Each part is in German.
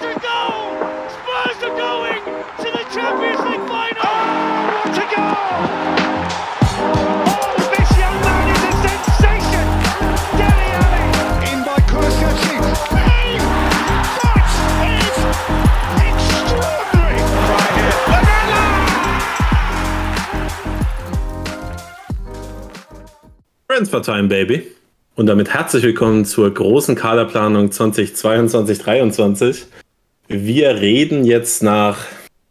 to goal! Spurs are going to the Champions League final! Oh, what a goal! Oh, this young man is a sensation! Dele Alli! In by Kulusevski. Hey, that is extraordinary! Right here. Transfer Time, Baby. Und damit herzlich willkommen zur großen Kaderplanung 2022-23. Wir reden jetzt nach,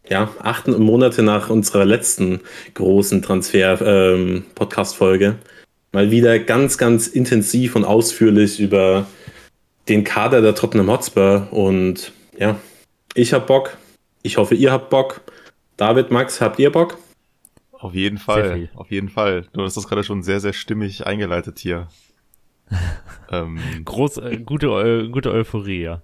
ja, acht Monate nach unserer letzten großen Transfer-Podcast-Folge mal wieder ganz, ganz intensiv und ausführlich über den Kader der Tottenham Hotspur. Und ja, ich hab Bock. Ich hoffe, ihr habt Bock. David, Max, habt ihr Bock? Auf jeden Fall, auf jeden Fall. Du hast das gerade schon sehr, sehr stimmig eingeleitet hier. ähm, Groß, äh, gute, Eu gute Euphorie, ja.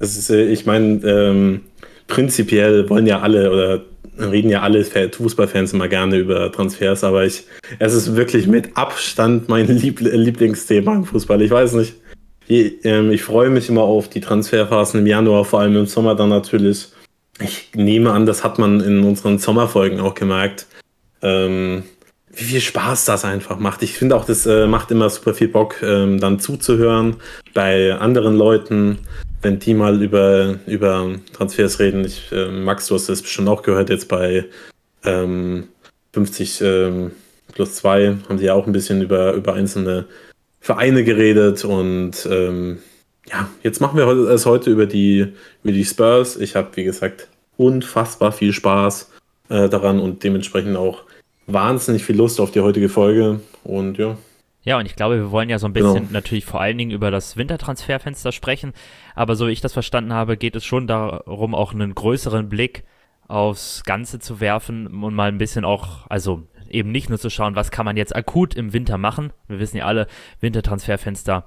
Das ist, äh, ich meine, ähm, prinzipiell wollen ja alle oder reden ja alle Fa- Fußballfans immer gerne über Transfers, aber ich, es ist wirklich mit Abstand mein Liebl Lieblingsthema im Fußball. Ich weiß nicht. Je, ähm, ich freue mich immer auf die Transferphasen im Januar, vor allem im Sommer dann natürlich. Ich nehme an, das hat man in unseren Sommerfolgen auch gemerkt. Ähm, wie viel Spaß das einfach macht. Ich finde auch, das äh, macht immer super viel Bock, ähm, dann zuzuhören bei anderen Leuten, wenn die mal über, über Transfers reden. Ich, äh, Max, du hast das bestimmt auch gehört, jetzt bei ähm, 50 ähm, plus 2 haben sie ja auch ein bisschen über, über einzelne Vereine geredet und ähm, ja, jetzt machen wir es heute über die, über die Spurs. Ich habe, wie gesagt, unfassbar viel Spaß äh, daran und dementsprechend auch wahnsinnig viel Lust auf die heutige Folge. Und ja, Ja, und ich glaube, wir wollen ja so ein bisschen Genau. natürlich vor allen Dingen über das Wintertransferfenster sprechen. Aber so wie ich das verstanden habe, geht es schon darum, auch einen größeren Blick aufs Ganze zu werfen und mal ein bisschen auch, also eben nicht nur zu schauen, was kann man jetzt akut im Winter machen. Wir wissen ja alle, Wintertransferfenster,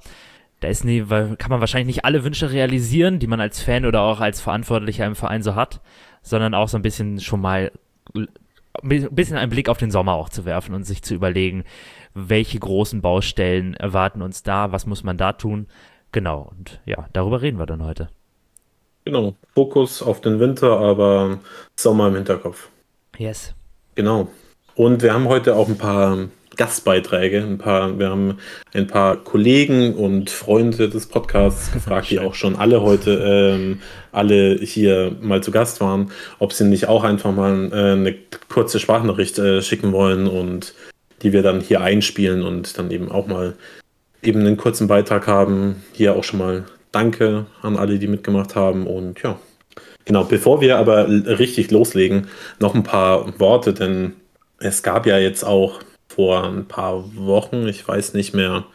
da ist nie, kann man wahrscheinlich nicht alle Wünsche realisieren, die man als Fan oder auch als Verantwortlicher im Verein so hat, sondern auch so ein bisschen schon mal ein bisschen einen Blick auf den Sommer auch zu werfen und sich zu überlegen, welche großen Baustellen erwarten uns da, was muss man da tun. Genau, und ja, darüber reden wir dann heute. genau. Fokus auf den Winter, aber Sommer im Hinterkopf. Yes. Genau. Und wir haben heute auch ein paar Gastbeiträge, ein paar, wir haben ein paar Kollegen und Freunde des Podcasts gefragt, die auch schon alle heute, ähm, alle hier mal zu Gast waren, ob sie nicht auch einfach mal äh, eine kurze Sprachnachricht äh, schicken wollen und die wir dann hier einspielen und dann eben auch mal eben einen kurzen Beitrag haben. Hier auch schon mal Danke an alle, die mitgemacht haben und ja. Genau, bevor wir aber richtig loslegen, noch ein paar Worte, denn es gab ja jetzt auch vor ein paar Wochen, ich weiß nicht mehr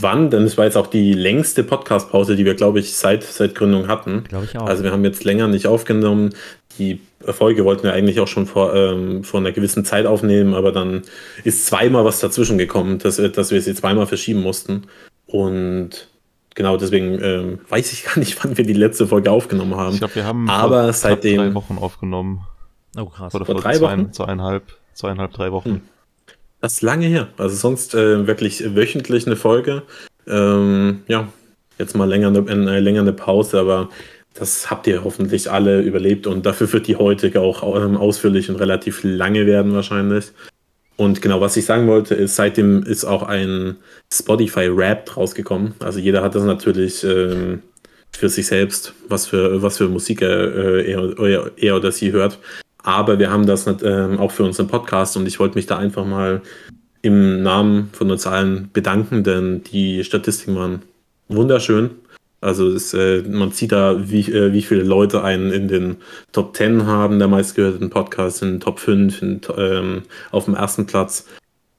wann, denn es war jetzt auch die längste Podcast-Pause, die wir, glaube ich, seit, seit Gründung hatten. Glaube ich auch. Also wir haben jetzt länger nicht aufgenommen. Die Folge wollten wir eigentlich auch schon vor, ähm, vor einer gewissen Zeit aufnehmen, aber dann ist zweimal was dazwischen gekommen, dass, dass wir sie zweimal verschieben mussten. Und genau deswegen ähm, weiß ich gar nicht, wann wir die letzte Folge aufgenommen haben. ich glaube, wir haben Aber vor seitdem- drei Wochen aufgenommen. oh, krass. Oder Vor vor, drei zwei, Wochen? zweieinhalb, zweieinhalb, drei Wochen. Hm. Das ist lange her. Also sonst äh, wirklich wöchentlich eine Folge. Ähm, ja, jetzt mal länger eine, eine, länger Pause, aber das habt ihr hoffentlich alle überlebt und dafür wird die heutige auch ähm, ausführlich und relativ lange werden wahrscheinlich. Und genau, was ich sagen wollte, ist, seitdem ist auch ein Spotify-Rap rausgekommen. Also jeder hat das natürlich ähm, für sich selbst, was für, was für Musik er, äh, er, er, er oder sie hört. Aber wir haben das ähm, auch für unseren Podcast und ich wollte mich da einfach mal im Namen von uns allen bedanken, denn die Statistiken waren wunderschön. Also es, äh, man sieht da, wie, äh, wie viele Leute einen in den Top 10 haben, der meistgehörten Podcast, in den Top 5, in, ähm, auf dem ersten Platz.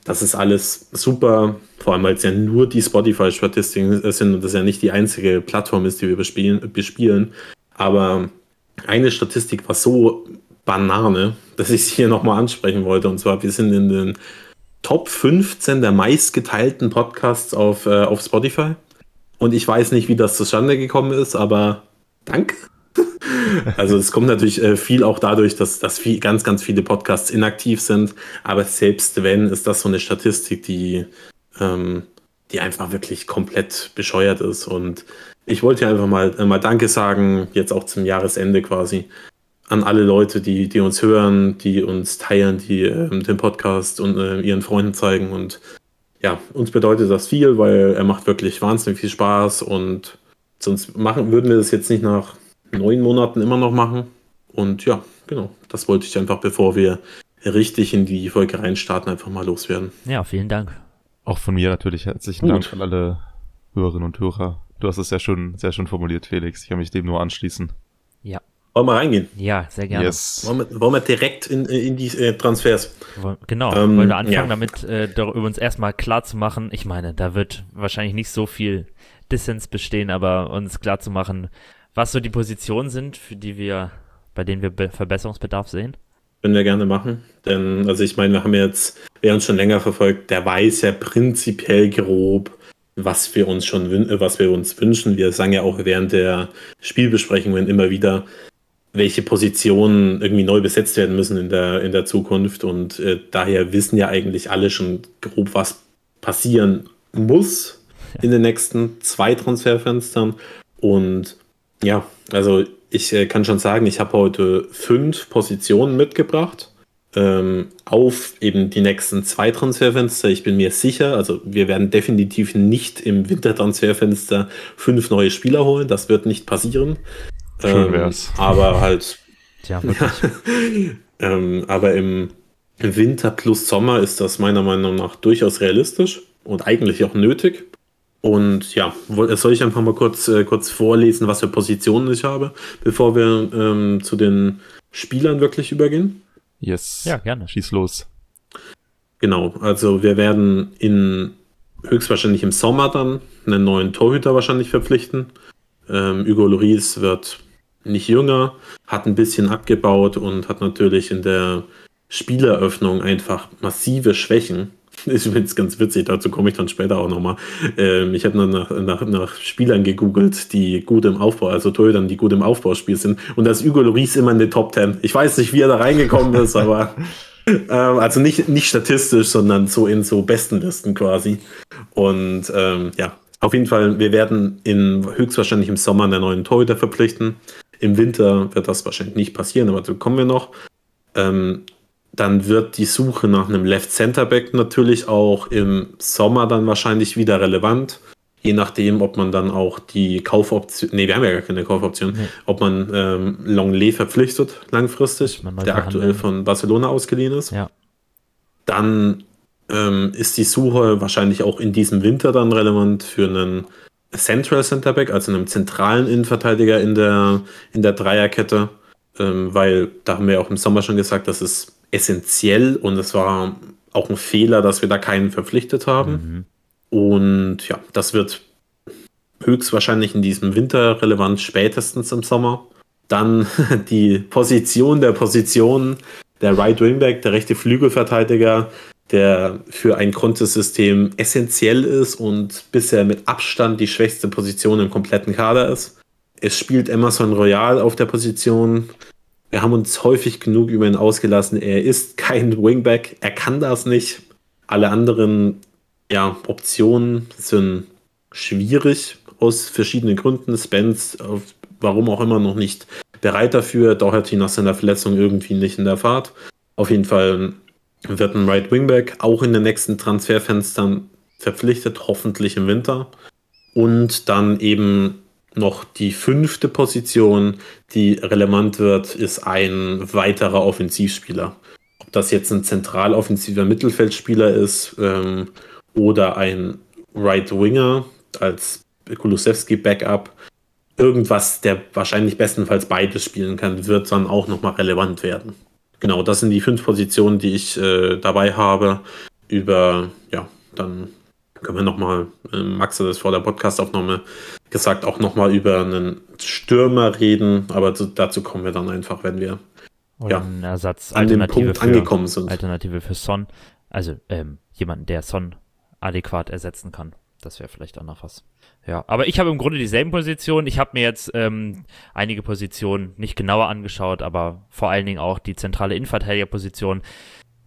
Das ist alles super, vor allem weil es ja nur die Spotify-Statistiken sind und das ja nicht die einzige Plattform ist, die wir bespielen. bespielen. Aber eine Statistik war so Banane, dass ich sie hier nochmal ansprechen wollte. Und zwar, wir sind in den Top 15 der meistgeteilten Podcasts auf, äh, auf Spotify. Und ich weiß nicht, wie das zustande gekommen ist, aber danke. Also es kommt natürlich äh, viel auch dadurch, dass, dass viel, ganz, ganz viele Podcasts inaktiv sind. Aber selbst wenn, ist das so eine Statistik, die ähm, die einfach wirklich komplett bescheuert ist. Und ich wollte einfach mal, äh, mal Danke sagen, jetzt auch zum Jahresende quasi, an alle Leute, die, die uns hören, die uns teilen, die äh, den Podcast und äh, ihren Freunden zeigen. Und ja, uns bedeutet das viel, weil er macht wirklich wahnsinnig viel Spaß und sonst machen, würden wir das jetzt nicht nach neun Monaten immer noch machen. Und ja, genau, das wollte ich einfach, bevor wir richtig in die Folge reinstarten, einfach mal loswerden. Ja, vielen Dank. Auch von mir natürlich herzlichen Gut. Dank an alle Hörerinnen und Hörer. Du hast es ja schon sehr schön formuliert, Felix. Ich kann mich dem nur anschließen. Ja, Wollen wir reingehen? ja, sehr gerne. Yes. Wollen wir, wollen wir direkt in, in die äh, Transfers? Genau, Ähm, wollen wir anfangen, ja. damit äh, darüber uns erstmal klar zu machen. Ich meine, da wird wahrscheinlich nicht so viel Dissens bestehen, aber uns klar zu machen, was so die Positionen sind, für die wir, bei denen wir Be Verbesserungsbedarf sehen. Können wir gerne machen. Denn, also ich meine, wir haben jetzt, wer uns schon länger verfolgt, der weiß ja prinzipiell grob, was wir uns schon wün- äh, was wir uns wünschen. Wir sagen ja auch während der Spielbesprechungen immer wieder, welche Positionen irgendwie neu besetzt werden müssen in der, in der Zukunft. Und äh, daher wissen ja eigentlich alle schon grob, was passieren muss in den nächsten zwei Transferfenstern. Und ja, also ich äh, kann schon sagen, ich habe heute fünf Positionen mitgebracht ähm, auf eben die nächsten zwei Transferfenster. Ich bin mir sicher, also wir werden definitiv nicht im Wintertransferfenster fünf neue Spieler holen. Das wird nicht passieren. Schön wär's. aber halt Tja, wirklich. ähm, aber im Winter plus Sommer ist das meiner Meinung nach durchaus realistisch und eigentlich auch nötig. Und ja, soll ich einfach mal kurz, äh, kurz vorlesen, was für Positionen ich habe, bevor wir ähm, zu den Spielern wirklich übergehen? Yes. Ja, gerne. Schieß los. Genau, also wir werden in höchstwahrscheinlich im Sommer dann einen neuen Torhüter wahrscheinlich verpflichten. Ähm, Hugo Lloris wird nicht jünger, hat ein bisschen abgebaut und hat natürlich in der Spieleröffnung einfach massive Schwächen. Ich finde es ganz witzig, dazu komme ich dann später auch nochmal. Ähm, ich habe nach, nach, nach Spielern gegoogelt, die gut im Aufbau, also Torhütern, die gut im Aufbauspiel sind. Und da ist Hugo Lloris immer in den Top 10. Ich weiß nicht, wie er da reingekommen ist, aber ähm, also nicht, nicht statistisch, sondern so in so Bestenlisten quasi. Und ähm, ja, auf jeden Fall, wir werden in, höchstwahrscheinlich im Sommer einen neuen Torhüter verpflichten. Im Winter wird das wahrscheinlich nicht passieren, aber dazu kommen wir noch. Ähm, dann wird die Suche nach einem Left Center Back natürlich auch im Sommer dann wahrscheinlich wieder relevant. Je nachdem, ob man dann auch die Kaufoption, nee, wir haben ja gar keine Kaufoption, Nee. ob man ähm, Longley verpflichtet langfristig, der aktuell von Barcelona ausgeliehen ist. Ja. Dann ähm, ist die Suche wahrscheinlich auch in diesem Winter dann relevant für einen Central Center Back, also einen zentralen Innenverteidiger in der, in der Dreierkette, ähm, weil da haben wir auch im Sommer schon gesagt, das ist essentiell und es war auch ein Fehler, dass wir da keinen verpflichtet haben. Mhm. Und ja, das wird höchstwahrscheinlich in diesem Winter relevant, spätestens im Sommer. Dann die Position der Position, der Right Wingback, der rechte Flügelverteidiger, der für ein Kontesystem essentiell ist und bisher mit Abstand die schwächste Position im kompletten Kader ist. Es spielt Emerson Royal auf der Position. Wir haben uns häufig genug über ihn ausgelassen. Er ist kein Wingback. Er kann das nicht. Alle anderen ja, Optionen sind schwierig aus verschiedenen Gründen. Spence, warum auch immer, noch nicht bereit dafür. Doherty nach seiner Verletzung irgendwie nicht in der Fahrt. Auf jeden Fall wird ein Right Wingback auch in den nächsten Transferfenstern verpflichtet, hoffentlich im Winter. Und dann eben noch die fünfte Position, die relevant wird, ist ein weiterer Offensivspieler. Ob das jetzt ein zentral offensiver Mittelfeldspieler ist ähm, oder ein Right Winger als Kulusewski Backup, irgendwas, der wahrscheinlich bestenfalls beides spielen kann, wird dann auch nochmal relevant werden. Genau, das sind die fünf Positionen, die ich äh, dabei habe. Über, ja, dann können wir nochmal, äh, Max hat es vor der Podcastaufnahme gesagt, auch nochmal über einen Stürmer reden, aber zu, dazu kommen wir dann einfach, wenn wir Oder Ja. ein Ersatz, an dem Alternative Punkt für, angekommen sind. Alternative für Son. Also ähm, jemanden, der Son adäquat ersetzen kann. Das wäre vielleicht auch noch was. Ja, aber ich habe im Grunde dieselben Positionen. Ich habe mir jetzt ähm, einige Positionen nicht genauer angeschaut, aber vor allen Dingen auch die zentrale Innenverteidigerposition,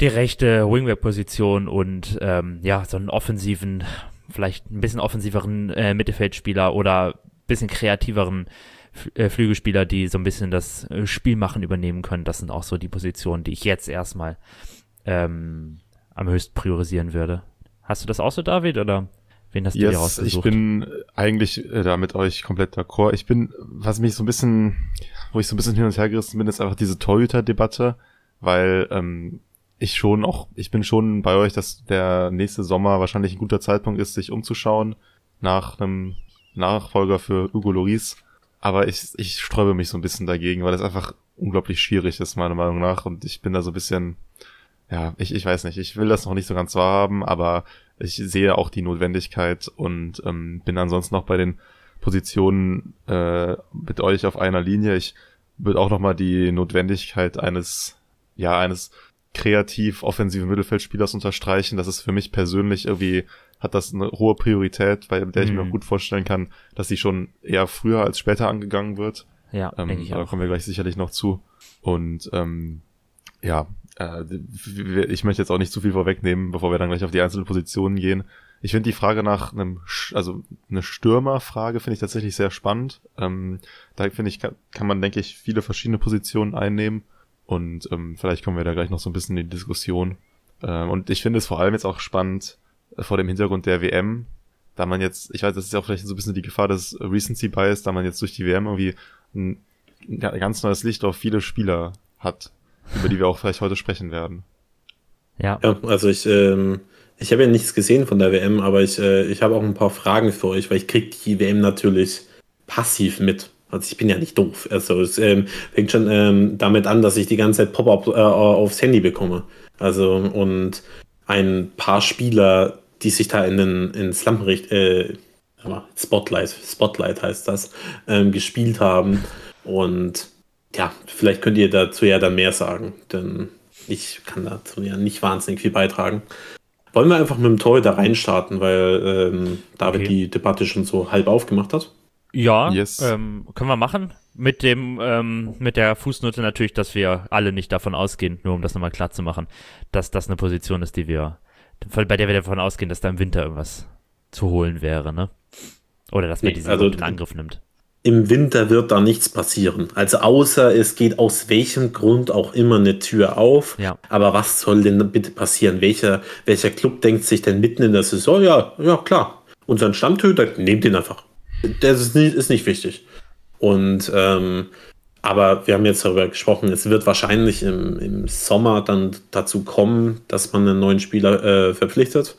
die rechte Wingback-Position und ähm, ja, so einen offensiven vielleicht ein bisschen offensiveren äh, Mittelfeldspieler oder ein bisschen kreativeren äh, Flügelspieler, die so ein bisschen das äh, Spielmachen übernehmen können. Das sind auch so die Positionen, die ich jetzt erstmal ähm, am höchsten priorisieren würde. Hast du das auch so, David, oder wen hast yes, du rausgesucht? Ich bin eigentlich äh, da mit euch komplett d'accord. Ich bin, was mich so ein bisschen, wo ich so ein bisschen hin und her gerissen bin, ist einfach diese Torhüter-Debatte, weil ähm, ich schon auch, ich bin schon bei euch, dass der nächste Sommer wahrscheinlich ein guter Zeitpunkt ist, sich umzuschauen nach einem Nachfolger für Hugo Loris. Aber ich, ich sträube mich so ein bisschen dagegen, weil das einfach unglaublich schwierig ist, meiner Meinung nach. Und ich bin da so ein bisschen, ja, ich, ich weiß nicht, ich will das noch nicht so ganz wahrhaben, aber ich sehe auch die Notwendigkeit und ähm, bin ansonsten noch bei den Positionen äh, mit euch auf einer Linie. Ich würde auch nochmal die Notwendigkeit eines, ja, eines kreativ offensiven Mittelfeldspielers unterstreichen. Das ist für mich persönlich irgendwie, hat das eine hohe Priorität, bei der ich mhm. mir auch gut vorstellen kann, dass sie schon eher früher als später angegangen wird. Ja, ähm, denke ich Da kommen wir gleich sicherlich noch zu. Und ähm, ja, äh, ich möchte jetzt auch nicht zu viel vorwegnehmen, bevor wir dann gleich auf die einzelnen Positionen gehen. Ich finde die Frage nach einem, also eine Stürmerfrage finde ich tatsächlich sehr spannend. Ähm, da finde ich, kann, kann man, denke ich, viele verschiedene Positionen einnehmen. Und ähm, vielleicht kommen wir da gleich noch so ein bisschen in die Diskussion. Ähm, und ich finde es vor allem jetzt auch spannend äh, vor dem Hintergrund der WM, da man jetzt, ich weiß, das ist ja auch vielleicht so ein bisschen die Gefahr des Recency Bias, da man jetzt durch die WM irgendwie ein, ein ganz neues Licht auf viele Spieler hat, über die wir auch vielleicht heute sprechen werden. Ja. Ja, also ich, ähm, ich habe ja nichts gesehen von der WM, aber ich, äh, ich habe auch ein paar Fragen für euch, weil ich kriege die WM natürlich passiv mit. Also ich bin ja nicht doof. Also es ähm, fängt schon ähm, damit an, dass ich die ganze Zeit Pop-up äh, aufs Handy bekomme. Also und ein paar Spieler, die sich da in den in Slump äh, Spotlight, Spotlight heißt das, ähm, gespielt haben. Und ja, vielleicht könnt ihr dazu ja dann mehr sagen, denn ich kann dazu ja nicht wahnsinnig viel beitragen. Wollen wir einfach mit dem Tor da reinstarten, weil ähm, David okay. die Debatte schon so halb aufgemacht hat? Ja, yes. ähm, können wir machen. Mit dem, ähm, mit der Fußnote natürlich, dass wir alle nicht davon ausgehen, nur um das nochmal klar zu machen, dass das eine Position ist, die wir, bei der wir davon ausgehen, dass da im Winter irgendwas zu holen wäre, ne? Oder dass man nee, diesen also, in Angriff nimmt. Im Winter wird da nichts passieren. Also außer es geht aus welchem Grund auch immer eine Tür auf. Ja. Aber was soll denn bitte passieren? Welcher, welcher Club denkt sich denn mitten in der Saison, ja, ja klar, unseren Stammtöter, nehmt ihn einfach das ist nicht, ist nicht wichtig. Und ähm, aber wir haben jetzt darüber gesprochen, es wird wahrscheinlich im, im Sommer dann dazu kommen, dass man einen neuen Spieler äh, verpflichtet.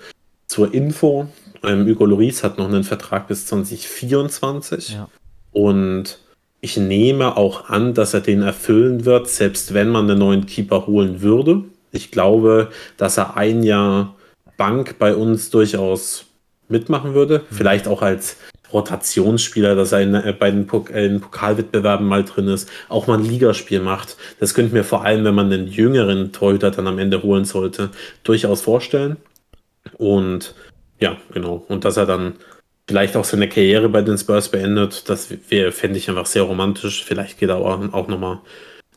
Zur Info, ähm, Hugo Loris hat noch einen Vertrag bis 2024. Ja. Und ich nehme auch an, dass er den erfüllen wird, selbst wenn man einen neuen Keeper holen würde. Ich glaube, dass er ein Jahr Bank bei uns durchaus mitmachen würde. Mhm. Vielleicht auch als Rotationsspieler, dass er in, äh, bei den Pok in Pokalwettbewerben mal drin ist, auch mal ein Ligaspiel macht. Das könnte ich mir vor allem, wenn man einen jüngeren Torhüter dann am Ende holen sollte, durchaus vorstellen. Und ja, genau. Und dass er dann vielleicht auch seine Karriere bei den Spurs beendet, das fände ich einfach sehr romantisch. Vielleicht geht er auch, auch nochmal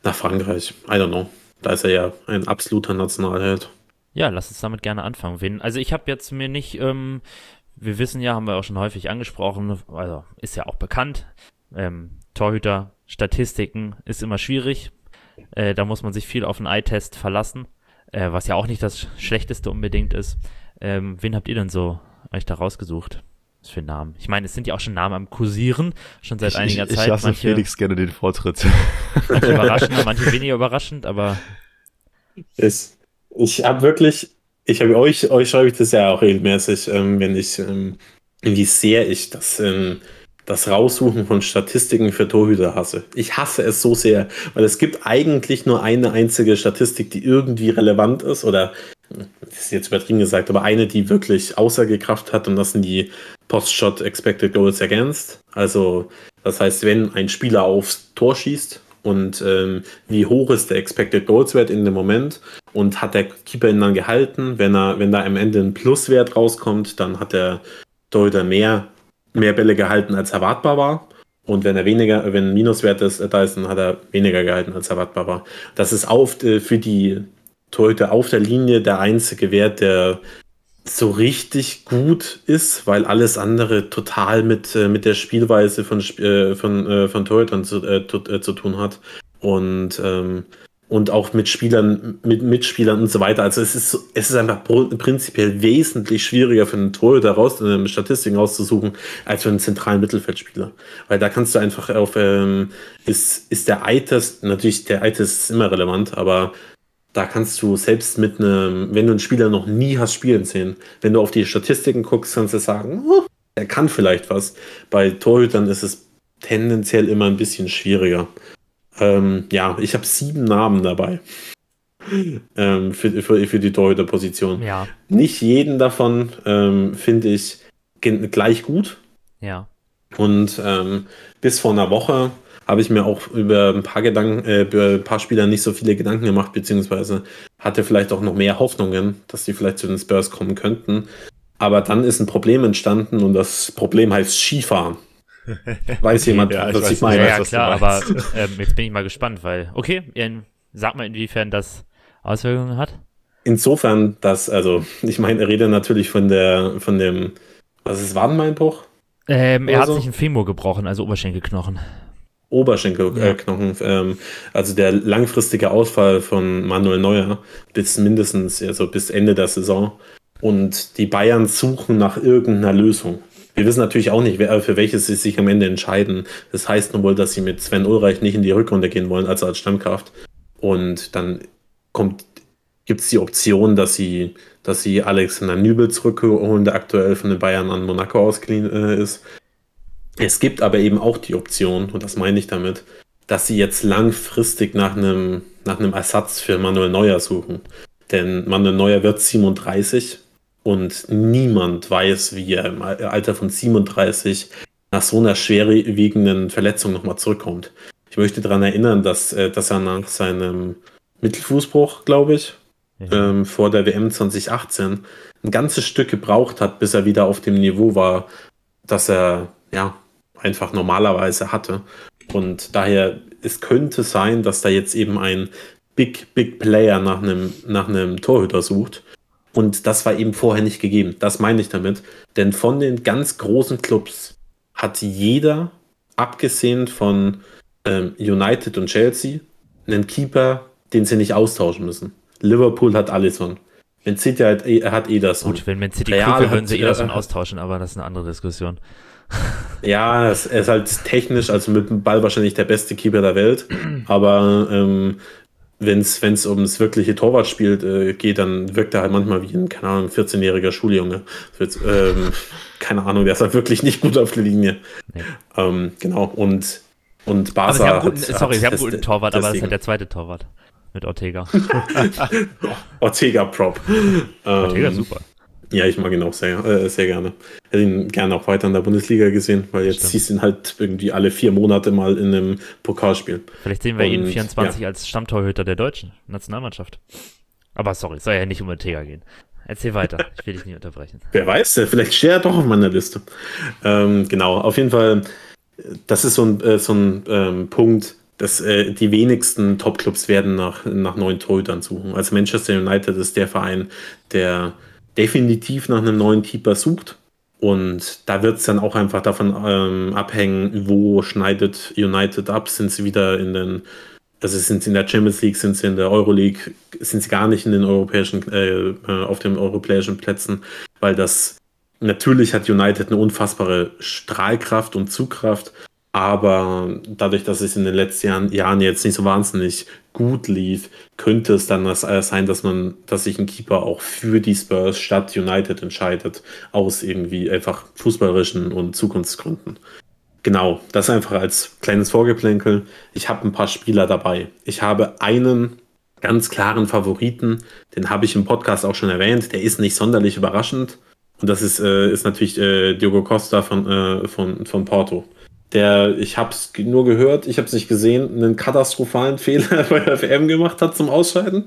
nach Frankreich. I don't know. Da ist er ja ein absoluter Nationalheld. Ja, lass uns damit gerne anfangen. Wen, also ich habe jetzt mir nicht ähm, wir wissen ja, haben wir auch schon häufig angesprochen, also ist ja auch bekannt, ähm, Torhüter, Statistiken ist immer schwierig. Äh, da muss man sich viel auf den Eye-Test verlassen, äh, was ja auch nicht das Schlechteste unbedingt ist. Ähm, wen habt ihr denn so euch da rausgesucht? Was für Namen? Ich meine, es sind ja auch schon Namen am Kursieren, schon seit ich, einiger ich, Zeit. Ich lasse manche, Felix gerne den Vortritt. Manche überraschend, manche weniger überraschend, aber. Ist, ich habe wirklich ich habe euch, euch schreibe ich das ja auch regelmäßig, ähm, wenn ich, ähm, wie sehr ich das, ähm, das Raussuchen von Statistiken für Torhüter hasse. Ich hasse es so sehr, weil es gibt eigentlich nur eine einzige Statistik, die irgendwie relevant ist oder das ist jetzt übertrieben gesagt, aber eine, die wirklich Aussagekraft hat und das sind die Post-Shot Expected Goals Against. Also das heißt, wenn ein Spieler aufs Tor schießt und ähm, wie hoch ist der Expected Goals Wert in dem Moment und hat der Keeper ihn dann gehalten. Wenn er, wenn da am Ende ein Pluswert rauskommt, dann hat der Torhüter mehr, mehr Bälle gehalten, als erwartbar war. Und wenn er weniger, wenn ein Minuswert ist, da ist, dann hat er weniger gehalten, als erwartbar war. Das ist auf, äh, für die Torhüter auf der Linie der einzige Wert, der so richtig gut ist, weil alles andere total mit, äh, mit der Spielweise von, äh, von, äh, von Torhütern zu, äh, äh, zu tun hat. Und, ähm, und auch mit Spielern, mit Mitspielern und so weiter. Also es ist, es ist einfach prinzipiell wesentlich schwieriger für einen Torhüter raus, eine Statistiken rauszusuchen, als für einen zentralen Mittelfeldspieler. Weil da kannst du einfach auf, ähm, ist, ist der Eiters, natürlich der Eiters ist immer relevant, aber da kannst du selbst mit einem, wenn du einen Spieler noch nie hast spielen sehen, wenn du auf die Statistiken guckst, kannst du sagen, oh, er kann vielleicht was. Bei Torhütern ist es tendenziell immer ein bisschen schwieriger. Ähm, ja, ich habe sieben Namen dabei. ähm, für, für, für die Torhüterposition. Ja. Nicht jeden davon ähm, finde ich gleich gut. Ja. Und ähm, bis vor einer Woche habe ich mir auch über ein paar Gedanken, äh, über ein paar Spieler nicht so viele Gedanken gemacht, beziehungsweise hatte vielleicht auch noch mehr Hoffnungen, dass die vielleicht zu den Spurs kommen könnten. Aber dann ist ein Problem entstanden und das Problem heißt Skifahren. Weiß jemand, ja, was ich, meine? Ja, ja klar, aber ähm, jetzt bin ich mal gespannt, weil, okay, in, sag mal, inwiefern das Auswirkungen hat. Insofern, dass, also, ich meine, er redet natürlich von der, von dem, was ist Wadenbeinbruch? Ähm, er hat so? sich ein Femur gebrochen, also Oberschenkelknochen. Oberschenkelknochen. Ja. Ähm, also der langfristige Ausfall von Manuel Neuer bis mindestens, also bis Ende der Saison. Und die Bayern suchen nach irgendeiner Lösung. Wir wissen natürlich auch nicht, wer, für welches sie sich am Ende entscheiden. Das heißt nur wohl, dass sie mit Sven Ulreich nicht in die Rückrunde gehen wollen, also als Stammkraft. Und dann kommt, gibt es die Option, dass sie, dass sie Alexander Nübel zurückholen, der aktuell von den Bayern an Monaco ausgeliehen äh, ist. Es gibt aber eben auch die Option, und das meine ich damit, dass sie jetzt langfristig nach einem, nach einem Ersatz für Manuel Neuer suchen. Denn Manuel Neuer wird 37 und niemand weiß, wie er im Alter von 37 nach so einer schwerwiegenden Verletzung nochmal zurückkommt. Ich möchte daran erinnern, dass, äh, dass er nach seinem Mittelfußbruch, glaube ich, ja. ähm, vor der WM 2018 ein ganzes Stück gebraucht hat, bis er wieder auf dem Niveau war, dass er ja einfach normalerweise hatte. Und daher, es könnte sein, dass da jetzt eben ein Big, Big Player nach einem, nach einem Torhüter sucht. Und das war eben vorher nicht gegeben. Das meine ich damit. Denn von den ganz großen Clubs hat jeder, abgesehen von ähm, United und Chelsea, einen Keeper, den sie nicht austauschen müssen. Liverpool hat Alisson. Man City hat, hat Ederson. Gut, wenn Man City Real würden sie Ederson äh, austauschen, aber das ist eine andere Diskussion. Ja, er ist halt technisch, also mit dem Ball wahrscheinlich der beste Keeper der Welt. Aber ähm, wenn es ums wirkliche Torwartspiel äh, geht, dann wirkt er halt manchmal wie ein, keine Ahnung, 14-jähriger Schuljunge. Wird, ähm, keine Ahnung, der ist halt wirklich nicht gut auf der Linie. Nee. Ähm, genau, und, und Barca. Aber sie guten, hat, sorry, sie haben einen guten Torwart, aber das ist halt der zweite Torwart mit Ortega. Ortega Prop. Ortega ähm, super. Ja, ich mag ihn auch sehr, äh, sehr gerne. Hätte ihn gerne auch weiter in der Bundesliga gesehen, weil jetzt Stimmt. siehst du ihn halt irgendwie alle vier Monate mal in einem Pokalspiel. Vielleicht sehen wir Und, ihn 24 ja. als Stammtorhüter der deutschen Nationalmannschaft. Aber sorry, soll ja nicht um Ortega gehen. Erzähl weiter, ich will dich nicht unterbrechen. Wer weiß, vielleicht steht er doch auf meiner Liste. Ähm, genau, auf jeden Fall, das ist so ein, äh, so ein ähm, Punkt, dass äh, die wenigsten Topclubs werden nach, nach neuen Torhütern suchen. Also Manchester United ist der Verein, der definitiv nach einem neuen Keeper sucht. Und da wird es dann auch einfach davon ähm, abhängen, wo schneidet United ab. Sind sie wieder in den, also sind sie in der Champions League, sind sie in der Euroleague, sind sie gar nicht in den europäischen, äh, äh auf den europäischen Plätzen, weil das natürlich hat United eine unfassbare Strahlkraft und Zugkraft, aber dadurch, dass es in den letzten Jahren, Jahren jetzt nicht so wahnsinnig gut lief, könnte es dann das, äh, sein, dass man, dass sich ein Keeper auch für die Spurs statt United entscheidet, aus irgendwie einfach fußballerischen und Zukunftsgründen. Genau, das einfach als kleines Vorgeplänkel. Ich habe ein paar Spieler dabei. Ich habe einen ganz klaren Favoriten, den habe ich im Podcast auch schon erwähnt. Der ist nicht sonderlich überraschend. Und das ist, äh, ist natürlich äh, Diogo Costa von, äh, von, von Porto der, ich habe es nur gehört, ich habe es nicht gesehen, einen katastrophalen Fehler bei der WM gemacht hat zum Ausscheiden.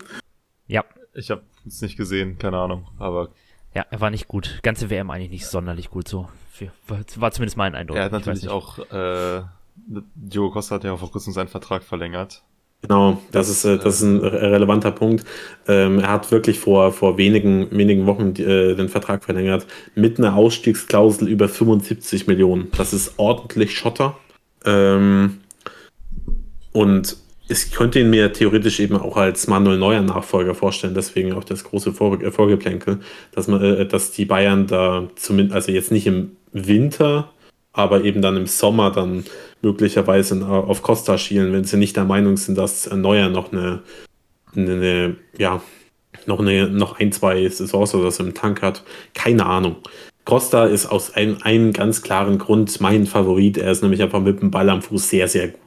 Ja. Ich habe es nicht gesehen, keine Ahnung, aber. Ja, er war nicht gut. Ganze WM eigentlich nicht sonderlich gut so. War zumindest mein Eindruck. Er hat natürlich auch, äh, Diogo Costa hat ja vor kurzem seinen Vertrag verlängert. Genau, das ist, äh, das ist ein relevanter Punkt. Ähm, er hat wirklich vor, vor wenigen, wenigen Wochen äh, den Vertrag verlängert mit einer Ausstiegsklausel über 75 Millionen. Das ist ordentlich Schotter. Ähm, und ich könnte ihn mir theoretisch eben auch als Manuel Neuer Nachfolger vorstellen, deswegen auch das große Vor Vorgeplänkel, dass man, äh, dass die Bayern da zumindest, also jetzt nicht im Winter, aber eben dann im Sommer dann möglicherweise auf Costa schielen, wenn sie nicht der Meinung sind, dass Neuer noch eine, eine ja, noch, eine, noch ein, zwei Saisons oder so im Tank hat. Keine Ahnung. Costa ist aus einem, einem ganz klaren Grund mein Favorit. Er ist nämlich einfach mit dem Ball am Fuß sehr, sehr gut.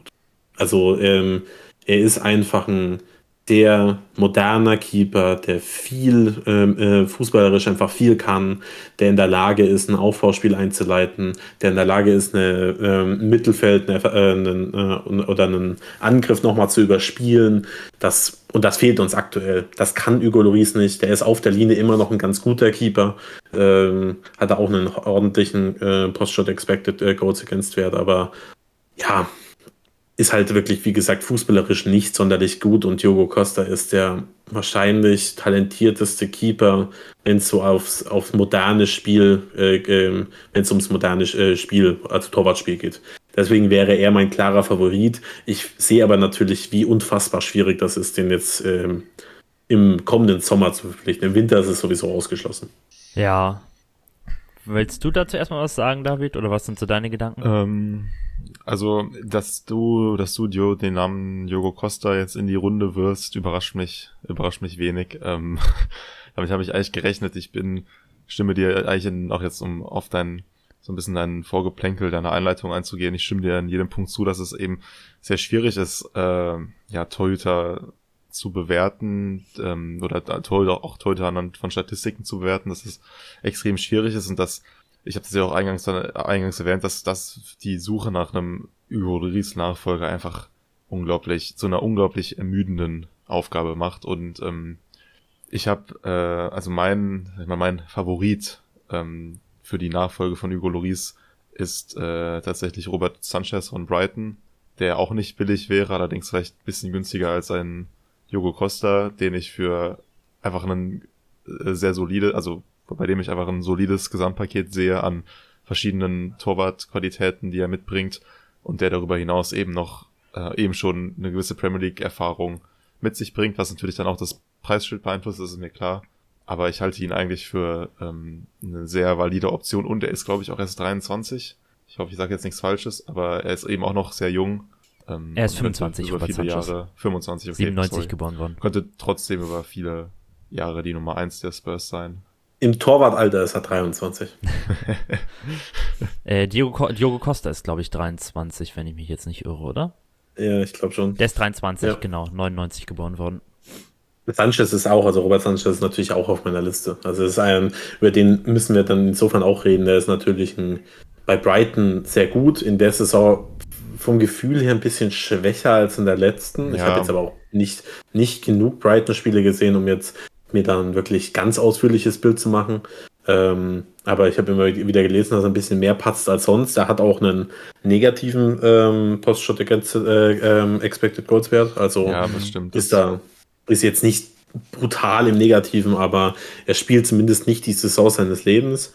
Also ähm, er ist einfach ein der moderner Keeper, der viel ähm, äh, fußballerisch einfach viel kann, der in der Lage ist, ein Aufbauspiel einzuleiten, der in der Lage ist, eine, ähm, ein Mittelfeld eine, äh, einen, äh, oder einen Angriff nochmal zu überspielen. Das, und das fehlt uns aktuell. Das kann Hugo Loris nicht. Der ist auf der Linie immer noch ein ganz guter Keeper. Ähm, hat auch einen ordentlichen äh, Post-Shot Expected äh, Goals Against Wert, aber ja, ist halt wirklich, wie gesagt, fußballerisch nicht sonderlich gut und Diogo Costa ist der wahrscheinlich talentierteste Keeper, wenn es so aufs, aufs moderne Spiel, äh, äh, wenn es ums moderne äh, Spiel, also Torwartspiel geht. Deswegen wäre er mein klarer Favorit. Ich sehe aber natürlich, wie unfassbar schwierig das ist, den jetzt ähm, im kommenden Sommer zu verpflichten. Im Winter ist es sowieso ausgeschlossen. Ja. Willst du dazu erstmal was sagen, David, oder was sind so deine Gedanken? Ähm, also, dass du, dass du Dio, den Namen Jogo Costa jetzt in die Runde wirst, überrascht mich, überrascht mich wenig. Ähm, damit habe ich eigentlich gerechnet. Ich bin, stimme dir eigentlich in, auch jetzt um auf dein, so ein bisschen dein Vorgeplänkel, deine Einleitung einzugehen. Ich stimme dir in jedem Punkt zu, dass es eben sehr schwierig ist, äh, ja, Torhüter zu bewerten, ähm, oder auch Torhüter anhand von Statistiken zu bewerten, dass es extrem schwierig ist und dass ich habe das ja auch eingangs, eingangs erwähnt, dass, dass die Suche nach einem Hugo Lloris Nachfolger einfach unglaublich, zu einer unglaublich ermüdenden Aufgabe macht. Und ähm, ich habe, äh, also mein, mein Favorit ähm, für die Nachfolge von Hugo Lloris ist äh, tatsächlich Robert Sanchez von Brighton, der auch nicht billig wäre, allerdings vielleicht ein bisschen günstiger als ein Hugo Costa, den ich für einfach einen äh, sehr solide, also bei dem ich einfach ein solides Gesamtpaket sehe an verschiedenen Torwartqualitäten, die er mitbringt und der darüber hinaus eben noch äh, eben schon eine gewisse Premier League Erfahrung mit sich bringt, was natürlich dann auch das Preisschild beeinflusst, das ist mir klar. Aber ich halte ihn eigentlich für ähm, eine sehr valide Option und er ist, glaube ich, auch erst 23. Ich hoffe, ich sage jetzt nichts Falsches, aber er ist eben auch noch sehr jung. Ähm, er ist 25 über viele Sanchez. Jahre. 25, okay, 97 sorry. geboren worden. Könnte trotzdem über viele Jahre die Nummer 1 der Spurs sein. Im Torwartalter ist er 23. äh, Diogo, Diogo Costa ist, glaube ich, 23, wenn ich mich jetzt nicht irre, oder? Ja, ich glaube schon. Der ist 23, ja. genau, 99 geboren worden. Sanchez ist auch, also Robert Sanchez ist natürlich auch auf meiner Liste. Also ist ein, über den müssen wir dann insofern auch reden. Der ist natürlich ein, bei Brighton sehr gut. In der Saison vom Gefühl her ein bisschen schwächer als in der letzten. Ja. Ich habe jetzt aber auch nicht, nicht genug Brighton-Spiele gesehen, um jetzt mir dann wirklich ganz ausführliches Bild zu machen. Ähm, aber ich habe immer wieder gelesen, dass er ein bisschen mehr patzt als sonst. Er hat auch einen negativen ähm, Post-Shot against äh, ähm, Expected Goals Wert. Also ja, das stimmt. ist da ist jetzt nicht brutal im Negativen, aber er spielt zumindest nicht die Saison seines Lebens.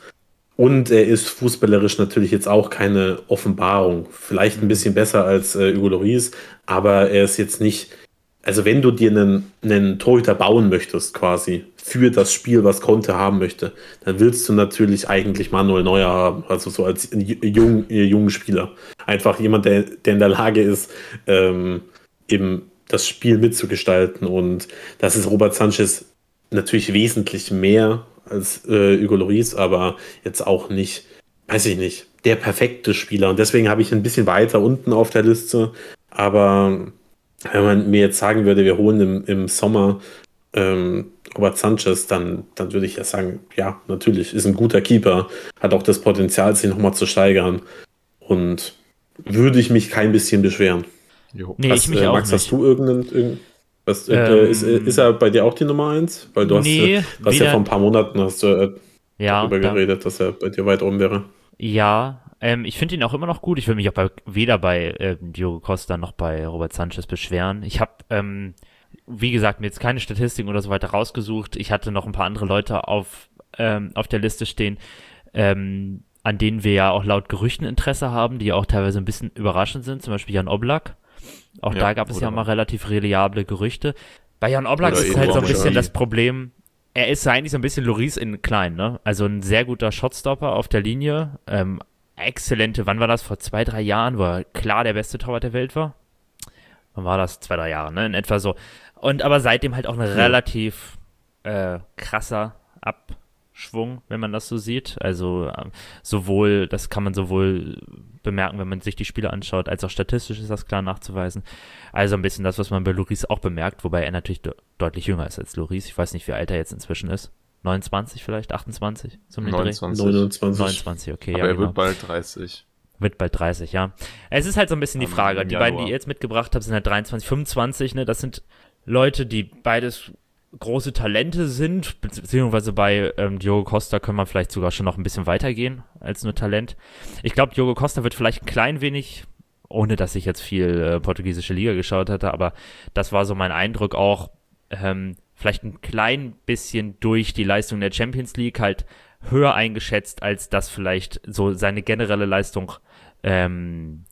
Und er ist fußballerisch natürlich jetzt auch keine Offenbarung. Vielleicht ein bisschen besser als äh, Hugo Lloris, aber er ist jetzt nicht also wenn du dir einen, einen Torhüter bauen möchtest, quasi, für das Spiel, was Conte haben möchte, dann willst du natürlich eigentlich Manuel Neuer haben, also so als jung, jungen Spieler. Einfach jemand, der, der in der Lage ist, ähm, eben das Spiel mitzugestalten. Und das ist Robert Sanchez natürlich wesentlich mehr als äh, Hugo Lloris, aber jetzt auch nicht, weiß ich nicht, der perfekte Spieler. Und deswegen habe ich ein bisschen weiter unten auf der Liste. Aber wenn man mir jetzt sagen würde, wir holen im, im Sommer ähm, Robert Sanchez, dann, dann würde ich ja sagen, ja, natürlich, ist ein guter Keeper, hat auch das Potenzial, sich nochmal zu steigern. Und würde ich mich kein bisschen beschweren. Jo. Nee, was, ich mich äh, Max, auch hast du irgendeinen. Irgend, was, äh, ähm, ist, äh, ist er bei dir auch die Nummer 1? Weil du nee, hast, hast ja vor ein paar Monaten hast du, äh, ja, darüber geredet, dass er bei dir weit oben wäre. Ja, Ähm, ich finde ihn auch immer noch gut. Ich will mich auch bei, weder bei äh, Diogo Costa noch bei Robert Sanchez beschweren. Ich habe, ähm, wie gesagt, mir jetzt keine Statistiken oder so weiter rausgesucht. Ich hatte noch ein paar andere Leute auf, ähm, auf der Liste stehen, ähm, an denen wir ja auch laut Gerüchten Interesse haben, die ja auch teilweise ein bisschen überraschend sind. Zum Beispiel Jan Oblak. Auch Ja, da gab es ja mal relativ reliable Gerüchte. Bei Jan Oblak ist halt so ein bisschen das Problem, er ist eigentlich so ein bisschen Loris in klein, ne? Also ein sehr guter Shotstopper auf der Linie. Ähm, exzellente, wann war das? Vor zwei, drei Jahren, wo er klar der beste Torwart der Welt war? Wann war das? Zwei, drei Jahre, ne? In etwa so. Und aber seitdem halt auch ein relativ äh, krasser Abschwung, wenn man das so sieht. Also ähm, sowohl, das kann man sowohl bemerken, wenn man sich die Spiele anschaut, als auch statistisch ist das klar nachzuweisen. Also ein bisschen das, was man bei Loris auch bemerkt, wobei er natürlich de deutlich jünger ist als Loris. Ich weiß nicht, wie alt er jetzt inzwischen ist. 29 vielleicht, 28 zum Dreh? 29. 29. 29, okay, Aber ja, er genau. wird bald 30. Wird bald 30, ja. Es ist halt so ein bisschen die Frage. Die beiden, die ihr jetzt mitgebracht habt, sind halt 23, 25, ne? Das sind Leute, die beides große Talente sind, beziehungsweise bei ähm, Diogo Costa kann man vielleicht sogar schon noch ein bisschen weitergehen als nur Talent. Ich glaube, Diogo Costa wird vielleicht ein klein wenig, ohne dass ich jetzt viel äh, portugiesische Liga geschaut hatte, aber das war so mein Eindruck auch, ähm, vielleicht ein klein bisschen durch die Leistung der Champions League halt höher eingeschätzt, als das vielleicht so seine generelle Leistung ähm,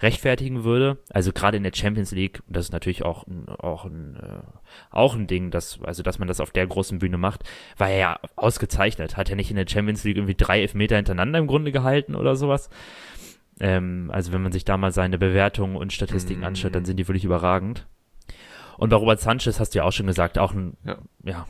rechtfertigen würde. Also gerade in der Champions League, das ist natürlich auch ein, auch ein, äh, auch ein Ding, dass, also dass man das auf der großen Bühne macht, war er ja ausgezeichnet. Hat er nicht in der Champions League irgendwie drei Elfmeter hintereinander im Grunde gehalten oder sowas? Ähm, also wenn man sich da mal seine Bewertungen und Statistiken Mhm. anschaut, dann sind die wirklich überragend. Und bei Robert Sanchez hast du ja auch schon gesagt, auch ein Ja. ja,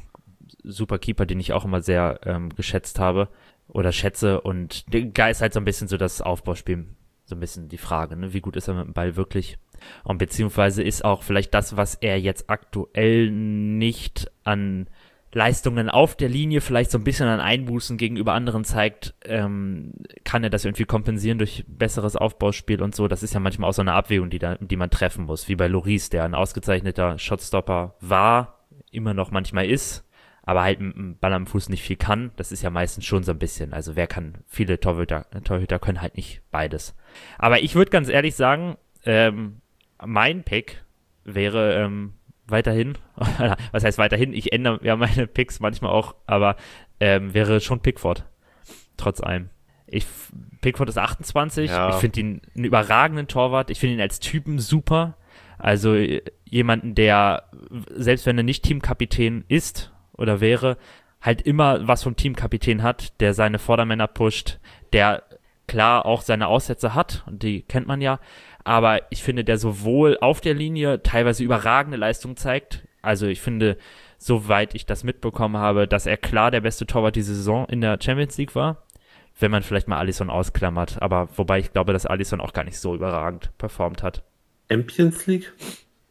super Keeper, den ich auch immer sehr ähm, geschätzt habe oder schätze. Und da ist halt so ein bisschen so das Aufbauspiel, so ein bisschen die Frage, ne? wie gut ist er mit dem Ball wirklich? Und beziehungsweise ist auch vielleicht das, was er jetzt aktuell nicht an Leistungen auf der Linie vielleicht so ein bisschen an Einbußen gegenüber anderen zeigt, ähm, kann er das irgendwie kompensieren durch besseres Aufbauspiel und so. Das ist ja manchmal auch so eine Abwägung, die, da, die man treffen muss, wie bei Loris, der ein ausgezeichneter Shotstopper war, immer noch manchmal ist, aber halt mit dem Ball am Fuß nicht viel kann. Das ist ja meistens schon so ein bisschen. Also wer kann, viele Torhüter, Torhüter können halt nicht beides. Aber ich würde ganz ehrlich sagen, ähm, mein Pick wäre ähm, weiterhin, was heißt weiterhin? Ich ändere ja meine Picks manchmal auch, aber ähm, wäre schon Pickford. Trotz allem. Ich, Pickford ist 28. Ja. Ich finde ihn einen überragenden Torwart. Ich finde ihn als Typen super. Also äh, jemanden, der, selbst wenn er nicht Teamkapitän ist oder wäre, halt immer was vom Teamkapitän hat, der seine Vordermänner pusht, der klar auch seine Aussätze hat, und die kennt man ja, aber ich finde, der sowohl auf der Linie teilweise überragende Leistung zeigt. Also ich finde, soweit ich das mitbekommen habe, dass er klar der beste Torwart diese Saison in der Champions League war. Wenn man vielleicht mal Alisson ausklammert, aber wobei ich glaube, dass Alisson auch gar nicht so überragend performt hat. Champions League?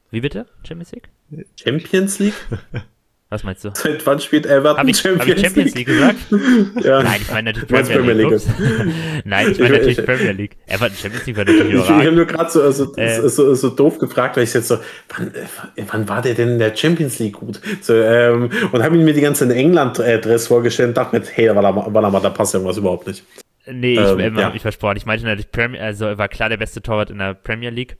Wie bitte? Champions League? Champions League? Was meinst du? Seit wann spielt Everton Habe ich, hab ich Champions League gesagt? Ja. Nein, ich meine natürlich meinst Premier League. Premier Ups. Nein, ich meine Ich- natürlich ich- Premier League. Everton Champions League war natürlich Ich, ich habe nur gerade so, so, Äh. so, so doof gefragt, weil ich jetzt so, wann, äh, wann war der denn in der Champions League gut? So, ähm, und habe mir die ganze England-Dress vorgestellt und dachte mir, hey, warte mal, da passt irgendwas überhaupt nicht. Nee, ich, Ähm, ähm, ja. hab mich versprochen. Ich meinte natürlich Premier, also er war klar der beste Torwart in der Premier League.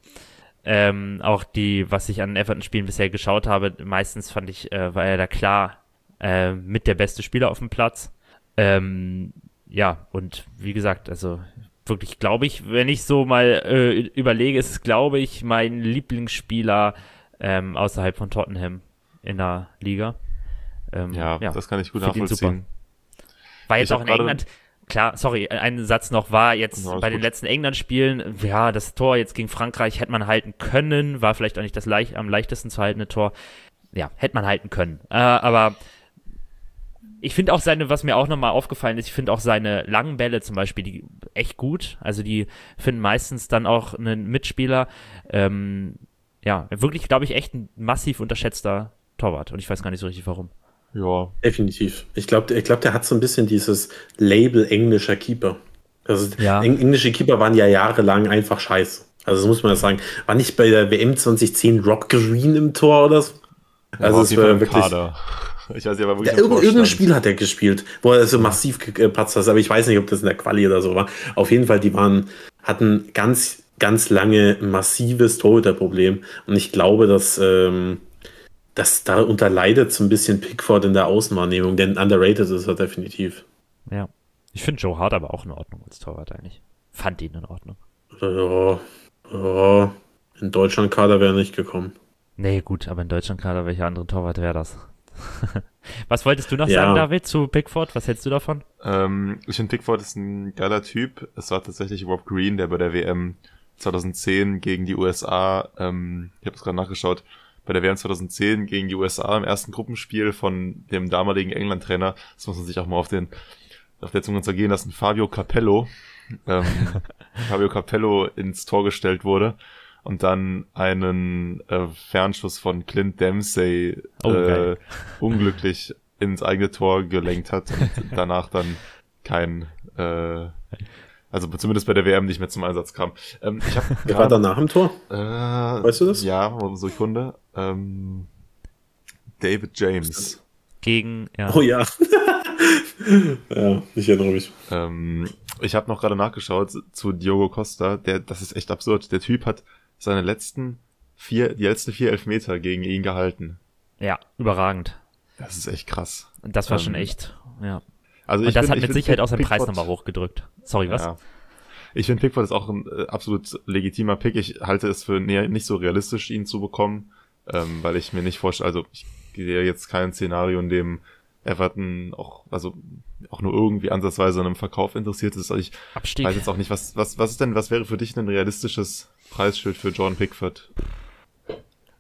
Ähm, auch die, was ich an Everton-Spielen bisher geschaut habe, meistens fand ich, äh, war er da klar äh, mit der beste Spieler auf dem Platz. Ähm, ja, und wie gesagt, also wirklich, glaube ich, wenn ich so mal äh, überlege, ist es, glaube ich, mein Lieblingsspieler ähm, außerhalb von Tottenham in der Liga. Ähm, Ja, das kann ich gut nachvollziehen. war jetzt Ich auch in England. Klar, sorry, ein Satz noch war jetzt Ja, bei den gut. letzten England-Spielen, ja, das Tor jetzt gegen Frankreich hätte man halten können, war vielleicht auch nicht das leicht, am leichtesten zu haltende Tor. Ja, hätte man halten können. Äh, aber ich finde auch seine, was mir auch nochmal aufgefallen ist, ich finde auch seine langen Bälle zum Beispiel, die echt gut. Also die finden meistens dann auch einen Mitspieler. Ähm, ja, wirklich, glaube ich, echt ein massiv unterschätzter Torwart. Und ich weiß gar nicht so richtig warum. Ja, Definitiv. Ich glaube, ich glaub, der hat so ein bisschen dieses Label englischer Keeper. Also Ja. eng englische Keeper waren ja jahrelang einfach scheiße. Also das muss man ja sagen. War nicht bei der WM 2010 Rock Green im Tor oder so? Also es war wirklich. Kader. Ich weiß nicht, aber wirklich Ja, irgendein, irgendein. Spiel hat er gespielt, wo er so massiv gepatzt hat, aber ich weiß nicht, ob das in der Quali oder so war. Auf jeden Fall, die waren, hatten ganz, ganz lange massives Torhüterproblem. Und ich glaube, dass, ähm, dass da unterleidet so ein bisschen Pickford in der Außenwahrnehmung, denn underrated ist er definitiv. Ja. Ich finde Joe Hart aber auch in Ordnung als Torwart eigentlich. Fand ihn in Ordnung. Ja, ja, in Deutschland-Kader wäre er nicht gekommen. Nee, gut, aber in Deutschland gerade, welcher andere Torwart wäre das? Was wolltest du noch Ja. sagen, David, zu Pickford? Was hältst du davon? Ähm, ich finde Pickford ist ein geiler Typ. Es war tatsächlich Rob Green, der bei der WM 2010 gegen die USA, ähm, ich habe es gerade nachgeschaut, bei der WM 2010 gegen die USA im ersten Gruppenspiel von dem damaligen England-Trainer, das muss man sich auch mal auf den auf der Zunge zergehen lassen, Fabio Capello, ähm, Fabio Capello ins Tor gestellt wurde und dann einen äh, Fernschuss von Clint Dempsey Oh, äh, unglücklich ins eigene Tor gelenkt hat und danach dann kein, äh, also zumindest bei der WM nicht mehr zum Einsatz kam. Ähm, ich habe Wer war da nach dem Tor? äh, Weißt du das? Ja, Sekunde. Ähm, David James. Gegen, ja. Oh ja. ja, ich erinnere mich. Ähm, ich habe noch gerade nachgeschaut zu Diogo Costa. Der, das ist echt absurd. Der Typ hat seine letzten vier, die letzten vier Elfmeter gegen ihn gehalten. Ja, überragend. Das ist echt krass. Das war Ähm, schon echt, ja. Also Und ich das find- hat ich mit Sicherheit auch seinen Preis Pickford- nochmal hochgedrückt. Sorry, was? Ja. Ich finde Pickford ist auch ein äh, absolut legitimer Pick. Ich halte es für nicht so realistisch, ihn zu bekommen, ähm, weil ich mir nicht vorstelle, also ich sehe jetzt kein Szenario, in dem Everton auch, also auch nur irgendwie ansatzweise an einem Verkauf interessiert ist. Also ich Abstieg. weiß jetzt auch nicht, was, was, was ist denn, was wäre für dich ein realistisches Preisschild für Jordan Pickford?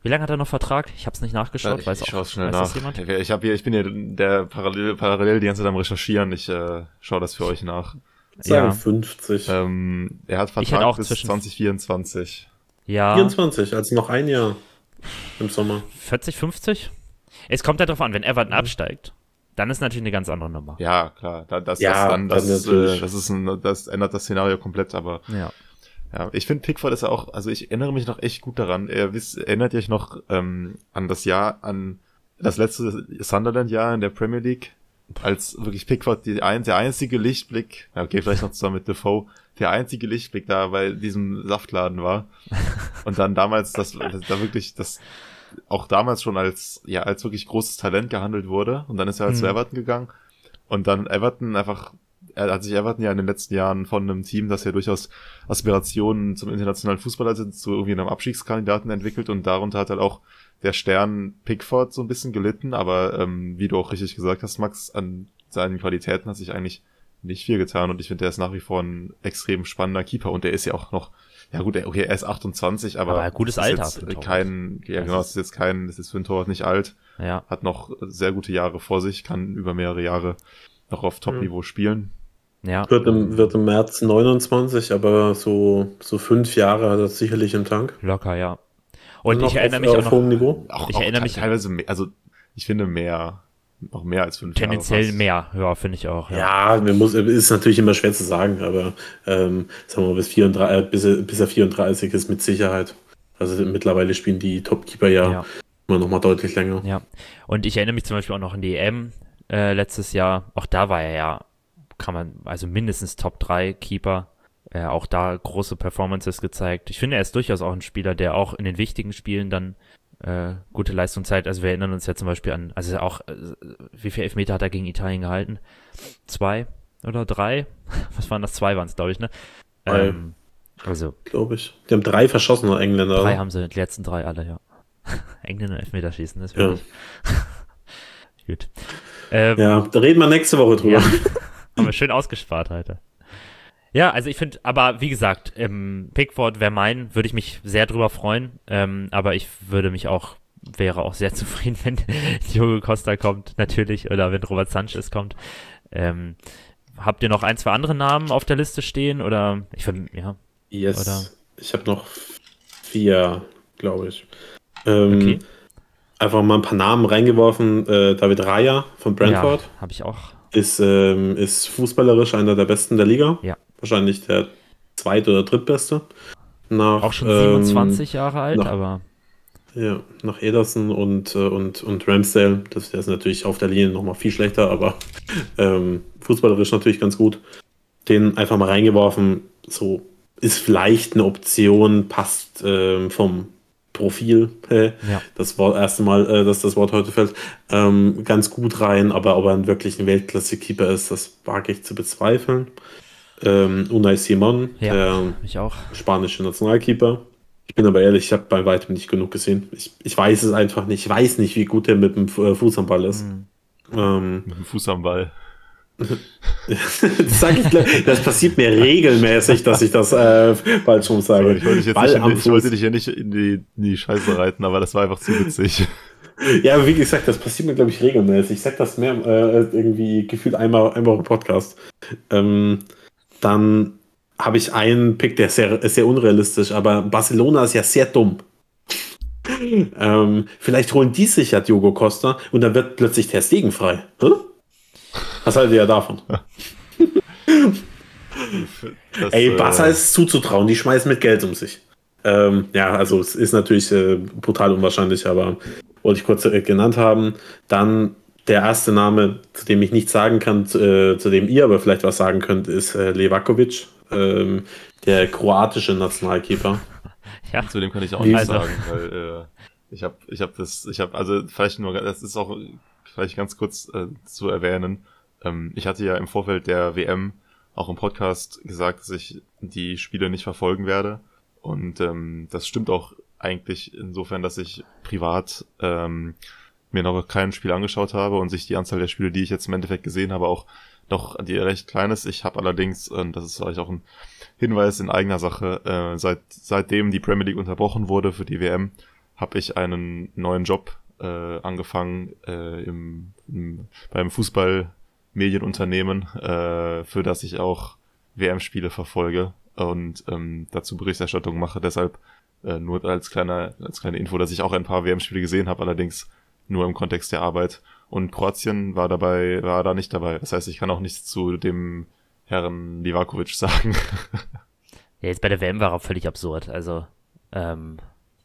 Wie lange hat er noch Vertrag? Ich habe es nicht nachgeschaut. ich weiß ich auch, schaue es schnell weiß nach. das jemand? Ich, hab hier, ich bin hier der parallel, parallel die ganze Zeit am Recherchieren. Ich äh, schaue das für euch nach. Sagen Ja. 50. Ähm, er hat Vertrag auch bis zwischen- 2024. Ja, 24, also noch ein Jahr im Sommer. 40, 50? Es kommt halt drauf an, wenn Everton absteigt, dann ist natürlich eine ganz andere Nummer. Ja, klar. Das, Ja, das, dann, das, äh, das ist ein, das ändert das Szenario komplett, aber Ja. Ja, ich finde Pickford ist ja auch, also ich erinnere mich noch echt gut daran. Er wisst, erinnert ihr euch noch ähm, an das Jahr, an das letzte Sunderland-Jahr in der Premier League, als wirklich Pickford die, ein, der einzige Lichtblick, ja, okay, vielleicht noch zusammen mit Defoe, der einzige Lichtblick da bei diesem Saftladen war. Und dann damals, das, das da wirklich, das auch damals schon als, ja, als wirklich großes Talent gehandelt wurde. Und dann ist er halt zu Mhm. Everton gegangen. Und dann Everton einfach, er hat sich Everton ja in den letzten Jahren von einem Team, das ja durchaus Aspirationen zum internationalen Fußballer sind, zu irgendwie einem Abstiegskandidaten entwickelt und darunter hat halt auch der Stern Pickford so ein bisschen gelitten, aber ähm, wie du auch richtig gesagt hast, Max, an seinen Qualitäten hat sich eigentlich nicht viel getan und ich finde, der ist nach wie vor ein extrem spannender Keeper und der ist ja auch noch, ja gut, er- okay, er ist 28, aber, Aber ein gutes ist Alter jetzt für einen Torwart. kein, ja Das genau, ist- das ist jetzt kein, das ist für einen Torwart nicht alt, Ja. hat noch sehr gute Jahre vor sich, kann über mehrere Jahre noch auf Top-Niveau spielen. Ja. Wird im, wird im März 29, aber so, so fünf Jahre hat er sicherlich im Tank. Locker, ja. Und Noch ich erinnere auf, mich auch auf noch hohem Niveau. Auch, Ich auch erinnere mich- teilweise, mehr, also ich finde mehr, noch mehr als fünf tendenziell Jahre. mehr. Ja, finde ich auch. Ja. Ja, mir muss, ist natürlich immer schwer zu sagen, aber ähm, sagen wir mal, bis, 34, äh, bis, er- bis er 34 ist mit Sicherheit. Also mittlerweile spielen die Topkeeper ja, Ja. immer noch mal deutlich länger. Ja. Und ich erinnere mich zum Beispiel auch noch an die EM äh, letztes Jahr. Auch da war er ja, kann man, also mindestens Top 3 Keeper. Äh, auch da große Performances gezeigt. Ich finde, er ist durchaus auch ein Spieler, der auch in den wichtigen Spielen dann äh, gute Leistung zeigt. Also wir erinnern uns ja zum Beispiel an, also auch, äh, wie viel Elfmeter hat er gegen Italien gehalten? Zwei oder drei? Was waren das? Zwei waren es, glaube ich, ne? Ähm, also Glaube ich. Die haben drei verschossene Engländer. drei haben sie, die letzten drei alle, ja. Engländer Elfmeter schießen, das Ja. wäre Gut. Ähm, ja, da reden wir nächste Woche drüber. Ja. Haben wir schön ausgespart heute. Ja, also ich finde, aber wie gesagt, ähm, Pickford wäre mein, würde ich mich sehr drüber freuen. Ähm, aber ich würde mich auch, wäre auch sehr zufrieden, wenn Diogo Costa kommt, natürlich, oder wenn Robert Sanchez kommt. Ähm, habt ihr noch ein, zwei andere Namen auf der Liste stehen? Oder ich finde, ja, Yes. Oder? Ich habe noch vier, glaube ich. Ähm, okay. Einfach mal ein paar Namen reingeworfen. Äh, David Raya von Brentford Ja, habe ich auch. Ist, ähm, ist fußballerisch einer der besten der Liga. Ja. Wahrscheinlich der zweit- oder drittbeste. Nach, Auch schon ähm, 27 Jahre alt, noch- aber Ja, nach Ederson und, äh, und, und Ramsdale. Das ist natürlich auf der Linie nochmal viel schlechter, aber ähm, fußballerisch natürlich ganz gut. Den einfach mal reingeworfen. So ist vielleicht eine Option, passt ähm, vom Profil, äh, ja. das Wort, erste Mal, äh, dass das Wort heute fällt, ähm, ganz gut rein, aber ob er ein wirklich ein Weltklasse-Keeper ist, das wage ich zu bezweifeln. Ähm, Unai Simon, ja, der spanische Nationalkeeper. Ich bin aber ehrlich, ich habe bei weitem nicht genug gesehen. Ich, ich weiß es einfach nicht. Ich weiß nicht, wie gut er mit dem äh, Fuß am Ball ist. Mhm. Ähm, mit dem Fuß am Ball. Das, ich, das passiert mir regelmäßig, dass ich das äh, bald schon sage. Ich wollte, ich, ich wollte dich ja nicht in die, in die Scheiße reiten, aber das war einfach zu witzig. Ja, wie gesagt, das passiert mir, glaube ich, regelmäßig. Ich sage das mehr äh, irgendwie gefühlt einmal, einmal im Podcast. Ähm, dann habe ich einen Pick, der ist sehr, ist sehr unrealistisch, aber Barcelona ist ja sehr dumm. ähm, vielleicht holen die sich ja Diogo Costa und dann wird plötzlich der Stegen frei. Hm? Was haltet ihr davon? das, Ey, Barca äh... ist zuzutrauen, die schmeißen mit Geld um sich. Ähm, ja, also es ist natürlich äh, brutal unwahrscheinlich, aber wollte ich kurz äh, genannt haben. Dann der erste Name, zu dem ich nichts sagen kann, zu, äh, zu dem ihr aber vielleicht was sagen könnt, ist äh, Levakovic, ähm, der kroatische Nationalkeeper. Ja, zu dem kann ich auch nichts sagen, weil äh, ich habe, ich habe das, ich habe, also vielleicht nur, das ist auch vielleicht ganz kurz äh, zu erwähnen. Ähm, ich hatte ja im Vorfeld der WM auch im Podcast gesagt, dass ich die Spiele nicht verfolgen werde. Und ähm, das stimmt auch eigentlich insofern, dass ich privat ähm, mir noch kein Spiel angeschaut habe und sich die Anzahl der Spiele, die ich jetzt im Endeffekt gesehen habe, auch doch die recht klein ist. Ich habe allerdings, und das ist vielleicht auch ein Hinweis in eigener Sache, äh, seit seitdem die Premier League unterbrochen wurde für die WM, habe ich einen neuen Job äh, angefangen äh, im, im, beim Fußballmedienunternehmen, äh, für das ich auch WM-Spiele verfolge und ähm, dazu Berichterstattung mache. Deshalb äh, nur als kleiner als kleine Info, dass ich auch ein paar WM-Spiele gesehen habe, allerdings nur im Kontext der Arbeit. Und Kroatien war dabei, war da nicht dabei. Das heißt, ich kann auch nichts zu dem Herrn Livakovic sagen. ja, jetzt bei der WM war er völlig absurd. Also, ähm,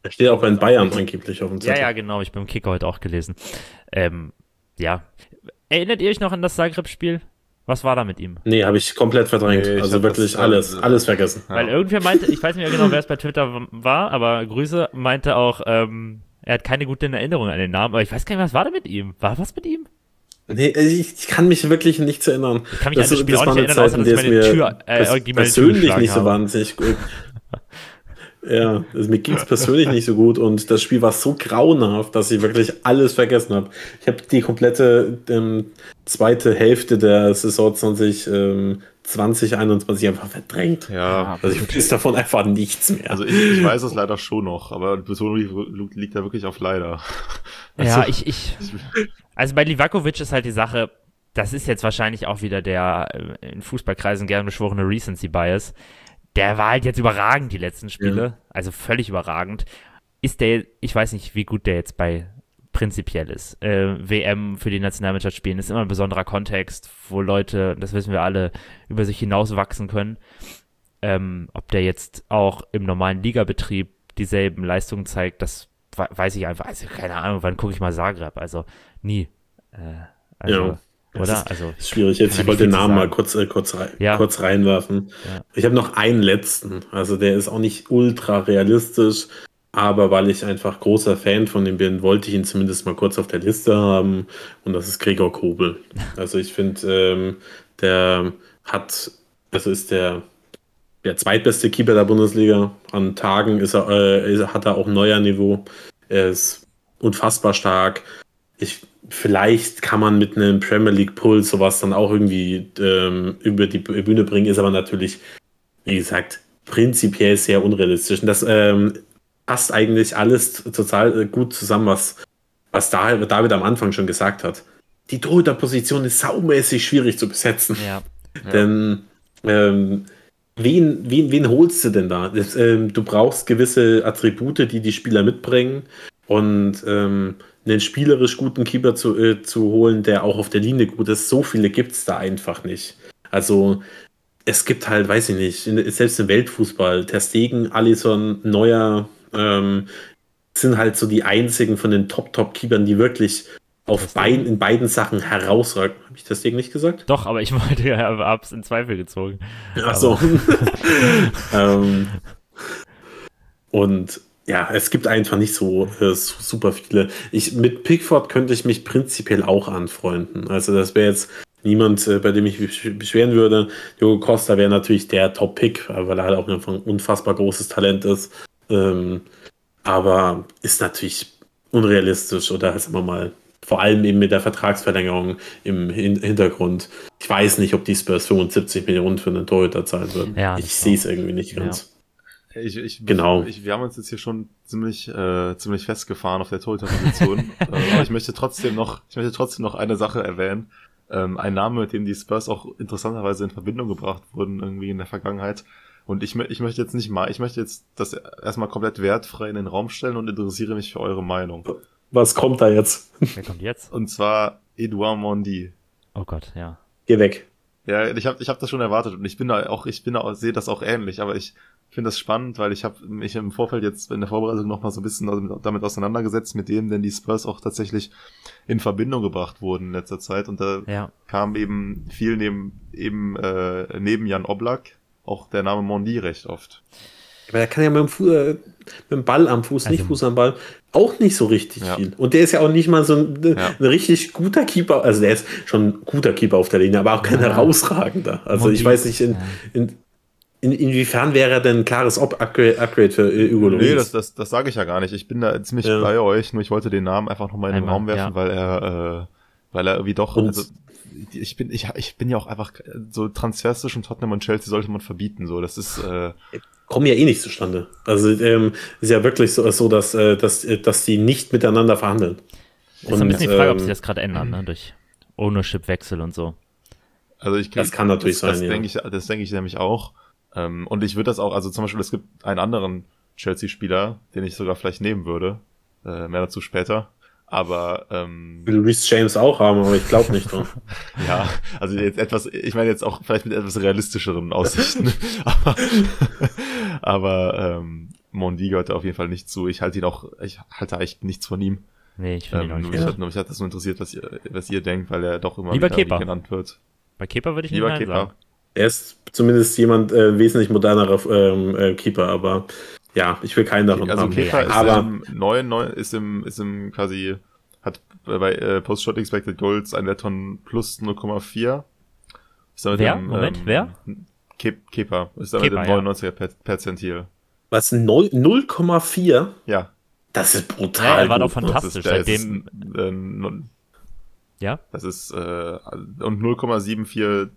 er steht auch bei Bayern angeblich auf dem Zettel. Ja, ja, genau. Ich bin im Kicker heute auch gelesen. Ähm, ja. Erinnert ihr euch noch an das Zagreb-Spiel? Was war da mit ihm? Nee, habe ich komplett verdrängt. Nee, also wirklich das, alles, alles vergessen. Weil irgendwer meinte, ich weiß nicht mehr genau, wer es bei Twitter war, aber Grüße meinte auch, ähm, er hat keine guten Erinnerungen an den Namen, aber ich weiß gar nicht, was war da mit ihm? War was mit ihm? Nee, ich, ich kann mich wirklich nicht zu erinnern. Ich kann mich das, an das Spiel das auch nicht erinnern, außer dass ich meine Tür, äh, die meine persönlich Tür nicht so wahnsinnig gut. ja, also mir ging es persönlich nicht so gut und das Spiel war so grauenhaft, dass ich wirklich alles vergessen habe. Ich habe die komplette ähm, zweite Hälfte der Saison 20, ähm, 2021 einfach verdrängt. Ja. Also ich weiß davon einfach nichts mehr. Also ich, ich weiß es leider schon noch, aber die Betonung liegt da wirklich auf leider. Also, ja, ich, ich, also bei Livakovic ist halt die Sache, das ist jetzt wahrscheinlich auch wieder der äh, in Fußballkreisen gern beschworene Recency Bias. Der war halt jetzt überragend die letzten Spiele, ja. also völlig überragend. Ist der, ich weiß nicht, wie gut der jetzt bei prinzipiell ist. Äh, WM für die Nationalmannschaft spielen ist immer ein besonderer Kontext, wo Leute, das wissen wir alle, über sich hinaus wachsen können. Ähm, ob der jetzt auch im normalen Ligabetrieb dieselben Leistungen zeigt, das weiß ich einfach. Also keine Ahnung, wann gucke ich mal Zagreb? Also nie. Äh, also, ja. Oder? also, ist schwierig jetzt. Ich wollte den Namen mal kurz, äh, kurz, rein, ja. kurz reinwerfen. Ja. Ich habe noch einen letzten. Also der ist auch nicht ultra realistisch, aber weil ich einfach großer Fan von ihm bin, wollte ich ihn zumindest mal kurz auf der Liste haben. Und das ist Gregor Kobel. Also ich finde, ähm, der hat, also ist der, der zweitbeste Keeper der Bundesliga. An Tagen ist er, äh, hat er auch ein neuer Niveau. Er ist unfassbar stark. Ich, vielleicht kann man mit einem Premier League Puls sowas dann auch irgendwie ähm, über die Bühne bringen, ist aber natürlich, wie gesagt, prinzipiell sehr unrealistisch. Und das ähm, passt eigentlich alles total äh, gut zusammen, was, was David am Anfang schon gesagt hat. Die Torhüterposition ist saumäßig schwierig zu besetzen. Ja. ja. Denn ähm, wen, wen, wen holst du denn da? Das, ähm, du brauchst gewisse Attribute, die die Spieler mitbringen. Und ähm, einen spielerisch guten Keeper zu, äh, zu holen, der auch auf der Linie gut ist, so viele gibt es da einfach nicht. Also es gibt halt, weiß ich nicht, selbst im Weltfußball, Ter Stegen, Alisson, Neuer, ähm, sind halt so die einzigen von den Top-Top-Keepern, die wirklich auf beiden, in beiden Sachen herausragen. Habe ich das Ding nicht gesagt? Doch, aber ich wollte ja, hab's in Zweifel gezogen. Ach so. ähm, und ja, es gibt einfach nicht so äh, super viele. Ich, mit Pickford könnte ich mich prinzipiell auch anfreunden. Also das wäre jetzt niemand, äh, bei dem ich mich beschweren würde. Diogo Costa wäre natürlich der Top-Pick, weil er halt auch einfach ein unfassbar großes Talent ist. Ähm, aber ist natürlich unrealistisch oder sagen wir mal, vor allem eben mit der Vertragsverlängerung im Hintergrund. Ich weiß nicht, ob die Spurs 75 Millionen für einen Torhüter zahlen würden. Ja, ich sehe es irgendwie nicht ganz. Ja. Ich, ich, genau. Ich, wir haben uns jetzt hier schon ziemlich, äh, ziemlich festgefahren auf der Torhüterposition. äh, aber ich möchte trotzdem noch, ich möchte trotzdem noch eine Sache erwähnen. Ähm, ein Name, mit dem die Spurs auch interessanterweise in Verbindung gebracht wurden, irgendwie in der Vergangenheit. Und ich, ich möchte jetzt nicht mal, ich möchte jetzt das erstmal komplett wertfrei in den Raum stellen und interessiere mich für eure Meinung. Was kommt da jetzt? Wer kommt jetzt? Und zwar Edouard Mondi. Oh Gott, ja. Geh weg. Ja, ich habe ich hab das schon erwartet und ich bin da auch, ich bin da sehe das auch ähnlich, aber ich finde das spannend, weil ich habe mich im Vorfeld jetzt in der Vorbereitung noch mal so ein bisschen damit auseinandergesetzt, mit denen denn die Spurs auch tatsächlich in Verbindung gebracht wurden in letzter Zeit und da ja. kam eben viel neben eben äh, neben Jan Oblak auch der Name Mondi recht oft. Aber er kann ja mit dem, Fu äh, mit dem Ball am Fuß, also, nicht Fuß am Ball, auch nicht so richtig ja. viel. Und der ist ja auch nicht mal so ein, ja. ein, richtig guter Keeper. Also der ist schon ein guter Keeper auf der Linie, aber auch kein ja. herausragender. Also Mondi, ich weiß nicht, in, in, in, inwiefern wäre er denn ein klares Upgrade, Upgrade für Hugo Lloris? Nee, das, das, das sage ich ja gar nicht. Ich bin da ziemlich bei euch, nur ich wollte den Namen einfach nochmal in den Raum werfen, weil er, äh, weil er irgendwie doch, und also, ich bin, ich, ich bin ja auch einfach so Transfers zwischen Tottenham und Chelsea sollte man verbieten. So, das ist. Äh, kommen ja eh nicht zustande. Also ähm, ist ja wirklich so, so dass, äh, dass, äh, dass die nicht miteinander verhandeln. Das ist ein bisschen die Frage, ähm, ob sich das gerade ändern, ne? durch Ownership-Wechsel und so. Also ich das kann natürlich das, sein. Das ja. denke ich, das denke ich nämlich auch. Ähm, und ich würde das auch, also zum Beispiel, es gibt einen anderen Chelsea-Spieler, den ich sogar vielleicht nehmen würde. Äh, mehr dazu später. Aber ähm, will Reese James auch haben, aber ich glaube nicht dran. ja, also jetzt etwas, ich meine jetzt auch vielleicht mit etwas realistischeren Aussichten. aber aber ähm, Mondi gehört auf jeden Fall nicht zu. Ich halte ihn auch, ich halte echt nichts von ihm. Nee, ich finde ähm, ihn auch nicht. Mich hat, mich hat das nur interessiert, was ihr, was ihr denkt, weil er doch immer Lieber wieder genannt wird. Bei Keeper würde ich Lieber nicht sagen. Er ist zumindest jemand äh, wesentlich modernerer ähm, äh, Keeper, aber ja, ich will keinen davon also haben. Kepa ist aber im neuen, neuen, ist im, ist im quasi, hat bei äh, Post-Shot Expected Goals ein Letton plus 0,4. Wer? Dem, Moment, ähm, wer? Kepa. Ist damit Kepa, im 99er ja. Perzentil. Was, 0,4? Ja. Das ist brutal. Ja, er war doch fantastisch. Ist, seitdem, ist, äh, ja? Das ist, äh, und 0,74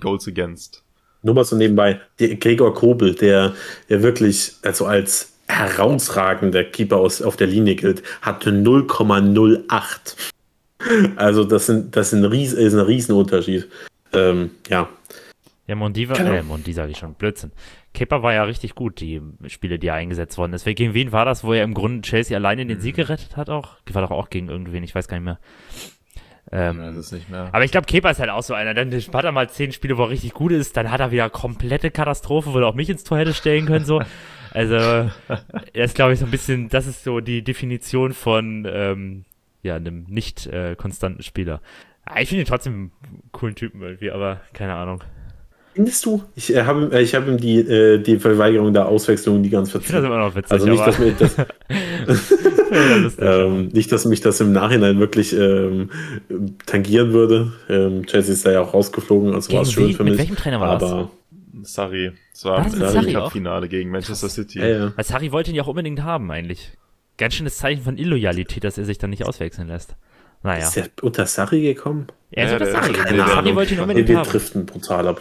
Goals against nur mal so nebenbei, der Gregor Kobel, der, der wirklich also als herausragender Keeper aus, auf der Linie gilt, hatte 0,08. Also das, sind, das sind ries, ist ein Riesenunterschied. Ähm, ja. Ja, Mondi war, genau. äh, Mondi sage ich schon, Blödsinn. Kepa war ja richtig gut, die Spiele, die er eingesetzt worden ist. Gegen wen war das, wo er im Grunde Chelsea alleine den Sieg gerettet hat auch? War doch auch gegen irgendwen, ich weiß gar nicht mehr. Ähm, ja, aber ich glaube, Kepa ist halt auch so einer. Dann hat er mal zehn Spiele, wo er richtig gut ist, dann hat er wieder komplette Katastrophe, wo er auch mich ins Tor hätte stellen können. So. Also, er ist, glaube ich, so ein bisschen, das ist so die Definition von ähm, ja, einem nicht äh, konstanten Spieler. Ja, ich finde ihn trotzdem einen coolen Typen irgendwie, aber keine Ahnung. Findest du? Ich äh, habe äh, ich hab ihm die, äh, die Verweigerung der Auswechslung die ganz verzeiht. Ich finde das immer noch witzig. Also nicht, dass mir das, ähm, nicht, dass mich das im Nachhinein wirklich ähm, tangieren würde. Ähm, Chelsea ist da ja auch rausgeflogen, also war es schön für mich. Mit welchem Trainer war aber das? Sarri. Es war im Cup-Finale gegen Manchester City. Ja, ja. Weil Sarri wollte ihn ja auch unbedingt haben, eigentlich. Ganz schönes Zeichen von Illoyalität, dass er sich dann nicht auswechseln lässt. Naja. Ist er unter Sarri gekommen? Er ist ja, unter Sarri gekommen. Sarri wollte ihn unbedingt haben. Wir driften brutal ab.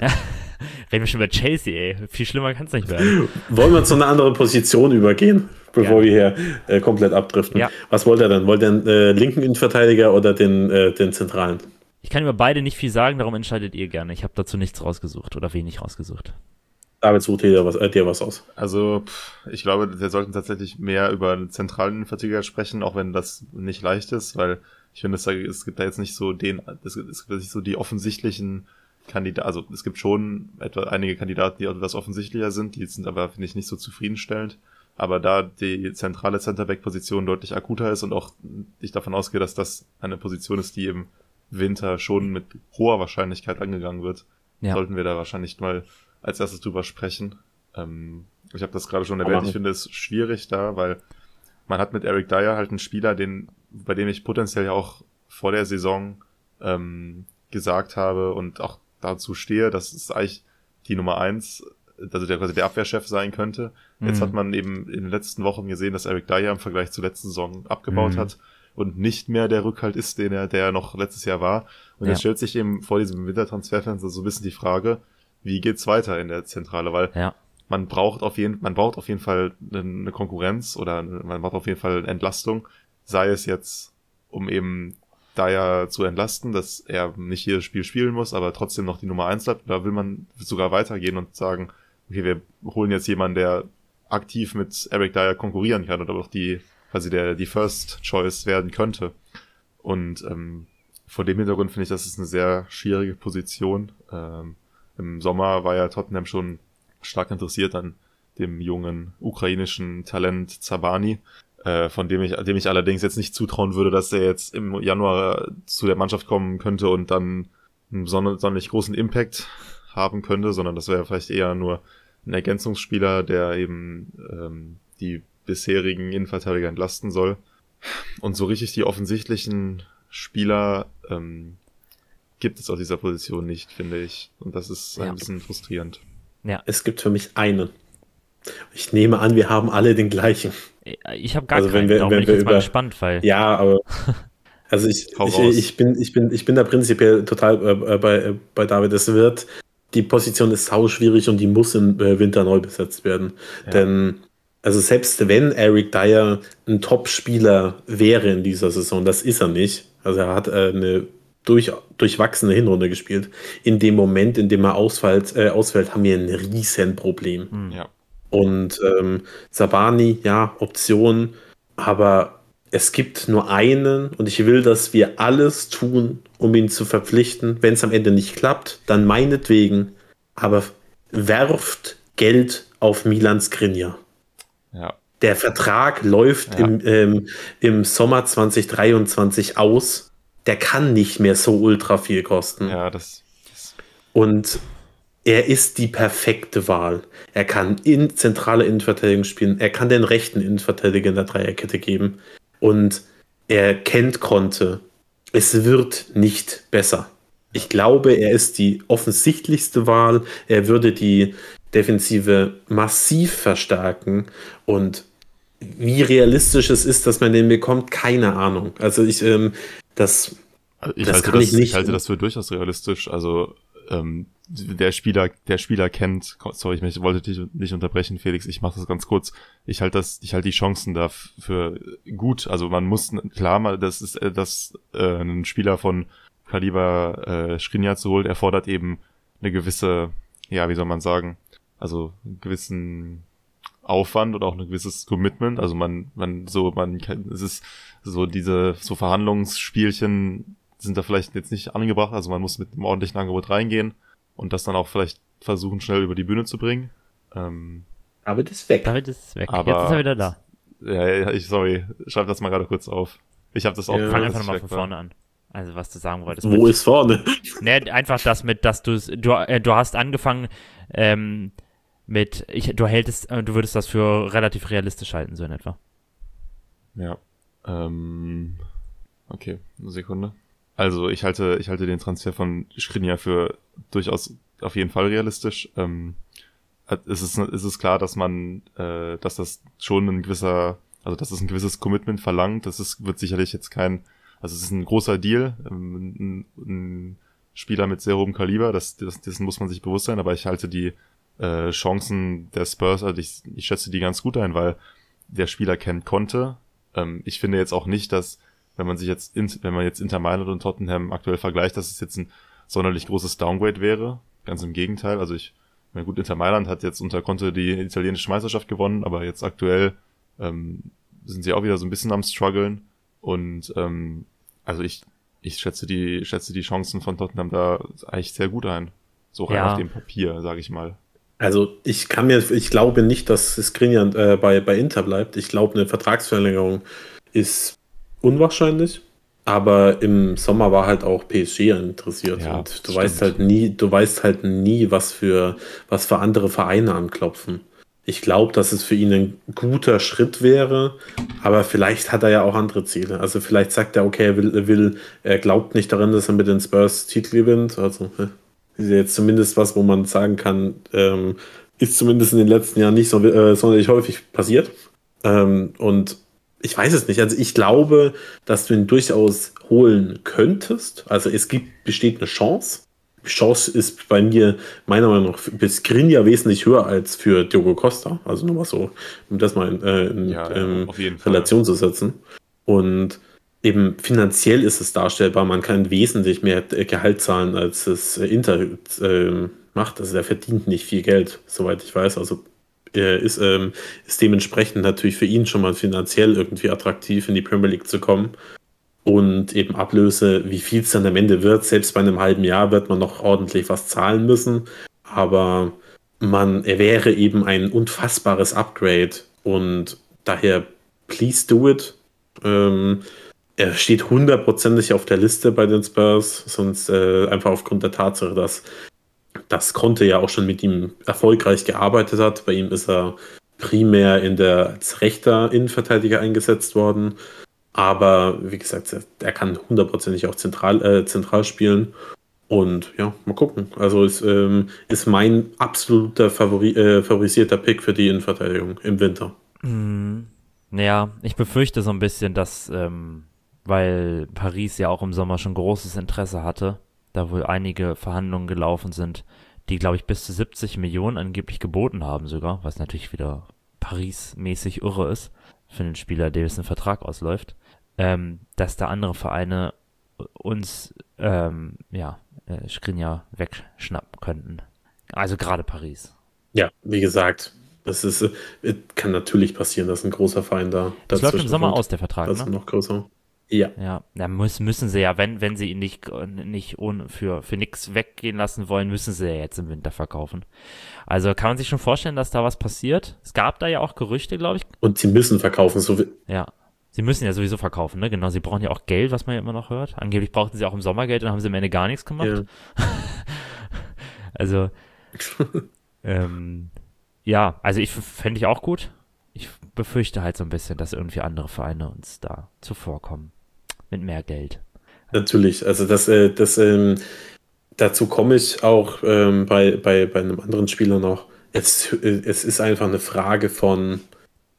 Ja. Reden wir schon über Chelsea, ey. Viel schlimmer kann es nicht werden. Wollen wir zu einer anderen Position übergehen, bevor ja. wir hier äh, komplett abdriften? Ja. Was wollt ihr denn? Wollt ihr den äh, linken Innenverteidiger oder den, äh, den zentralen? Ich kann über beide nicht viel sagen, darum entscheidet ihr gerne. Ich habe dazu nichts rausgesucht oder wenig rausgesucht. David sucht dir was, äh, dir was aus. Also, pff, ich glaube, wir sollten tatsächlich mehr über einen zentralen Innenverteidiger sprechen, auch wenn das nicht leicht ist, weil ich finde, es gibt da jetzt nicht so den, es gibt nicht so die offensichtlichen Kandidat, also es gibt schon etwa einige Kandidaten, die etwas offensichtlicher sind, die sind aber, finde ich, nicht so zufriedenstellend. Aber da die zentrale Centerback-Position deutlich akuter ist und auch ich davon ausgehe, dass das eine Position ist, die im Winter schon mit hoher Wahrscheinlichkeit angegangen wird, ja. sollten wir da wahrscheinlich mal als erstes drüber sprechen. Ähm, ich habe das gerade schon erwähnt, ich finde es schwierig da, weil man hat mit Eric Dyer halt einen Spieler, den, bei dem ich potenziell ja auch vor der Saison ähm, gesagt habe und auch dazu stehe, dass es eigentlich die Nummer eins also der quasi der Abwehrchef sein könnte. Mhm. Jetzt hat man eben in den letzten Wochen gesehen, dass Eric Dyer im Vergleich zur letzten Saison abgebaut mhm. hat und nicht mehr der Rückhalt ist, den er, der noch letztes Jahr war. Und ja. jetzt stellt sich eben vor diesem Wintertransferfenster so ein bisschen die Frage, wie geht's weiter in der Zentrale, weil ja. man braucht auf jeden, man braucht auf jeden Fall eine Konkurrenz oder man braucht auf jeden Fall Entlastung, sei es jetzt, um eben Dyer zu entlasten, dass er nicht jedes Spiel spielen muss, aber trotzdem noch die Nummer eins bleibt. Da will man sogar weitergehen und sagen, okay, wir holen jetzt jemanden, der aktiv mit Eric Dyer konkurrieren kann oder auch die, quasi der, die First Choice werden könnte. Und ähm, vor dem Hintergrund finde ich, das ist eine sehr schwierige Position. Ähm, Im Sommer war ja Tottenham schon stark interessiert an dem jungen ukrainischen Talent Zabani, äh, von dem ich, dem ich allerdings jetzt nicht zutrauen würde, dass er jetzt im Januar zu der Mannschaft kommen könnte und dann einen sonderlich großen Impact haben könnte, sondern das wäre vielleicht eher nur ein Ergänzungsspieler, der eben ähm, die bisherigen Innenverteidiger entlasten soll. Und so richtig die offensichtlichen Spieler ähm, gibt es auf dieser Position nicht, finde ich. Und das ist ein bisschen frustrierend. Ja. Es gibt für mich einen. Ich nehme an, wir haben alle den gleichen. Ich habe gar also keinen, wenn wir, wenn bin ich jetzt über, mal gespannt, weil. Ja, aber also ich, ich, ich, bin, ich, bin, ich bin da prinzipiell total äh, bei, äh, bei David. Es wird die Position ist sau schwierig und die muss im äh, Winter neu besetzt werden. Ja. Denn, also selbst wenn Eric Dyer ein Top-Spieler wäre in dieser Saison, das ist er nicht. Also er hat äh, eine durch, durchwachsene Hinrunde gespielt. In dem Moment, in dem er ausfällt, äh, ausfällt haben wir ein riesen Problem. Hm. Ja. Und ähm, Sabani, ja, Option, aber es gibt nur einen und ich will, dass wir alles tun, um ihn zu verpflichten. Wenn es am Ende nicht klappt, dann meinetwegen, aber werft Geld auf Milan Skriniar. Ja. Der Vertrag läuft ja. im, ähm, im Sommer 2023 aus. Der kann nicht mehr so ultra viel kosten. Ja, das. das und er ist die perfekte Wahl. Er kann in zentrale Innenverteidigung spielen. Er kann den rechten Innenverteidiger in der Dreierkette geben und er kennt Konte. Es wird nicht besser. Ich glaube, er ist die offensichtlichste Wahl. Er würde die Defensive massiv verstärken und wie realistisch es ist, dass man den bekommt, keine Ahnung. Also ich, ähm, das, also ich, das halte das, ich, ich halte das für durchaus realistisch. Also ähm, der Spieler, der Spieler kennt, sorry, ich wollte dich nicht unterbrechen, Felix, ich mache das ganz kurz. Ich halte das, ich halte die Chancen dafür gut. Also man muss klar mal, das ist, äh, dass äh, ein Spieler von Kaliber äh, Skriniar zu holen, erfordert eben eine gewisse, ja, wie soll man sagen, also einen gewissen Aufwand oder auch ein gewisses Commitment. Also man, man so, man, es ist so diese so Verhandlungsspielchen sind da vielleicht jetzt nicht angebracht. Also man muss mit einem ordentlichen Angebot reingehen und das dann auch vielleicht versuchen, schnell über die Bühne zu bringen. Ähm, David ist weg. David ist weg. Aber, Jetzt ist er wieder da. Ja, ich, sorry, schreib das mal gerade kurz auf. Ich habe das auch. Ja, fang einfach nochmal von vorne an. Also was du sagen wolltest. Wo mit, ist vorne? Ne, einfach das mit, dass du du, äh, du hast angefangen ähm, mit, ich, du hältst, äh, du würdest das für relativ realistisch halten, so in etwa. Ja. Ähm, okay, eine Sekunde. Also ich halte, ich halte den Transfer von Skriniar für durchaus auf jeden Fall realistisch. Ähm, es, ist, es ist klar, dass man, äh, dass das schon ein gewisser, also dass es ein gewisses Commitment verlangt. Das ist, wird sicherlich jetzt kein, also es ist ein großer Deal, ähm, ein, ein Spieler mit sehr hohem Kaliber, das, das, dessen muss man sich bewusst sein, aber ich halte die äh, Chancen der Spurs, also ich, ich schätze die ganz gut ein, weil der Spieler kennt konnte. Ähm, ich finde jetzt auch nicht, dass wenn man sich jetzt, in, wenn man jetzt Inter Mailand und Tottenham aktuell vergleicht, dass es jetzt ein sonderlich großes Downgrade wäre. Ganz im Gegenteil. Also ich, na gut, Inter Mailand hat jetzt unter Conte die italienische Meisterschaft gewonnen, aber jetzt aktuell ähm, sind sie auch wieder so ein bisschen am struggeln. Und ähm, also ich, ich schätze die, schätze die Chancen von Tottenham da eigentlich sehr gut ein. So rein ja. auf dem Papier, sage ich mal. Also ich kann mir, ich glaube nicht, dass Skriniar äh, bei, bei Inter bleibt. Ich glaube, eine Vertragsverlängerung ist unwahrscheinlich. Aber im Sommer war halt auch PSG interessiert. Ja, und du stimmt. weißt halt nie, du weißt halt nie, was für, was für andere Vereine anklopfen. Ich glaube, dass es für ihn ein guter Schritt wäre, aber vielleicht hat er ja auch andere Ziele. Also vielleicht sagt er, okay, er will, er will, er glaubt nicht daran, dass er mit den Spurs Titel gewinnt. Also ist ja jetzt zumindest was, wo man sagen kann, ähm, ist zumindest in den letzten Jahren nicht so äh, sonderlich häufig passiert. Ähm, und ich weiß es nicht. Also ich glaube, dass du ihn durchaus holen könntest. Also es gibt, besteht eine Chance. Die Chance ist bei mir meiner Meinung nach für Skriniar wesentlich höher als für Diogo Costa. Also nur mal so, um das mal in, äh, in Ja, ähm. Relation zu setzen. Und eben finanziell ist es darstellbar. Man kann wesentlich mehr Gehalt zahlen, als es Inter äh, macht. Also er verdient nicht viel Geld, soweit ich weiß. Also er ist, ähm, ist dementsprechend natürlich für ihn schon mal finanziell irgendwie attraktiv, in die Premier League zu kommen. Und eben Ablöse, wie viel es dann am Ende wird, selbst bei einem halben Jahr wird man noch ordentlich was zahlen müssen. Aber man, er wäre eben ein unfassbares Upgrade und daher, please do it. Ähm, er steht hundertprozentig auf der Liste bei den Spurs, sonst äh, einfach aufgrund der Tatsache, dass das Conte ja auch schon mit ihm erfolgreich gearbeitet hat. Bei ihm ist er primär in der, als rechter Innenverteidiger eingesetzt worden. Aber wie gesagt, er, kann hundertprozentig auch zentral, äh, zentral spielen. Und ja, mal gucken. Also ist, ähm, ist mein absoluter Favori äh, favorisierter Pick für die Innenverteidigung im Winter. Mm, Ja, ich befürchte so ein bisschen, dass, ähm, weil Paris ja auch im Sommer schon großes Interesse hatte, da wohl einige Verhandlungen gelaufen sind, die, glaube ich, bis zu 70 Millionen angeblich geboten haben sogar, was natürlich wieder Paris-mäßig irre ist für einen Spieler, der jetzt ein Vertrag ausläuft, ähm, dass da andere Vereine uns, ähm, ja, äh, Skriniar wegschnappen könnten. Also gerade Paris. Ja, wie gesagt, das ist, äh, kann natürlich passieren, dass ein großer Verein da Das läuft im Sommer kommt. aus, der Vertrag, Das ist ne? noch größer. Ja. Ja, da müssen, müssen sie ja, wenn, wenn sie ihn nicht, nicht ohne, für, für nix weggehen lassen wollen, müssen sie ja jetzt im Winter verkaufen. Also kann man sich schon vorstellen, dass da was passiert. Es gab da ja auch Gerüchte, glaube ich. Und sie müssen verkaufen. So wie, Ja. Sie müssen ja sowieso verkaufen, ne? Genau, sie brauchen ja auch Geld, was man ja immer noch hört. Angeblich brauchten sie auch im Sommer Geld und haben sie am Ende gar nichts gemacht. ja. Also, ähm, ja, also ich fände ich auch gut. Ich befürchte halt so ein bisschen, dass irgendwie andere Vereine uns da zuvorkommen. Mit mehr Geld. Natürlich, also das, äh, das ähm, dazu komme ich auch ähm, bei, bei, bei einem anderen Spieler noch. Es, äh, es ist einfach eine Frage von,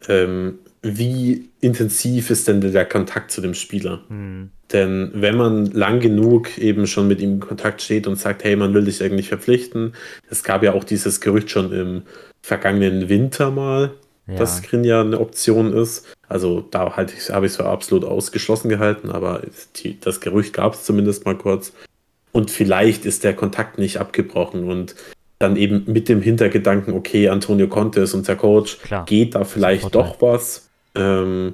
ähm, wie intensiv ist denn der Kontakt zu dem Spieler? Hm. Denn wenn man lang genug eben schon mit ihm in Kontakt steht und sagt, hey, man will dich eigentlich verpflichten, es gab ja auch dieses Gerücht schon im vergangenen Winter mal, Ja. dass Skriniar eine Option ist. Also da halt habe ich es für absolut ausgeschlossen gehalten, aber die, das Gerücht gab es zumindest mal kurz. Und vielleicht ist der Kontakt nicht abgebrochen und dann eben mit dem Hintergedanken, okay, Antonio Conte ist unser Coach, Klar. geht da vielleicht doch was. Ähm,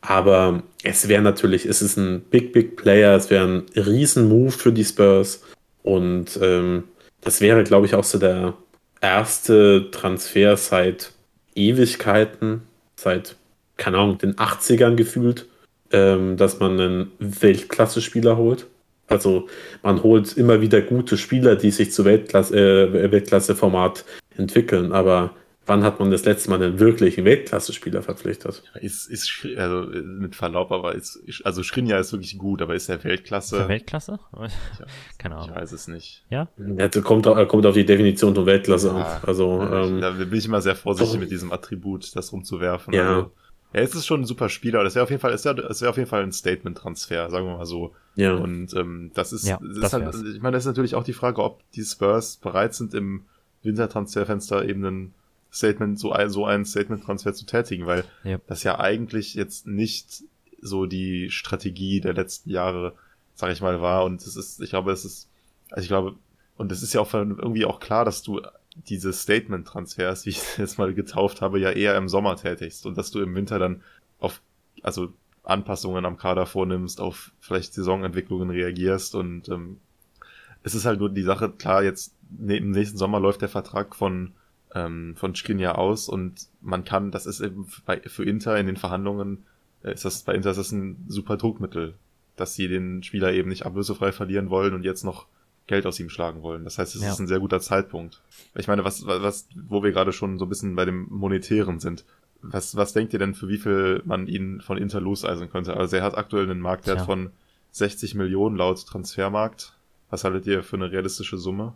aber es wäre natürlich, es ist ein Big, Big Player, es wäre ein Riesen-Move für die Spurs. Und ähm, das wäre, glaube ich, auch so der erste Transfer seit Ewigkeiten, seit, keine Ahnung, den 80ern gefühlt, ähm, dass man einen Weltklasse-Spieler holt. Also man holt immer wieder gute Spieler, die sich zu Weltklasse, äh, Weltklasse-Format entwickeln, aber wann hat man das letzte Mal einen wirklichen Weltklasse-Spieler verpflichtet? Ist, ist, Schri- also äh, mit Verlaub, aber ist, also Schrinja ist wirklich gut, aber ist er Weltklasse? Ist der Weltklasse? Tja, Keine Ich Ahnung. weiß es nicht. Ja, das kommt, kommt auf die Definition von Weltklasse an. Ja, Also, Ja, ähm, da bin ich immer sehr vorsichtig doch. mit diesem Attribut, das rumzuwerfen. Ja. Also, ja, es ist schon ein super Spieler. Das wäre auf jeden Fall, es wäre es wäre auf jeden Fall ein Statement-Transfer, sagen wir mal so. ja. Und ähm, das ist, Ja, das ist halt, ich meine, das ist natürlich auch die Frage, ob die Spurs bereit sind, im Wintertransferfenster eben ein Statement, so ein, so einen Statement-Transfer zu tätigen, weil Ja. das ja eigentlich jetzt nicht so die Strategie der letzten Jahre, sag ich mal, war. Und es ist, ich glaube, es ist, also ich glaube, und es ist ja auch irgendwie auch klar, dass du diese Statement-Transfers, wie ich es jetzt mal getauft habe, ja eher im Sommer tätigst und dass du im Winter dann auf, also Anpassungen am Kader vornimmst, auf vielleicht Saisonentwicklungen reagierst und ähm, es ist halt nur die Sache, klar, jetzt ne, im nächsten Sommer läuft der Vertrag von ähm, von Skriniar aus und man kann, das ist eben bei, für Inter in den Verhandlungen, äh, ist das bei Inter ist das ein super Druckmittel, dass sie den Spieler eben nicht ablösefrei verlieren wollen und jetzt noch Geld aus ihm schlagen wollen. Das heißt, es Ja. ist ein sehr guter Zeitpunkt. Ich meine, was, was, wo wir gerade schon so ein bisschen bei dem Monetären sind. Was, was denkt ihr denn, für wie viel man ihn von Inter loseisen könnte? Also er hat aktuell einen Marktwert Tja. von 60 Millionen laut Transfermarkt. Was haltet ihr für eine realistische Summe?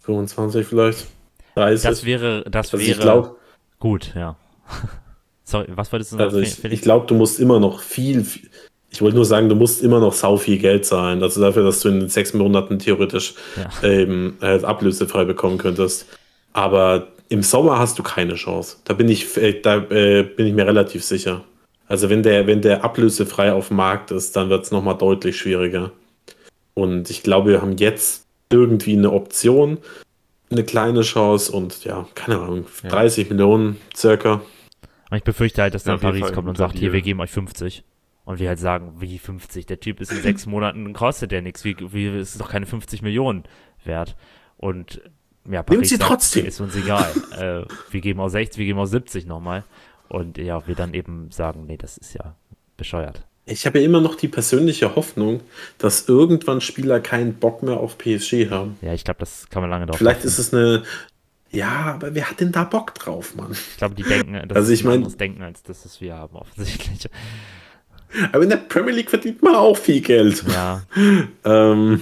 25 vielleicht. 30. Das wäre, das also wäre ich glaube, gut, ja. Sorry, was wolltest du sagen, also ich, ich glaube, du musst immer noch viel, viel ich wollte nur sagen, du musst immer noch sau viel Geld zahlen. Also dafür, dass du in sechs Monaten theoretisch Ja. eben äh, ablösefrei bekommen könntest. Aber im Sommer hast du keine Chance. Da bin ich, äh, da äh, bin ich mir relativ sicher. Also wenn der, wenn der ablösefrei auf dem Markt ist, dann wird es nochmal deutlich schwieriger. Und ich glaube, wir haben jetzt irgendwie eine Option, eine kleine Chance und ja, keine Ahnung, Ja. 30 Millionen circa. Und ich befürchte halt, dass Ja, dann Paris Fall kommt und sagt, hier, wir geben euch 50. Und wir halt sagen, wie 50? Der Typ ist in sechs Monaten, kostet der nichts. Wie, wie ist doch keine 50 Millionen wert. Und ja, Paris sie sagt, trotzdem. ist uns egal. äh, wir geben auch 60, wir geben auch 70 nochmal. Und ja, wir dann eben sagen, nee, das ist ja bescheuert. Ich habe ja immer noch die persönliche Hoffnung, dass irgendwann Spieler keinen Bock mehr auf PSG haben. Ja, ich glaube, das kann man lange drauf Vielleicht hoffen. ist es eine. Ja, aber wer hat denn da Bock drauf, Mann? Ich glaube, die denken, das Also ich ein mein- Denken, als das, was wir haben, offensichtlich. Aber in der Premier League verdient man auch viel Geld. Ja, Ähm,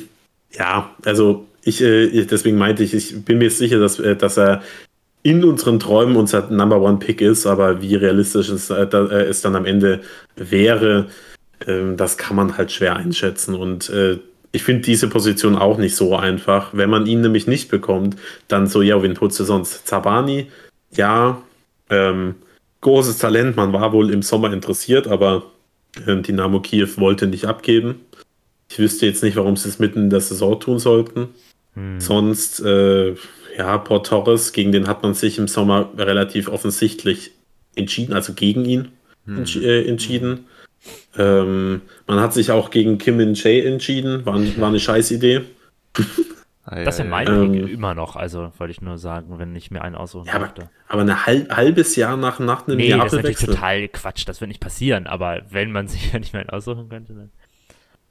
ja, also ich, äh, deswegen meinte ich, ich bin mir sicher, dass, äh, dass er in unseren Träumen unser Number One Pick ist, aber wie realistisch es, äh, äh, es dann am Ende wäre, ähm, das kann man halt schwer einschätzen. Und äh, ich finde diese Position auch nicht so einfach. Wenn man ihn nämlich nicht bekommt, dann so, ja, wen holst du sonst? Zabani, ja, ähm, großes Talent, man war wohl im Sommer interessiert, aber äh, Dynamo Kiew wollte nicht abgeben. Ich wüsste jetzt nicht, warum sie es mitten in der Saison tun sollten. hm. Sonst, äh, ja, Port Torres, gegen den hat man sich im Sommer relativ offensichtlich entschieden, also gegen ihn entsch äh, entschieden. Ähm, man hat sich auch gegen Kim Min Jae entschieden, war, war eine Scheißidee. das ist ja mein Ähm, immer noch. Also wollte ich nur sagen, wenn ich mir einen aussuchen Ja, aber, aber ein halb, halbes Jahr nach, nach einem Nee, das ist natürlich total Quatsch. Das wird nicht passieren. Aber wenn man sich ja nicht mehr einen aussuchen könnte, dann.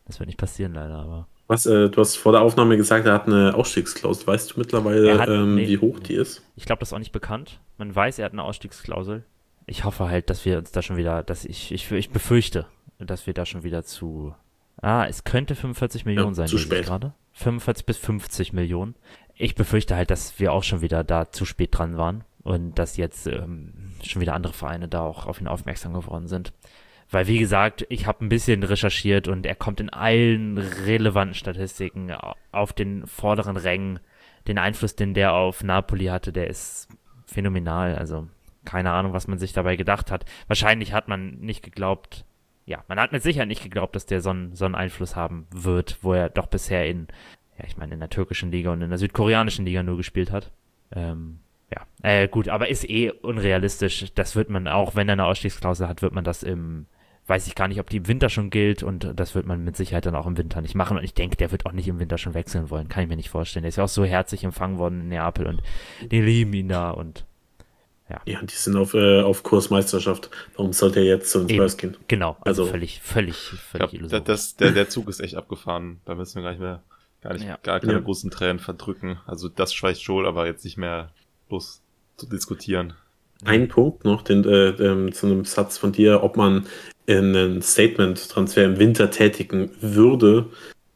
Das wird nicht passieren, leider. Aber Was, äh, du hast vor der Aufnahme gesagt, er hat eine Ausstiegsklausel. Weißt du mittlerweile, Er hat- ähm, nee. wie hoch die ist? ich glaube, das ist auch nicht bekannt. Man weiß, er hat eine Ausstiegsklausel. Ich hoffe halt, dass wir uns da schon wieder, dass ich, ich, ich befürchte, dass wir da schon wieder zu. Ah, es könnte 45 Millionen sein, zu spät. gerade. 45 bis 50 Millionen. Ich befürchte halt, dass wir auch schon wieder da zu spät dran waren und dass jetzt ähm, schon wieder andere Vereine da auch auf ihn aufmerksam geworden sind. Weil, wie gesagt, ich habe ein bisschen recherchiert und er kommt in allen relevanten Statistiken au- auf den vorderen Rängen. Den Einfluss, den der auf Napoli hatte, der ist phänomenal. Also, keine Ahnung, was man sich dabei gedacht hat. Wahrscheinlich hat man nicht geglaubt, ja, man hat mit Sicherheit nicht geglaubt, dass der so einen, so einen Einfluss haben wird, wo er doch bisher in, ja, ich meine, in der türkischen Liga und in der südkoreanischen Liga nur gespielt hat. Ähm, ja, äh, gut, aber ist eh unrealistisch. Das wird man auch, wenn er eine Ausstiegsklausel hat, wird man das im, weiß ich gar nicht, ob die im Winter schon gilt und das wird man mit Sicherheit dann auch im Winter nicht machen. Und ich denke, der wird auch nicht im Winter schon wechseln wollen. Kann ich mir nicht vorstellen. Der ist ja auch so herzlich empfangen worden in Neapel und die lieben ihn da und Ja, die sind auf, äh, auf Kursmeisterschaft. Warum sollte er jetzt zu den. Spurs gehen? genau, also, Also- völlig, völlig, Ich völlig glaub, illusorisch. das, der, der Zug ist echt abgefahren. Da müssen wir gar nicht mehr, gar nicht, Ja. gar keine Ja. großen Tränen verdrücken. Also das schweißt schon, aber jetzt nicht mehr los zu diskutieren. Ein Punkt noch den, äh, ähm, zu einem Satz von dir, ob man einen Statement-Transfer im Winter tätigen würde.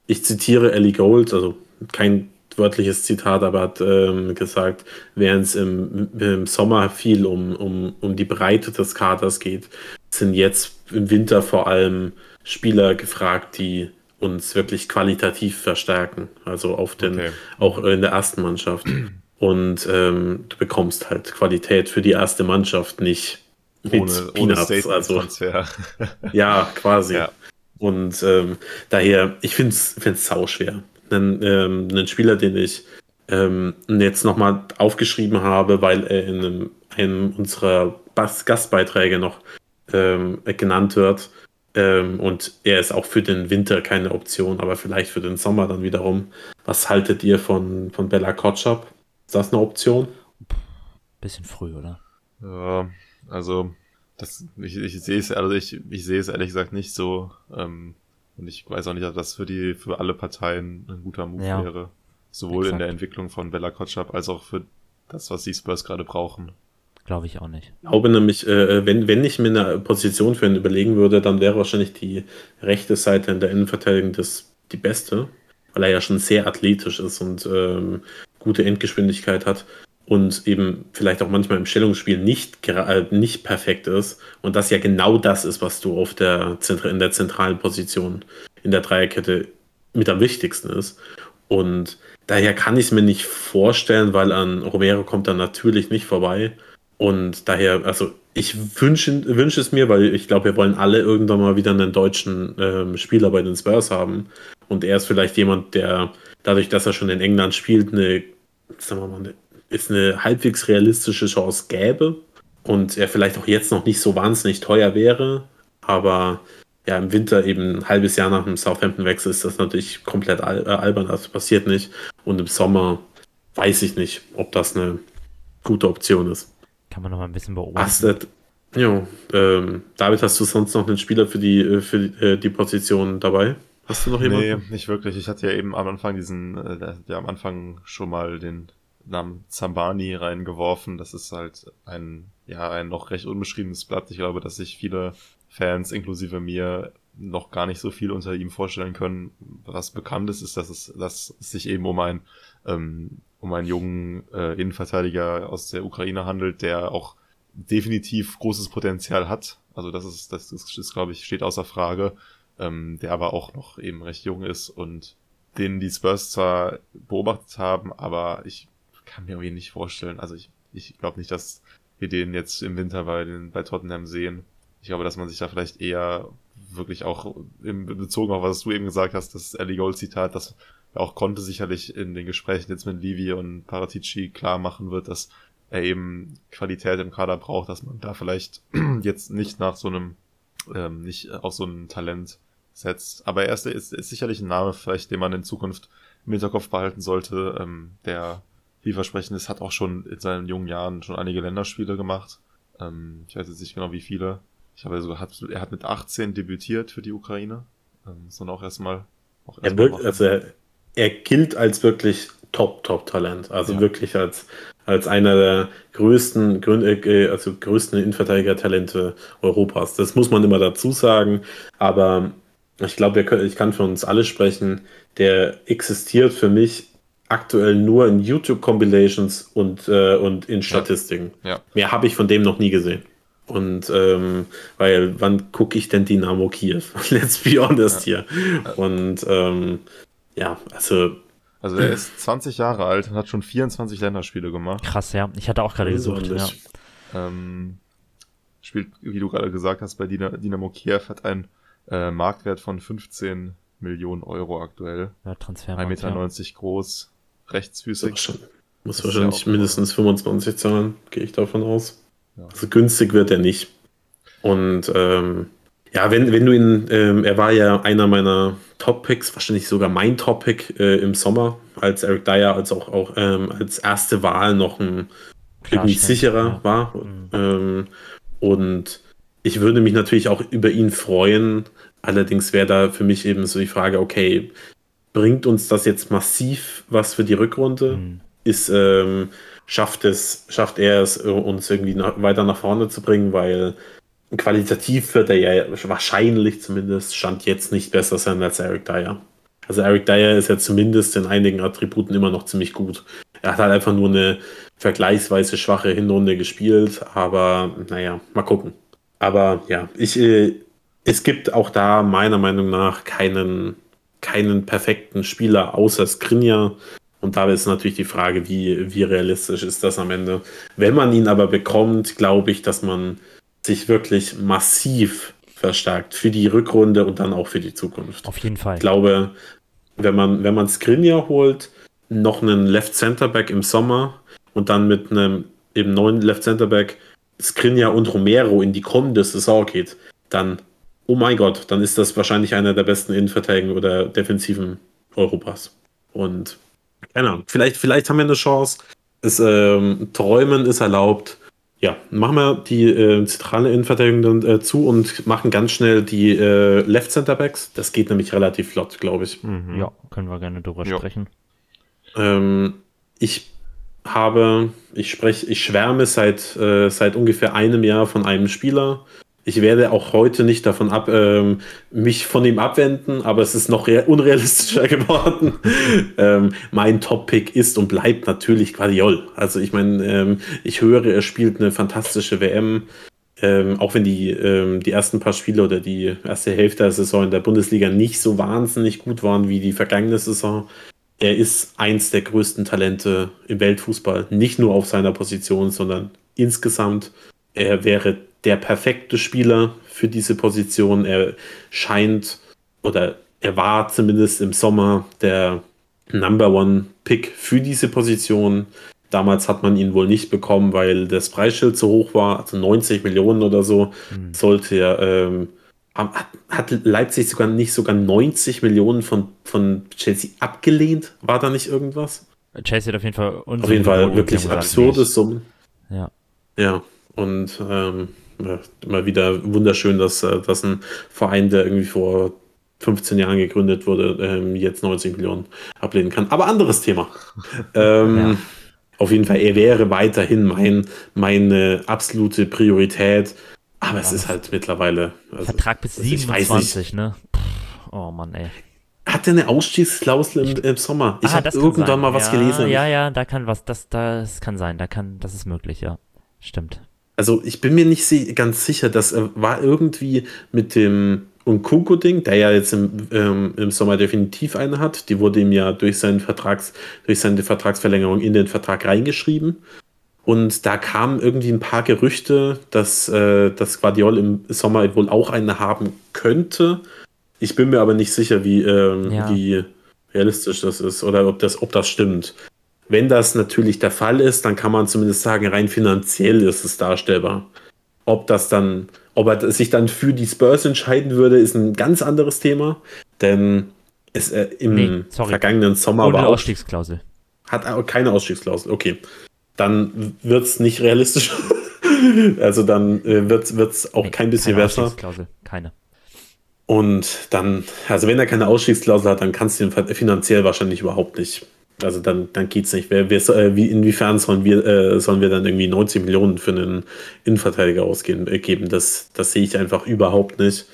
Ich zitiere Ellie Gold, also kein wörtliches Zitat, aber hat ähm, gesagt, während es im, im Sommer viel um, um, um die Breite des Kaders geht, sind jetzt im Winter vor allem Spieler gefragt, die uns wirklich qualitativ verstärken. Also auf den, Okay. auch in der ersten Mannschaft. Und ähm, du bekommst halt Qualität für die erste Mannschaft nicht mit Ohne, ohne Peanuts. Also, Statement-Transfer. ja, quasi. Ja. Und ähm, daher, ich finde es sau schwer. Einen, ähm, einen Spieler, den ich ähm, jetzt nochmal aufgeschrieben habe, weil er in einem, einem unserer Bas Gastbeiträge noch ähm, genannt wird. Ähm, und er ist auch für den Winter keine Option, aber vielleicht für den Sommer dann wiederum. Was haltet ihr von, von Bella Kotschap? Ist das eine Option? Bisschen früh, oder? Ja, also das, ich, ich sehe es, also ich, ich sehe es ehrlich gesagt nicht so. Ähm, und ich weiß auch nicht, ob das für die, für alle Parteien ein guter Move Ja, wäre. Sowohl in exakt. der Entwicklung von Bella Kotschap als auch für das, was die Spurs gerade brauchen. Glaube ich auch nicht. Ich glaube nämlich, äh, wenn, wenn ich mir eine Position für ihn überlegen würde, dann wäre wahrscheinlich die rechte Seite in der Innenverteidigung das, die beste, weil er ja schon sehr athletisch ist und ähm, gute Endgeschwindigkeit hat und eben vielleicht auch manchmal im Stellungsspiel nicht, äh, nicht perfekt ist. Und das ja genau das ist, was du auf der Zentra in der zentralen Position in der Dreierkette mit am wichtigsten ist. Und daher kann ich es mir nicht vorstellen, weil an Romero kommt dann natürlich nicht vorbei. Und daher, also ich wünsche wünsche es mir, weil ich glaube, wir wollen alle irgendwann mal wieder einen deutschen ähm, Spieler bei den Spurs haben. Und er ist vielleicht jemand, der dadurch, dass er schon in England spielt, eine, sagen wir mal, eine, ist eine halbwegs realistische Chance gäbe. Und er vielleicht auch jetzt noch nicht so wahnsinnig teuer wäre. Aber ja, im Winter eben ein halbes Jahr nach dem Southampton-Wechsel ist das natürlich komplett al äh, albern. Das passiert nicht. Und im Sommer weiß ich nicht, ob das eine gute Option ist. Kann man noch mal ein bisschen beobachten. Ja, ähm, David, hast du sonst noch einen Spieler für die, äh, für die, äh, die Position dabei? Hast du noch Nee, jemanden? nicht wirklich. Ich hatte ja eben am Anfang diesen, äh, ja am Anfang schon mal den Namen Zambani reingeworfen. Das ist halt ein, ja, ein noch recht unbeschriebenes Blatt. Ich glaube, dass sich viele Fans, inklusive mir, noch gar nicht so viel unter ihm vorstellen können. Was bekannt ist, ist, dass es, dass es sich eben um ein, ähm, um einen jungen äh, Innenverteidiger aus der Ukraine handelt, der auch definitiv großes Potenzial hat. Also das ist, das ist, ist glaube ich, steht außer Frage ähm, der aber auch noch eben recht jung ist und den die Spurs zwar beobachtet haben, aber ich kann mir irgendwie nicht vorstellen, also ich, ich glaube nicht, dass wir den jetzt im Winter bei, den, bei Tottenham sehen. Ich glaube, dass man sich da vielleicht eher wirklich auch im, bezogen auf was du eben gesagt hast, das Ellie Gold Zitat, das auch konnte sicherlich in den Gesprächen jetzt mit Livi und Paratici klar machen wird, dass er eben Qualität im Kader braucht, dass man da vielleicht jetzt nicht nach so einem ähm, nicht auf so ein Talent setzt. Aber er ist, ist, ist sicherlich ein Name, vielleicht, den man in Zukunft im Hinterkopf behalten sollte, ähm, der vielversprechend ist, hat auch schon in seinen jungen Jahren schon einige Länderspiele gemacht. Ähm, ich weiß jetzt nicht genau, wie viele. Ich habe sogar, hat, er hat mit 18 debütiert für die Ukraine. Ähm, man auch erstmal, auch Er, erstmal wirkt, also er, er gilt als wirklich Top, Top-Talent. Also Ja. wirklich als, als einer der größten, Grün- äh, also größten Innenverteidiger-Talente Europas. Das muss man immer dazu sagen. Aber ich glaube, ich kann für uns alle sprechen. Der existiert für mich aktuell nur in YouTube-Compilations und, äh, und in Statistiken. Ja. Mehr habe ich von dem noch nie gesehen. Und ähm, weil, wann gucke ich denn Dynamo Kiew? Let's be honest hier. Und ähm, ja, also Also er ist 20 Jahre alt und hat schon 24 Länderspiele gemacht. Krass, ja. Ich hatte auch gerade gesucht. Ja. Ähm, spielt, wie du gerade gesagt hast, bei Dynamo Kiew hat einen äh, Marktwert von 15 Millionen Euro aktuell. Ja, Transfer. 1,90 Meter groß, muss rechtsfüßig. schon- muss wahrscheinlich mindestens 25 zahlen, gehe ich davon aus. Ja. Also günstig wird er nicht. Und ähm, ja, wenn, wenn du ihn, ähm, er war ja einer meiner Top-Picks, wahrscheinlich sogar mein Top-Pick äh, im Sommer, als Eric Dyer als auch, auch ähm, als erste Wahl noch ein irgendwie Klarstellung, sicherer ja. war. Mhm. Ähm, und ich würde mich natürlich auch über ihn freuen. Allerdings wäre da für mich eben so die Frage, okay, bringt uns das jetzt massiv was für die Rückrunde? Mhm. Ist, ähm, schafft es, schafft er es, äh, uns irgendwie nach, weiter nach vorne zu bringen, weil qualitativ wird er ja wahrscheinlich zumindest Stand jetzt nicht besser sein als Eric Dyer. Also Eric Dyer ist ja zumindest in einigen Attributen immer noch ziemlich gut. Er hat halt einfach nur eine vergleichsweise schwache Hinrunde gespielt, aber naja, mal gucken. Aber ja, ich, äh, es gibt auch da meiner Meinung nach keinen, keinen perfekten Spieler außer Skriniar. Und da ist natürlich die Frage, wie, wie realistisch ist das am Ende. Wenn man ihn aber bekommt, glaube ich, dass man sich wirklich massiv verstärkt für die Rückrunde und dann auch für die Zukunft. Auf jeden Fall. Ich glaube, wenn man, wenn man Skriniar holt, noch einen Left Center Back im Sommer und dann mit einem eben neuen Left Center Back Skriniar und Romero in die kommende Saison geht, dann, oh mein Gott, dann ist das wahrscheinlich einer der besten Innenverteidigen oder Defensiven Europas. Und keine Ahnung, vielleicht, vielleicht haben wir eine Chance. es, ähm, Träumen ist erlaubt. Ja, machen wir die äh, zentrale Innenverteidigung dann, äh, zu und machen ganz schnell die äh, Left Center Backs. Das geht nämlich relativ flott, glaube ich. Mhm. Ja, können wir gerne drüber Ja. sprechen. Ähm, ich habe, ich spreche, ich schwärme seit, äh, seit ungefähr einem Jahr von einem Spieler. Ich werde auch heute nicht davon ab, ähm, mich von ihm abwenden, aber es ist noch rea- unrealistischer geworden. ähm, mein Top-Pick ist und bleibt natürlich Guardiol. Also ich meine, ähm, ich höre, er spielt eine fantastische WM. Ähm, auch wenn die, ähm, die ersten paar Spiele oder die erste Hälfte der Saison in der Bundesliga nicht so wahnsinnig gut waren wie die vergangene Saison, er ist eins der größten Talente im Weltfußball. Nicht nur auf seiner Position, sondern insgesamt. Er wäre der perfekte Spieler für diese Position. Er scheint oder er war zumindest im Sommer der Number One Pick für diese Position. Damals hat man ihn wohl nicht bekommen, weil das Preisschild zu hoch war, also 90 Millionen oder so. Hm. Sollte er, ähm, hat, hat Leipzig sogar nicht sogar 90 Millionen von, von Chelsea abgelehnt? War da nicht irgendwas? Chelsea hat auf jeden Fall Auf jeden Fall wirklich absurde Summen. Ja. Ja, und ähm, ja, immer wieder wunderschön, dass, äh, dass ein Verein, der irgendwie vor 15 Jahren gegründet wurde, ähm, jetzt 90 Millionen ablehnen kann. Aber anderes Thema. ähm, Ja. Auf jeden Fall, er wäre weiterhin mein, meine absolute Priorität. Aber es ist halt mittlerweile. Also, Vertrag bis also ich weiß 27, ne? Pff, oh Mann, ey. hat er eine Ausstiegsklausel im, im Sommer? Ich Ah, habe irgendwann sein. mal was ja, gelesen. Ja, ja, da kann was, das, das kann sein, da kann, das ist möglich, ja. Stimmt. Also ich bin mir nicht si- ganz sicher, dass er war irgendwie mit dem Unkunku-Ding, der ja jetzt im, ähm, im Sommer definitiv eine hat, die wurde ihm ja durch, seinen Vertrags, durch seine Vertragsverlängerung in den Vertrag reingeschrieben. Und da kamen irgendwie ein paar Gerüchte, dass, äh, dass Guardiol im Sommer wohl auch eine haben könnte. Ich bin mir aber nicht sicher, wie, ähm, Ja. wie realistisch das ist oder ob das, ob das stimmt. Wenn das natürlich der Fall ist, dann kann man zumindest sagen, rein finanziell ist es darstellbar. Ob das dann, ob er sich dann für die Spurs entscheiden würde, ist ein ganz anderes Thema. Denn es, äh, im Nee, vergangenen Sommer Ohne war Ausstiegsklausel. hat auch keine Ausstiegsklausel. Okay. Dann wird es nicht realistisch. also dann äh, wird es auch Nee, kein bisschen keine besser. Ausstiegsklausel, keine. Und dann, also wenn er keine Ausstiegsklausel hat, dann kannst du ihn finanziell wahrscheinlich überhaupt nicht. Also dann, dann geht's nicht. Wer, wer, äh, wie, inwiefern sollen wir, äh, sollen wir dann irgendwie 90 Millionen für einen Innenverteidiger ausgeben? Äh? Das, das sehe ich einfach überhaupt nicht.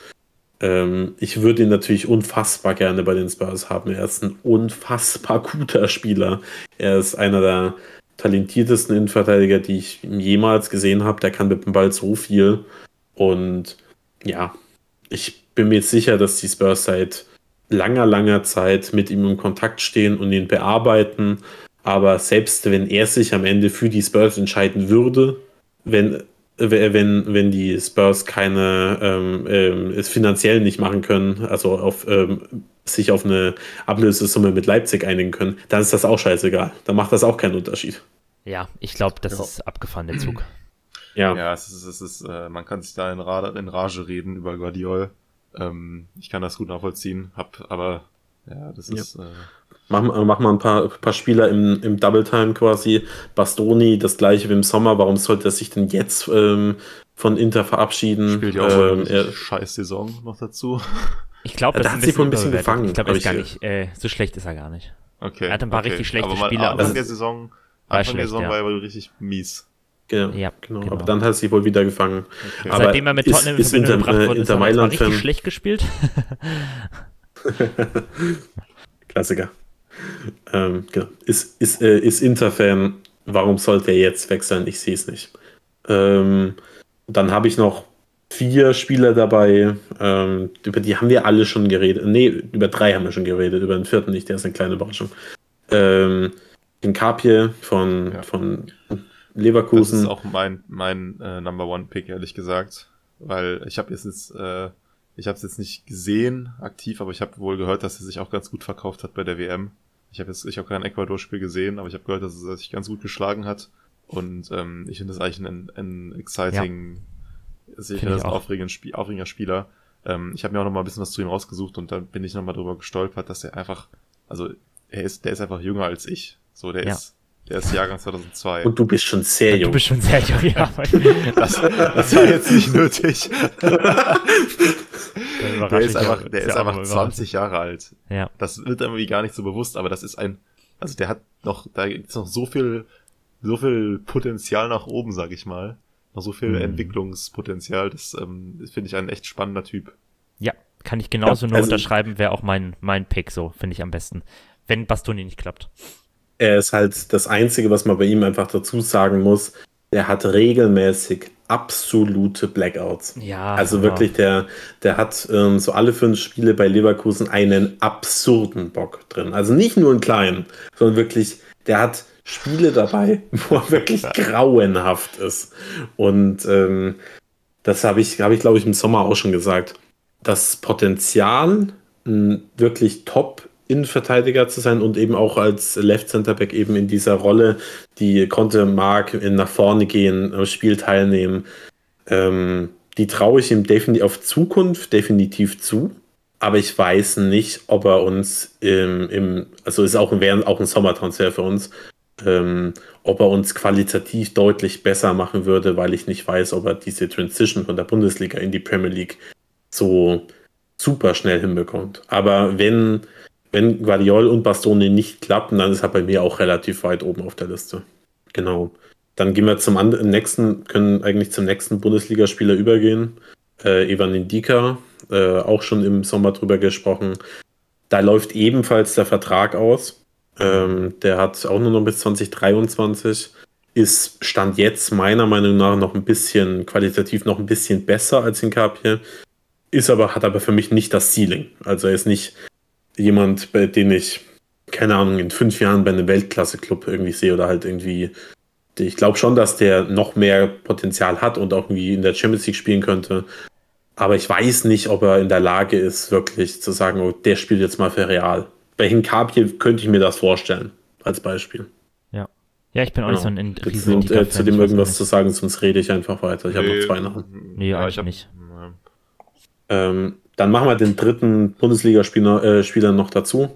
Ähm, ich würde ihn natürlich unfassbar gerne bei den Spurs haben. Er ist ein unfassbar guter Spieler. Er ist einer der talentiertesten Innenverteidiger, die ich jemals gesehen habe. Der kann mit dem Ball so viel. Und ja, ich bin mir jetzt sicher, dass die Spurs seit langer, langer Zeit mit ihm in Kontakt stehen und ihn bearbeiten. Aber selbst wenn er sich am Ende für die Spurs entscheiden würde, wenn, wenn, wenn die Spurs keine ähm, ähm, es finanziell nicht machen können, also auf, ähm, sich auf eine Ablösesumme mit Leipzig einigen können, dann ist das auch scheißegal. Dann macht das auch keinen Unterschied. Ja, ich glaube, das Ja. ist abgefahren, der Zug. Ja, Ja, es ist, es ist, äh, man kann sich da in, Ra in Rage reden über Guardiol. Ähm, ich kann das gut nachvollziehen, hab, aber ja, das Ja. ist, äh, Mach, mal- mach mal ein paar, paar Spieler im, im Double Time quasi. Bastoni, das gleiche wie im Sommer. Warum sollte er sich denn jetzt ähm, von Inter verabschieden? spielt ja auch ähm, eine er, scheiß Saison noch dazu. Ich glaube, Ja, das da hat sie wohl ein bisschen gefangen, Ich glaube, er ist gar ich, nicht, äh, so schlecht ist er gar nicht. Okay. Er hat ein paar okay. richtig schlechte aber mal- Spiele, Anfang der Saison, War Anfang schlecht, der Saison ja. war er wohl richtig mies. Genau, Ja, genau. genau. Aber dann hat sie wohl wieder gefangen. Okay. Aber Seitdem er mit ist- Tottenham in ist Verbindung Inter- gebracht äh, wurde, ist Inter er richtig Fan? schlecht gespielt. Klassiker. Ähm, genau. Ist, ist, äh, ist Inter-Fan. Warum sollte er jetzt wechseln? Ich sehe es nicht. Ähm, dann habe ich noch vier Spieler dabei. Ähm, über die haben wir alle schon geredet. Nee, über drei haben wir schon geredet. Über den vierten nicht. Der ist eine kleine Überraschung. Ähm, den Kapje von, Ja. von Das Leverkusen. ist auch mein, mein äh, Number One Pick, ehrlich gesagt. Weil ich habe jetzt, jetzt äh, ich habe es jetzt nicht gesehen aktiv, aber ich habe wohl gehört, dass er sich auch ganz gut verkauft hat bei der WM. Ich habe jetzt, ich habe kein Ecuador-Spiel gesehen, aber ich habe gehört, dass er sich ganz gut geschlagen hat. Und ähm, ich finde das eigentlich ein, ein exciting, ich das ein aufregender, Spiel, aufregender Spieler. Ähm, ich habe mir auch noch mal ein bisschen was zu ihm rausgesucht und dann bin ich noch mal drüber gestolpert, dass er einfach, also er ist, der ist einfach jünger als ich. So, der Ja. ist Der ist Jahrgang 2002. Und du bist schon sehr Du jung. bist schon sehr jung, ja. Das, das war jetzt nicht nötig. Der ist einfach, der ist einfach 20 Jahre alt. Ja. Das wird irgendwie gar nicht so bewusst, aber das ist ein, also der hat noch, da gibt's noch so viel, so viel Potenzial nach oben, sag ich mal. Noch so viel Mhm. Entwicklungspotenzial. Das, ähm, finde ich ein echt spannender Typ. Ja, kann ich genauso Ja, nur also- unterschreiben, wäre auch mein, mein Pick so, finde ich am besten. Wenn Bastoni nicht klappt. Er ist halt das Einzige, was man bei ihm einfach dazu sagen muss. Der hat regelmäßig absolute Blackouts. Ja. Also aber- wirklich, der, der hat ähm, so alle fünf Spiele bei Leverkusen einen absurden Bock drin. Also nicht nur einen kleinen, sondern wirklich, der hat Spiele dabei, wo er wirklich grauenhaft ist. Und ähm, das habe ich, habe ich glaube ich, im Sommer auch schon gesagt. Das Potenzial, ein wirklich top Innenverteidiger zu sein und eben auch als Left Center Back eben in dieser Rolle, die konnte Mark nach vorne gehen, am Spiel teilnehmen. Ähm, die traue ich ihm definitiv auf Zukunft definitiv zu. Aber ich weiß nicht, ob er uns im, im also ist auch, wäre auch ein Sommertransfer für uns, ähm, ob er uns qualitativ deutlich besser machen würde, weil ich nicht weiß, ob er diese Transition von der Bundesliga in die Premier League so super schnell hinbekommt. Aber wenn, wenn Guardiol und Bastoni nicht klappen, dann ist er bei mir auch relativ weit oben auf der Liste. Genau. Dann gehen wir zum nächsten, können eigentlich zum nächsten Bundesligaspieler übergehen. Äh, Evan Indika, äh, auch schon im Sommer drüber gesprochen. Da läuft ebenfalls der Vertrag aus. Ähm, der hat auch nur noch bis 2023. Ist Stand jetzt meiner Meinung nach noch ein bisschen qualitativ noch ein bisschen besser als in Kapje. Ist aber, hat aber für mich nicht das Ceiling. Also er ist nicht jemand, bei dem ich, keine Ahnung, in fünf Jahren bei einem Weltklasse-Club irgendwie sehe oder halt irgendwie. Ich glaube schon, dass der noch mehr Potenzial hat und auch irgendwie in der Champions League spielen könnte. Aber ich weiß nicht, ob er in der Lage ist, wirklich zu sagen, oh, der spielt jetzt mal für Real. Bei Hinkapje könnte ich mir das vorstellen, als Beispiel. Ja. Ja, ich bin auch nicht so ein riesen es äh, zu dem irgendwas nicht. zu sagen, sonst rede ich einfach weiter. Ich habe noch zwei Namen. Nee, eigentlich ich hab- nicht. Ja. Ähm, dann machen wir den dritten Bundesligaspieler äh, Spieler noch dazu.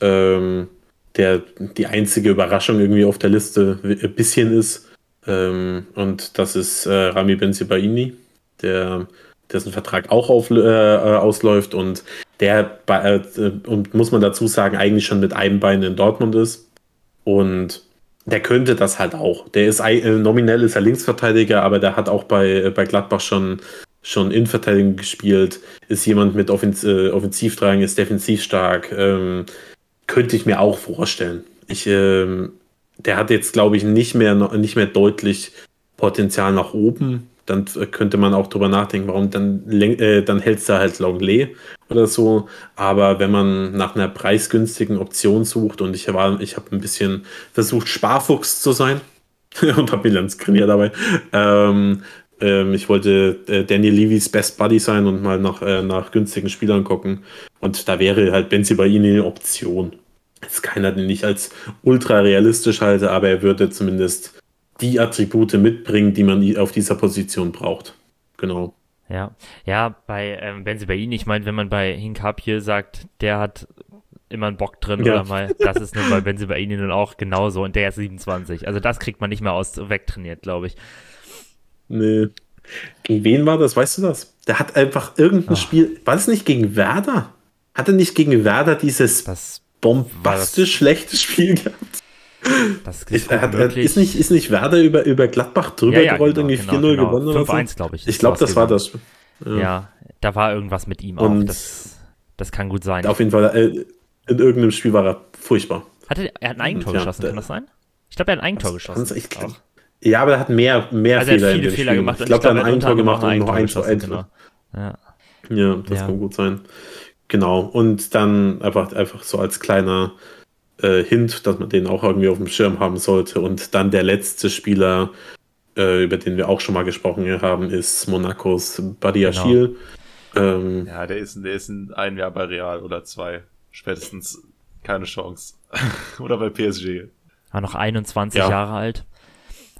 Ähm, der die einzige Überraschung irgendwie auf der Liste ein bisschen ist. Ähm, und das ist äh, Rami Benzibaini, der dessen Vertrag auch auf, äh, äh, ausläuft und der äh, und muss man dazu sagen, eigentlich schon mit einem Bein in Dortmund ist. Und der könnte das halt auch. Der ist äh, nominell ist er Linksverteidiger, aber der hat auch bei, äh, bei Gladbach schon, schon Innenverteidigung gespielt, ist jemand mit Offens äh, Offensivdrang, ist defensiv stark. Ähm, könnte ich mir auch vorstellen. Ich, ähm, der hat jetzt, glaube ich, nicht mehr, nicht mehr deutlich Potenzial nach oben. Dann könnte man auch drüber nachdenken, warum dann, äh, dann hältst du halt Longley oder so. Aber wenn man nach einer preisgünstigen Option sucht und ich ich habe ein bisschen versucht, Sparfuchs zu sein und habe Bilanzkrinier dabei. Ähm, ähm, ich wollte äh, Daniel Levy's Best Buddy sein und mal nach, äh, nach günstigen Spielern gucken. Und da wäre halt Benzibaini eine Option. Ist keiner, den ich als ultra realistisch halte, aber er würde zumindest die Attribute mitbringen, die man auf dieser Position braucht. Genau. Ja, ja, bei ähm, Benzibaini, ich meine, wenn man bei Hinkapje sagt, der hat immer einen Bock drin Ja. oder mal, das ist nun bei Benzibaini nun auch genauso und der ist 27. Also das kriegt man nicht mehr aus wegtrainiert, glaube ich. Nee. Gegen wen war das? Weißt du das? Der hat einfach irgendein Ach. Spiel. War es nicht gegen Werder? Hat er nicht gegen Werder dieses Das, bombastisch schlechte Spiel gehabt? das ist hat, ist, nicht, ist nicht Werder über, über Gladbach drüber ja, ja, gerollt, genau, irgendwie genau, 4-0 genau. gewonnen oder so? 5-1, glaube ich. Ich glaube, das war das. Ja. da war irgendwas mit ihm auch. Und- Das, das kann gut sein. Auf jeden Fall, äh, in irgendeinem Spiel war er furchtbar. Hat er, hat ein Eigentor Ja, geschossen, kann das sein? Ich glaube, er hat ein Eigentor geschossen. Ich auch. Ja, aber er hat mehr, mehr Also er Fehler hat in viele Fehler Spiel. gemacht. Ich glaube, er hat ein anderem gemacht und noch ein Tor. Genau. Ja. Ja, das Ja. kann gut sein. Genau. Und dann einfach, einfach so als kleiner äh, Hint, dass man den auch irgendwie auf dem Schirm haben sollte. Und dann der letzte Spieler, äh, über den wir auch schon mal gesprochen haben, ist Monacos Badiachil. Ähm, Ja, der ist, der ist in ein Jahr bei Real oder zwei. Spätestens keine Chance. oder bei PSG. War noch 21 Ja. Jahre alt.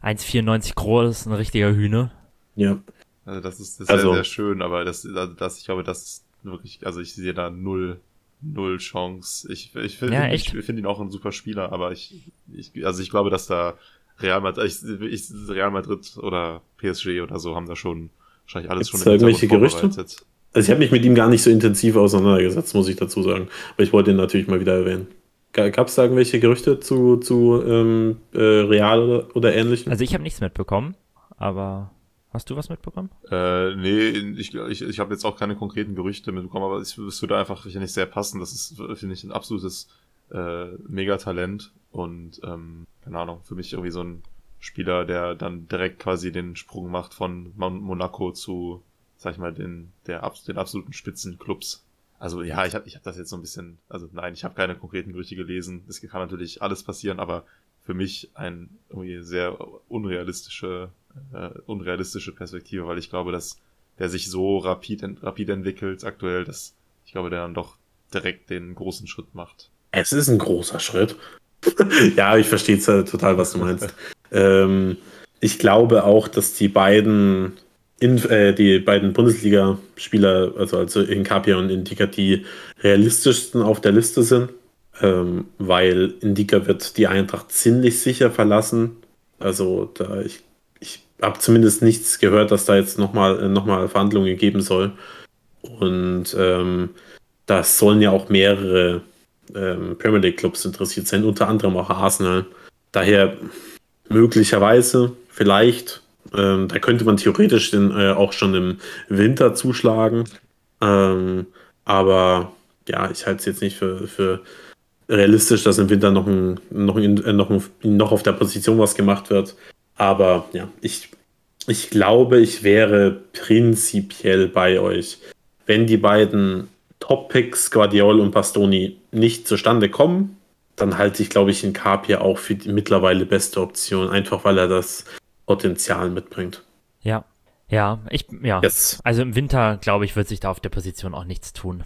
1,94 groß, ein richtiger Hühner. ja. Also das ist, das ist Also- sehr, sehr schön, aber das, also das, ich glaube, das ist wirklich, also ich sehe da null, null Chance. Ich, ich finde Ja, ich find ihn auch ein super Spieler, aber ich, ich also ich glaube, dass da Real Madrid, ich, ich, Real Madrid oder PSG oder so haben da schon wahrscheinlich alles Gibt's schon da irgendwelche Gerüchte? Also ich habe mich mit ihm gar nicht so intensiv auseinandergesetzt, muss ich dazu sagen. Aber ich wollte ihn natürlich mal wieder erwähnen. Gab es da irgendwelche Gerüchte zu, zu ähm, äh, Real oder, oder ähnlichem? Also ich habe nichts mitbekommen, aber hast du was mitbekommen? Äh, nee, ich, ich, ich habe jetzt auch keine konkreten Gerüchte mitbekommen, aber es, es würde einfach, finde ich, sehr passen. Das ist, finde ich, ein absolutes äh, Megatalent und, ähm, keine Ahnung, für mich irgendwie so ein Spieler, der dann direkt quasi den Sprung macht von Mon Monaco zu, sag ich mal, den, der, den absoluten Spitzenclubs. Also ja, ich habe ich hab das jetzt so ein bisschen, also nein, ich habe keine konkreten Gerüchte gelesen. Es kann natürlich alles passieren, aber für mich ein irgendwie sehr unrealistische, äh, unrealistische Perspektive, weil ich glaube, dass der sich so rapid, ent rapid entwickelt aktuell, dass ich glaube, der dann doch direkt den großen Schritt macht. Es ist ein großer Schritt. ja, ich verstehe äh, total, was du meinst. ähm, ich glaube auch, dass die beiden, in, äh, die beiden Bundesliga-Spieler, also, also Incapia und Indika, die realistischsten auf der Liste sind, ähm, weil Indika wird die Eintracht ziemlich sicher verlassen. Also da ich, ich habe zumindest nichts gehört, dass da jetzt nochmal äh, noch mal Verhandlungen geben soll. Und ähm, das sollen ja auch mehrere ähm, Premier League Clubs interessiert sein, unter anderem auch Arsenal. Daher möglicherweise, vielleicht, ähm, da könnte man theoretisch den, äh, auch schon im Winter zuschlagen. Ähm, aber ja, ich halte es jetzt nicht für, für realistisch, dass im Winter noch, ein, noch, ein, äh, noch, ein, noch auf der Position was gemacht wird. Aber ja, ich, ich glaube, ich wäre prinzipiell bei euch. Wenn die beiden Top-Picks, Guardiol und Bastoni, nicht zustande kommen, dann halte ich, glaube ich, in Capia auch für die mittlerweile beste Option, einfach weil er das Potenzial mitbringt. Ja. Ja, ich, ja. Yes. Also im Winter, glaube ich, wird sich da auf der Position auch nichts tun.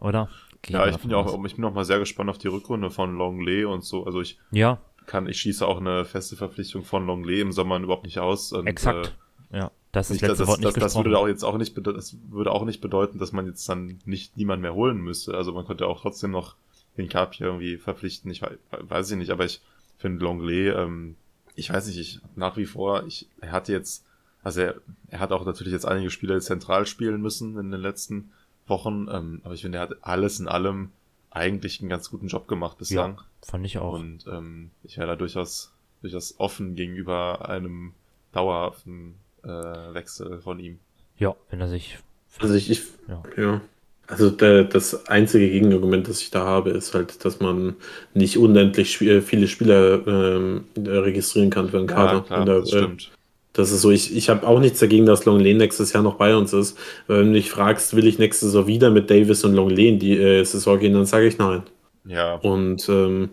Oder? Gehe Ja, ich bin ja auch, ich bin auch mal sehr gespannt auf die Rückrunde von Longley und so. Also ich Ja, kann, ich schieße auch eine feste Verpflichtung von Longley im Sommer überhaupt nicht aus. Und, exakt. ja, das ist das, Wort nicht das, das gesprochen. würde auch jetzt auch nicht, das würde auch nicht bedeuten, dass man jetzt dann nicht niemand mehr holen müsste. Also man könnte auch trotzdem noch den Carp hier irgendwie verpflichten. Ich wei- weiß ich nicht, aber ich finde Longley, ähm, ich weiß nicht, ich nach wie vor, ich, er hat jetzt, also er, er hat auch natürlich jetzt einige Spieler zentral spielen müssen in den letzten Wochen, ähm, aber ich finde, er hat alles in allem eigentlich einen ganz guten Job gemacht bislang. Fand ich auch. Und ähm, ich wäre da durchaus, durchaus offen gegenüber einem dauerhaften äh, Wechsel von ihm. ja, wenn er sich. Also ich, ich Ja. ja. Also der, das einzige Gegenargument, das ich da habe, ist halt, dass man nicht unendlich sp- viele Spieler ähm, registrieren kann für einen Kader. klar, Und da, das äh, stimmt. Das ist so, ich, ich habe auch nichts dagegen, dass Longley nächstes Jahr noch bei uns ist. Wenn du mich fragst, will ich nächste Saison wieder mit Davis und Longley in die äh, Saison gehen, dann sage ich nein. Ja, Und ähm,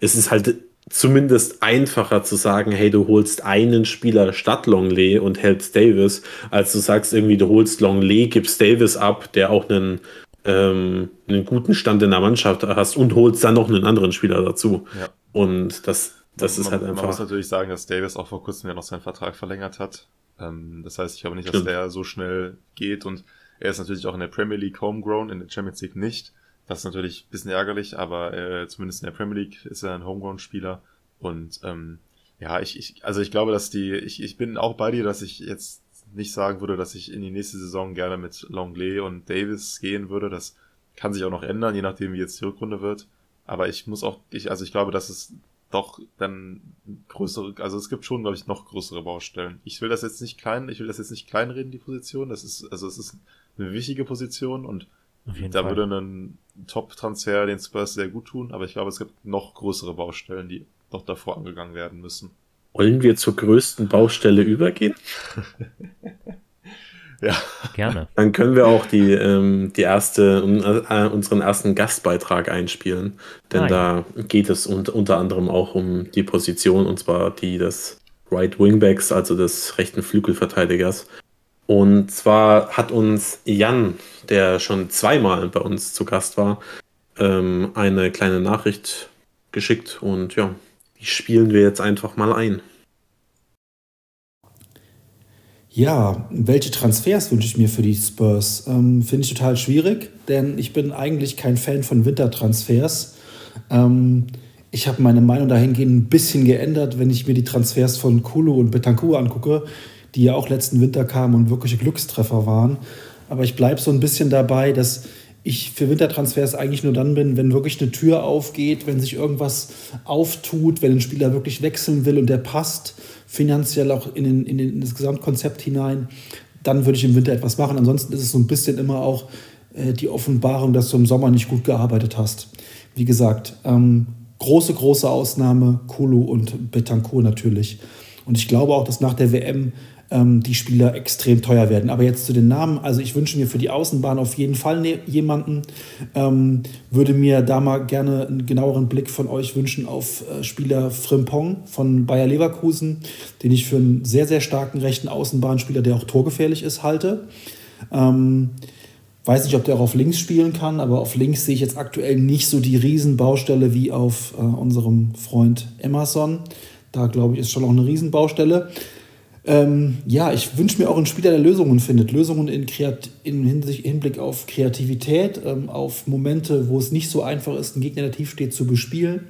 es ist halt zumindest einfacher zu sagen, hey, du holst einen Spieler statt Longley und hältst Davis, als du sagst irgendwie, du holst Longley, gibst Davis ab, der auch einen, ähm, einen guten Stand in der Mannschaft hast und holst dann noch einen anderen Spieler dazu. ja. Und das, das ist man, halt Man muss einfach. natürlich sagen, dass Davis auch vor kurzem ja noch seinen Vertrag verlängert hat. Ähm, das heißt, ich glaube nicht, dass Stimmt. der so schnell geht und er ist natürlich auch in der Premier League homegrown, in der Champions League nicht. Das ist natürlich ein bisschen ärgerlich, aber äh, zumindest in der Premier League ist er ein Homegrown-Spieler. Und ähm, ja, ich, ich, also ich glaube, dass die, ich, ich bin auch bei dir, dass ich jetzt nicht sagen würde, dass ich in die nächste Saison gerne mit Longley und Davis gehen würde. Das kann sich auch noch ändern, je nachdem, wie jetzt die Rückrunde wird. Aber ich muss auch, ich, also ich glaube, dass es doch dann größere, also es gibt schon, glaube ich, noch größere Baustellen. Ich will das jetzt nicht klein, ich will das jetzt nicht kleinreden, die Position. Das ist, also es ist eine wichtige Position und Auf jeden da Fall. würde ein Top-Transfer den Spurs sehr gut tun, aber ich glaube, es gibt noch größere Baustellen, die noch davor angegangen werden müssen. Wollen wir zur größten Baustelle übergehen? Ja, Gerne. Dann können wir auch die, ähm, die erste, äh, unseren ersten Gastbeitrag einspielen. Denn Ah, da geht es un unter anderem auch um die Position, und zwar die des Right Wingbacks, also des rechten Flügelverteidigers. Und zwar hat uns Jan, der schon zweimal bei uns zu Gast war, ähm, eine kleine Nachricht geschickt. Und ja, die spielen wir jetzt einfach mal ein. Ja, welche Transfers wünsche ich mir für die Spurs? Ähm, Finde ich total schwierig, denn ich bin eigentlich kein Fan von Wintertransfers. Ähm, ich habe meine Meinung dahingehend ein bisschen geändert, wenn ich mir die Transfers von Kulu und Betancourt angucke, die ja auch letzten Winter kamen und wirkliche Glückstreffer waren. Aber ich bleibe so ein bisschen dabei, dass ich für Wintertransfers eigentlich nur dann bin, wenn wirklich eine Tür aufgeht, wenn sich irgendwas auftut, wenn ein Spieler wirklich wechseln will und der passt finanziell auch in, den, in, den, in das Gesamtkonzept hinein, dann würde ich im Winter etwas machen. Ansonsten ist es so ein bisschen immer auch äh, die Offenbarung, dass du im Sommer nicht gut gearbeitet hast. Wie gesagt, ähm, große, große Ausnahme, Kulu und Betancourt natürlich. Und ich glaube auch, dass nach der WM ähm, die Spieler extrem teuer werden. Aber jetzt zu den Namen. Also ich wünsche mir für die Außenbahn auf jeden Fall ne jemanden. Ähm, würde mir da mal gerne einen genaueren Blick von euch wünschen auf äh, Spieler Frimpong von Bayer Leverkusen, den ich für einen sehr, sehr starken rechten Außenbahnspieler, der auch torgefährlich ist, halte. Ähm, weiß nicht, ob der auch auf links spielen kann, aber auf links sehe ich jetzt aktuell nicht so die Riesenbaustelle wie auf äh, unserem Freund Emerson. Da glaube ich, ist schon auch eine Riesenbaustelle. Ähm, ja, ich wünsche mir auch einen Spieler, der Lösungen findet. Lösungen in, Kreat in Hinblick auf Kreativität, ähm, auf Momente, wo es nicht so einfach ist, einen Gegner, der tief steht, zu bespielen.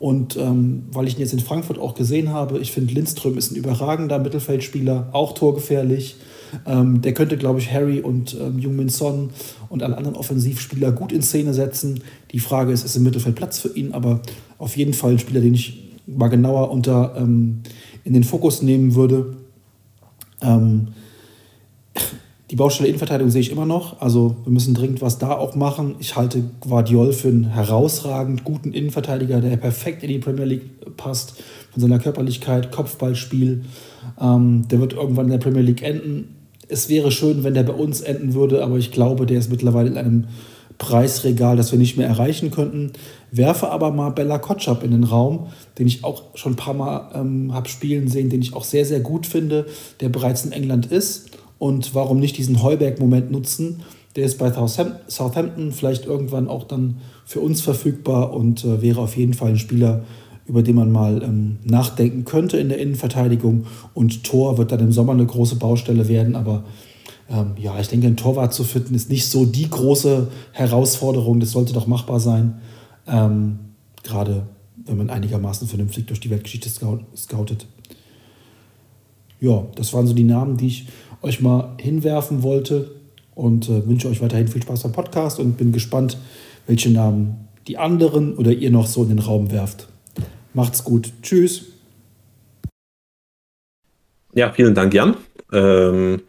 Und ähm, weil ich ihn jetzt in Frankfurt auch gesehen habe, ich finde, Lindström ist ein überragender Mittelfeldspieler, auch torgefährlich. Ähm, der könnte, glaube ich, Harry und ähm, Jungmin Son und alle anderen Offensivspieler gut in Szene setzen. Die Frage ist, ist im Mittelfeld Platz für ihn? Aber auf jeden Fall ein Spieler, den ich mal genauer unter ähm, in den Fokus nehmen würde. Ähm, die Baustelle Innenverteidigung sehe ich immer noch. Also wir müssen dringend was da auch machen. Ich halte Guardiol für einen herausragend guten Innenverteidiger, der perfekt in die Premier League passt. Von seiner Körperlichkeit, Kopfballspiel. Ähm, der wird irgendwann in der Premier League enden. Es wäre schön, wenn der bei uns enden würde, aber ich glaube, der ist mittlerweile in einem Preisregal, das wir nicht mehr erreichen könnten. Werfe aber mal Bella Kotschap in den Raum, den ich auch schon ein paar Mal ähm, habe spielen sehen, den ich auch sehr, sehr gut finde, der bereits in England ist. Und warum nicht diesen Heuberg-Moment nutzen? Der ist bei Southampton vielleicht irgendwann auch dann für uns verfügbar und äh, wäre auf jeden Fall ein Spieler, über den man mal ähm, nachdenken könnte in der Innenverteidigung. Und Tor wird dann im Sommer eine große Baustelle werden, aber ähm, ja, ich denke, ein Torwart zu finden ist nicht so die große Herausforderung. Das sollte doch machbar sein. Ähm, gerade wenn man einigermaßen vernünftig durch die Weltgeschichte scoutet. Ja, das waren so die Namen, die ich euch mal hinwerfen wollte und äh, wünsche euch weiterhin viel Spaß beim Podcast und bin gespannt, welche Namen die anderen oder ihr noch so in den Raum werft. Macht's gut. Tschüss. Ja, vielen Dank, Jan. Ähm,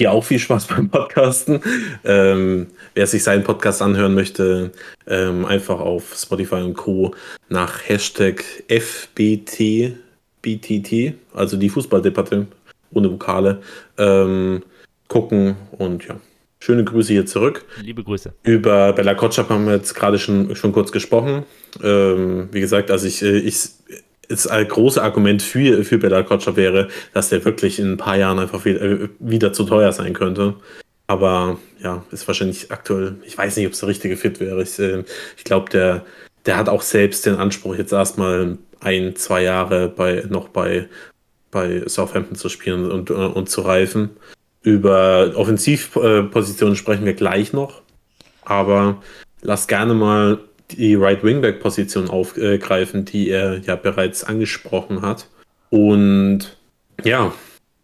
dir auch viel Spaß beim Podcasten. Ähm, wer sich seinen Podcast anhören möchte, ähm, einfach auf Spotify und Co. nach Hashtag FBT, BTT, also die Fußballdebatte ohne Vokale, ähm, gucken und ja. Schöne Grüße hier zurück. Liebe Grüße. Über Bella Kotschap haben wir jetzt gerade schon, schon kurz gesprochen. Ähm, wie gesagt, also ich, äh, ich ein großes Argument für, für Bella Kotschap wäre, dass der wirklich in ein paar Jahren einfach wieder, äh, wieder zu teuer sein könnte. Aber ja, ist wahrscheinlich aktuell, ich weiß nicht, ob es der richtige Fit wäre. Ich, äh, ich glaube, der, der hat auch selbst den Anspruch, jetzt erstmal ein, zwei Jahre bei, noch bei, bei Southampton zu spielen und, äh, und zu reifen. Über Offensivpositionen sprechen wir gleich noch. Aber lass gerne mal die Right-Wingback-Position aufgreifen, die er ja bereits angesprochen hat. Und ja,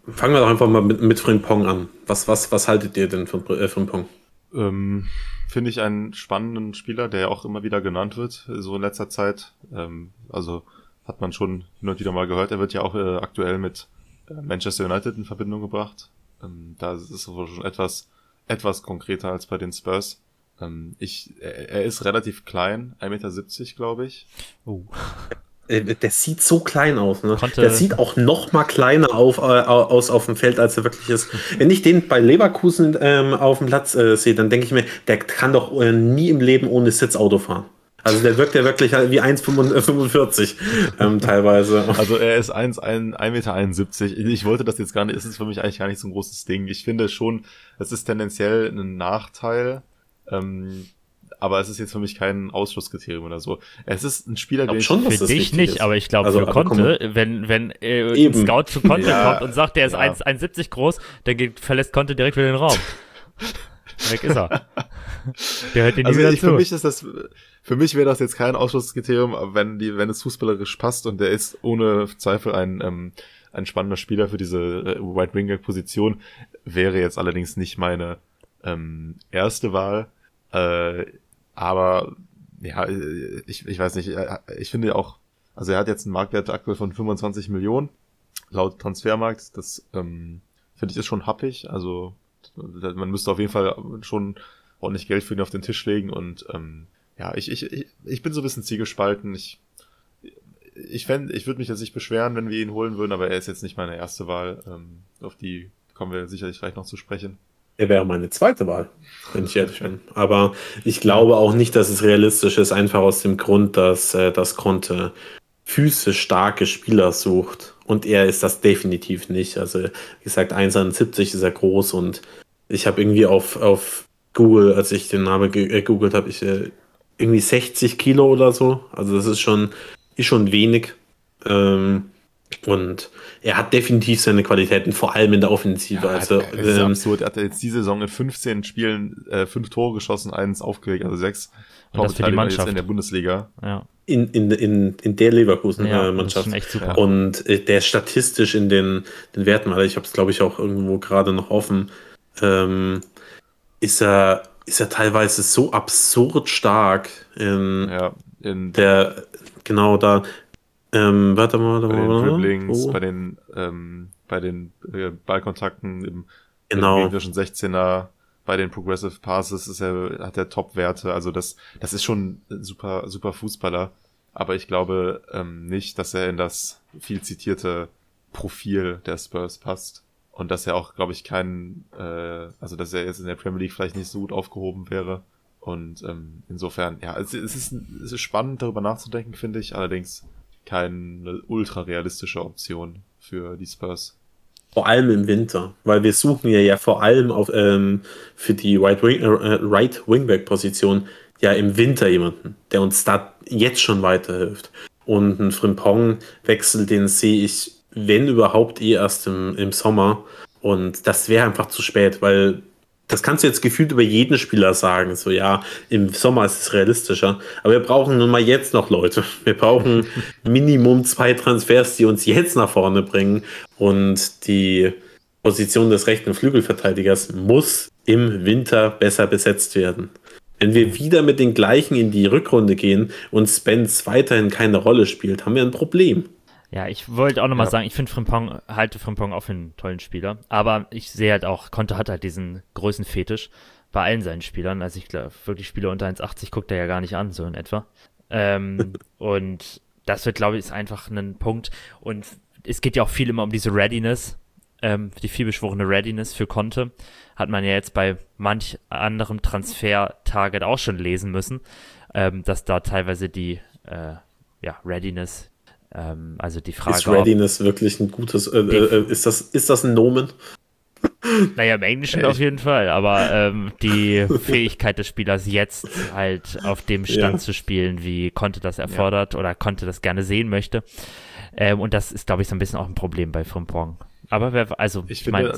fangen wir doch einfach mal mit, mit Frimpong an. Was, was, was haltet ihr denn von äh, Frimpong? Ähm, Finde ich einen spannenden Spieler, der ja auch immer wieder genannt wird, so in letzter Zeit. Ähm, also hat man schon hin und wieder mal gehört. Er wird ja auch äh, aktuell mit äh, Manchester United in Verbindung gebracht. Ähm, da ist es wohl schon etwas, etwas konkreter als bei den Spurs. Ähm, ich, er, er ist relativ klein, 1,70 Meter, glaube ich. Oh. Äh, der sieht so klein aus, ne? der sieht auch noch mal kleiner auf, äh, aus auf dem Feld, als er wirklich ist. Wenn ich den bei Leverkusen ähm, auf dem Platz äh, sehe, dann denke ich mir, der kann doch äh, nie im Leben ohne Sitzauto fahren. Also der wirkt ja wirklich wie 1,45 ähm, teilweise. Also er ist 1,71 Meter. Ich wollte das jetzt gar nicht, es ist für mich eigentlich gar nicht so ein großes Ding. Ich finde schon, es ist tendenziell ein Nachteil, ähm, aber es ist jetzt für mich kein Ausschlusskriterium oder so. Es ist ein Spieler, den schon, Für das dich nicht, ist. aber ich glaube Also, für komm Conte, wenn, wenn äh, ein. Scout zu Conte Ja, kommt und sagt, der ist ja. 1 1,70 groß, dann geht, verlässt Conte direkt wieder den Raum. Weg ist er. Der hört dir nie also wieder ich, zu. für mich ist das, für mich wäre das jetzt kein Ausschlusskriterium, aber wenn die, wenn es fußballerisch passt und der ist ohne Zweifel ein, ähm, ein spannender Spieler für diese äh, White Winger Position, wäre jetzt allerdings nicht meine ähm, erste Wahl. Äh, aber ja, ich, ich weiß nicht, äh, ich finde auch, also er hat jetzt einen Marktwert aktuell von 25 Millionen laut Transfermarkt. Das ähm, finde ich ist schon happig. Also man müsste auf jeden Fall schon ordentlich Geld für ihn auf den Tisch legen und ähm, ja, ich, ich, ich, bin so ein bisschen zielgespalten. Ich, ich fände, ich würde mich jetzt nicht beschweren, wenn wir ihn holen würden, aber er ist jetzt nicht meine erste Wahl. Ähm, auf die kommen wir sicherlich gleich noch zu sprechen. Er wäre meine zweite Wahl, wenn ich ehrlich bin. Aber ich glaube auch nicht, dass es realistisch ist, einfach aus dem Grund, dass äh, das Conte physisch starke Spieler sucht. Und er ist das definitiv nicht. Also, wie gesagt, 1,71 ist er groß und ich habe irgendwie auf, auf Google, als ich den Namen äh, gegoogelt habe, ich äh, irgendwie 60 Kilo oder so. Also das ist schon, ist schon wenig. Ähm, und er hat definitiv seine Qualitäten, vor allem in der Offensive. also, das ist ähm, absurd. Er hat jetzt die Saison in 15 Spielen äh, fünf Tore geschossen, eins aufgelegt, also sechs Und das für die Mannschaft. in der Bundesliga. ja, in, in, in, in der ja Leverkusen-Mannschaft. echt super. Und äh, der statistisch in den, den Werten, weil ich habe es glaube ich auch irgendwo gerade noch offen, ähm, ist er ist er teilweise so absurd stark. In Ja, in der genau da. Ähm, warte mal, warte bei den mal. Dribblings, Oh, bei den, ähm, bei den äh, Ballkontakten im, Genau. im gegnerischen 16er, bei den Progressive Passes ist er, hat er Top-Werte. Also das, das ist schon ein super, super Fußballer. Aber ich glaube ähm, nicht, dass er in das viel zitierte Profil der Spurs passt. Und dass er auch, glaube ich, kein, äh, also dass er jetzt in der Premier League vielleicht nicht so gut aufgehoben wäre. Und ähm, insofern, ja, es, es, ist, es ist spannend, darüber nachzudenken, finde ich. Allerdings keine ultra realistische Option für die Spurs. Vor allem im Winter, weil wir suchen ja, ja vor allem auf, ähm, für die Right, Wing, äh, right Wingback Position ja im Winter jemanden, der uns da jetzt schon weiterhilft. Und ein Frimpong-Wechsel, den sehe ich, wenn überhaupt, eh erst im, im Sommer. Und das wäre einfach zu spät, weil das kannst du jetzt gefühlt über jeden Spieler sagen. So, ja, im Sommer ist es realistischer. Aber wir brauchen nun mal jetzt noch Leute. Wir brauchen Minimum zwei Transfers, die uns jetzt nach vorne bringen. Und die Position des rechten Flügelverteidigers muss im Winter besser besetzt werden. Wenn wir wieder mit den gleichen in die Rückrunde gehen und Spence weiterhin keine Rolle spielt, haben wir ein Problem. Ja, ich wollte auch nochmal Ja. sagen, ich finde Frimpong, halte Frimpong auch für einen tollen Spieler. Aber ich sehe halt auch, Conte hat halt diesen Größenfetisch bei allen seinen Spielern. Also ich glaube, wirklich Spieler unter 1,80 guckt er ja gar nicht an, so in etwa. Ähm, und das wird, glaube ich, ist einfach ein Punkt. Und es geht ja auch viel immer um diese Readiness, ähm, die vielbeschworene Readiness für Conte. Hat man ja jetzt bei manch anderem Transfer-Target auch schon lesen müssen, ähm, dass da teilweise die äh, ja, Readiness, ähm, also die Frage, ist Readiness wirklich ein gutes, äh, äh, ist, das, ist das ein Nomen? ob, naja, im Englischen auf jeden Fall, aber ähm, die Fähigkeit des Spielers jetzt halt auf dem Stand Ja. zu spielen, wie Conte das erfordert oder Conte das gerne sehen möchte. Ähm, und das ist, glaube ich, so ein bisschen auch ein Problem bei Frimpong. Aber wer, also, Ich ich meine,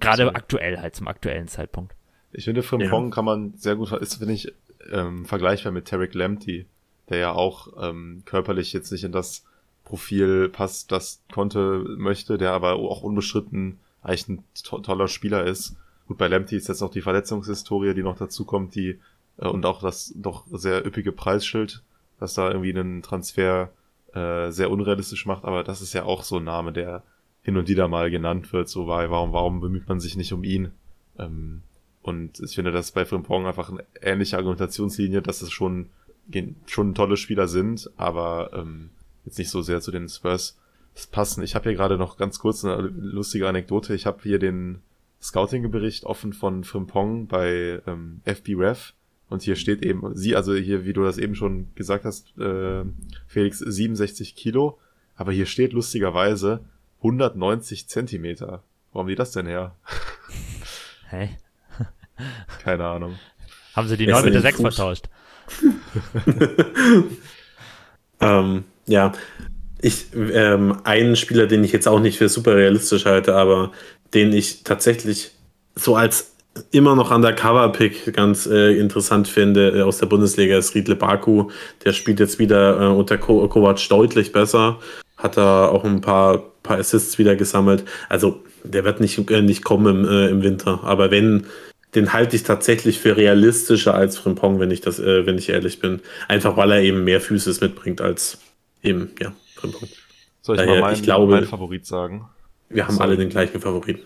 gerade Sorry. aktuell halt, zum aktuellen Zeitpunkt. Ich finde, Frimpong kann man sehr gut, ist, finde ich, ähm, vergleichbar mit Tarek Lamptey, der ja auch ähm, körperlich jetzt nicht in das Profil passt, das Conte möchte, der aber auch unbestritten eigentlich ein to toller Spieler ist. Gut, bei Lamptey ist jetzt noch die Verletzungshistorie, die noch dazu kommt, die äh, und auch das doch sehr üppige Preisschild, das da irgendwie einen Transfer äh, sehr unrealistisch macht, aber das ist ja auch so ein Name, der hin und wieder mal genannt wird, so weil, warum, warum bemüht man sich nicht um ihn? Ähm, und ich finde, das bei Frimpong einfach eine ähnliche Argumentationslinie, dass es schon, schon tolle Spieler sind, aber ähm, jetzt nicht so sehr zu den Spurs passen. Ich habe hier gerade noch ganz kurz eine lustige Anekdote. Ich habe hier den Scouting-Bericht offen von Frimpong bei ähm, FBref und hier steht eben, sie, also hier, wie du das eben schon gesagt hast, äh, Felix, 67 Kilo, aber hier steht lustigerweise 190 Zentimeter. Wo haben die das denn her? Hey? Keine Ahnung. Haben sie die Besser 9 mit der den 6 Fuß. vertauscht? Ähm, ja, ich, ähm, einen Spieler, den ich jetzt auch nicht für super realistisch halte, aber den ich tatsächlich so als immer noch Undercover-Pick ganz äh, interessant finde äh, aus der Bundesliga ist Riedle Baku. Der spielt jetzt wieder äh, unter Ko Kovac deutlich besser. Hat da auch ein paar, paar Assists wieder gesammelt. Also der wird nicht, äh, nicht kommen im, äh, im Winter. Aber wenn, den halte ich tatsächlich für realistischer als Frimpong, wenn ich das, äh, wenn ich ehrlich bin. Einfach weil er eben mehr Füße mitbringt als eben, ja, Frimpong. Soll ich Daher, mal meinen, ich glaube- meinen Favorit sagen? Wir haben Sorry. alle den gleichen Favoriten.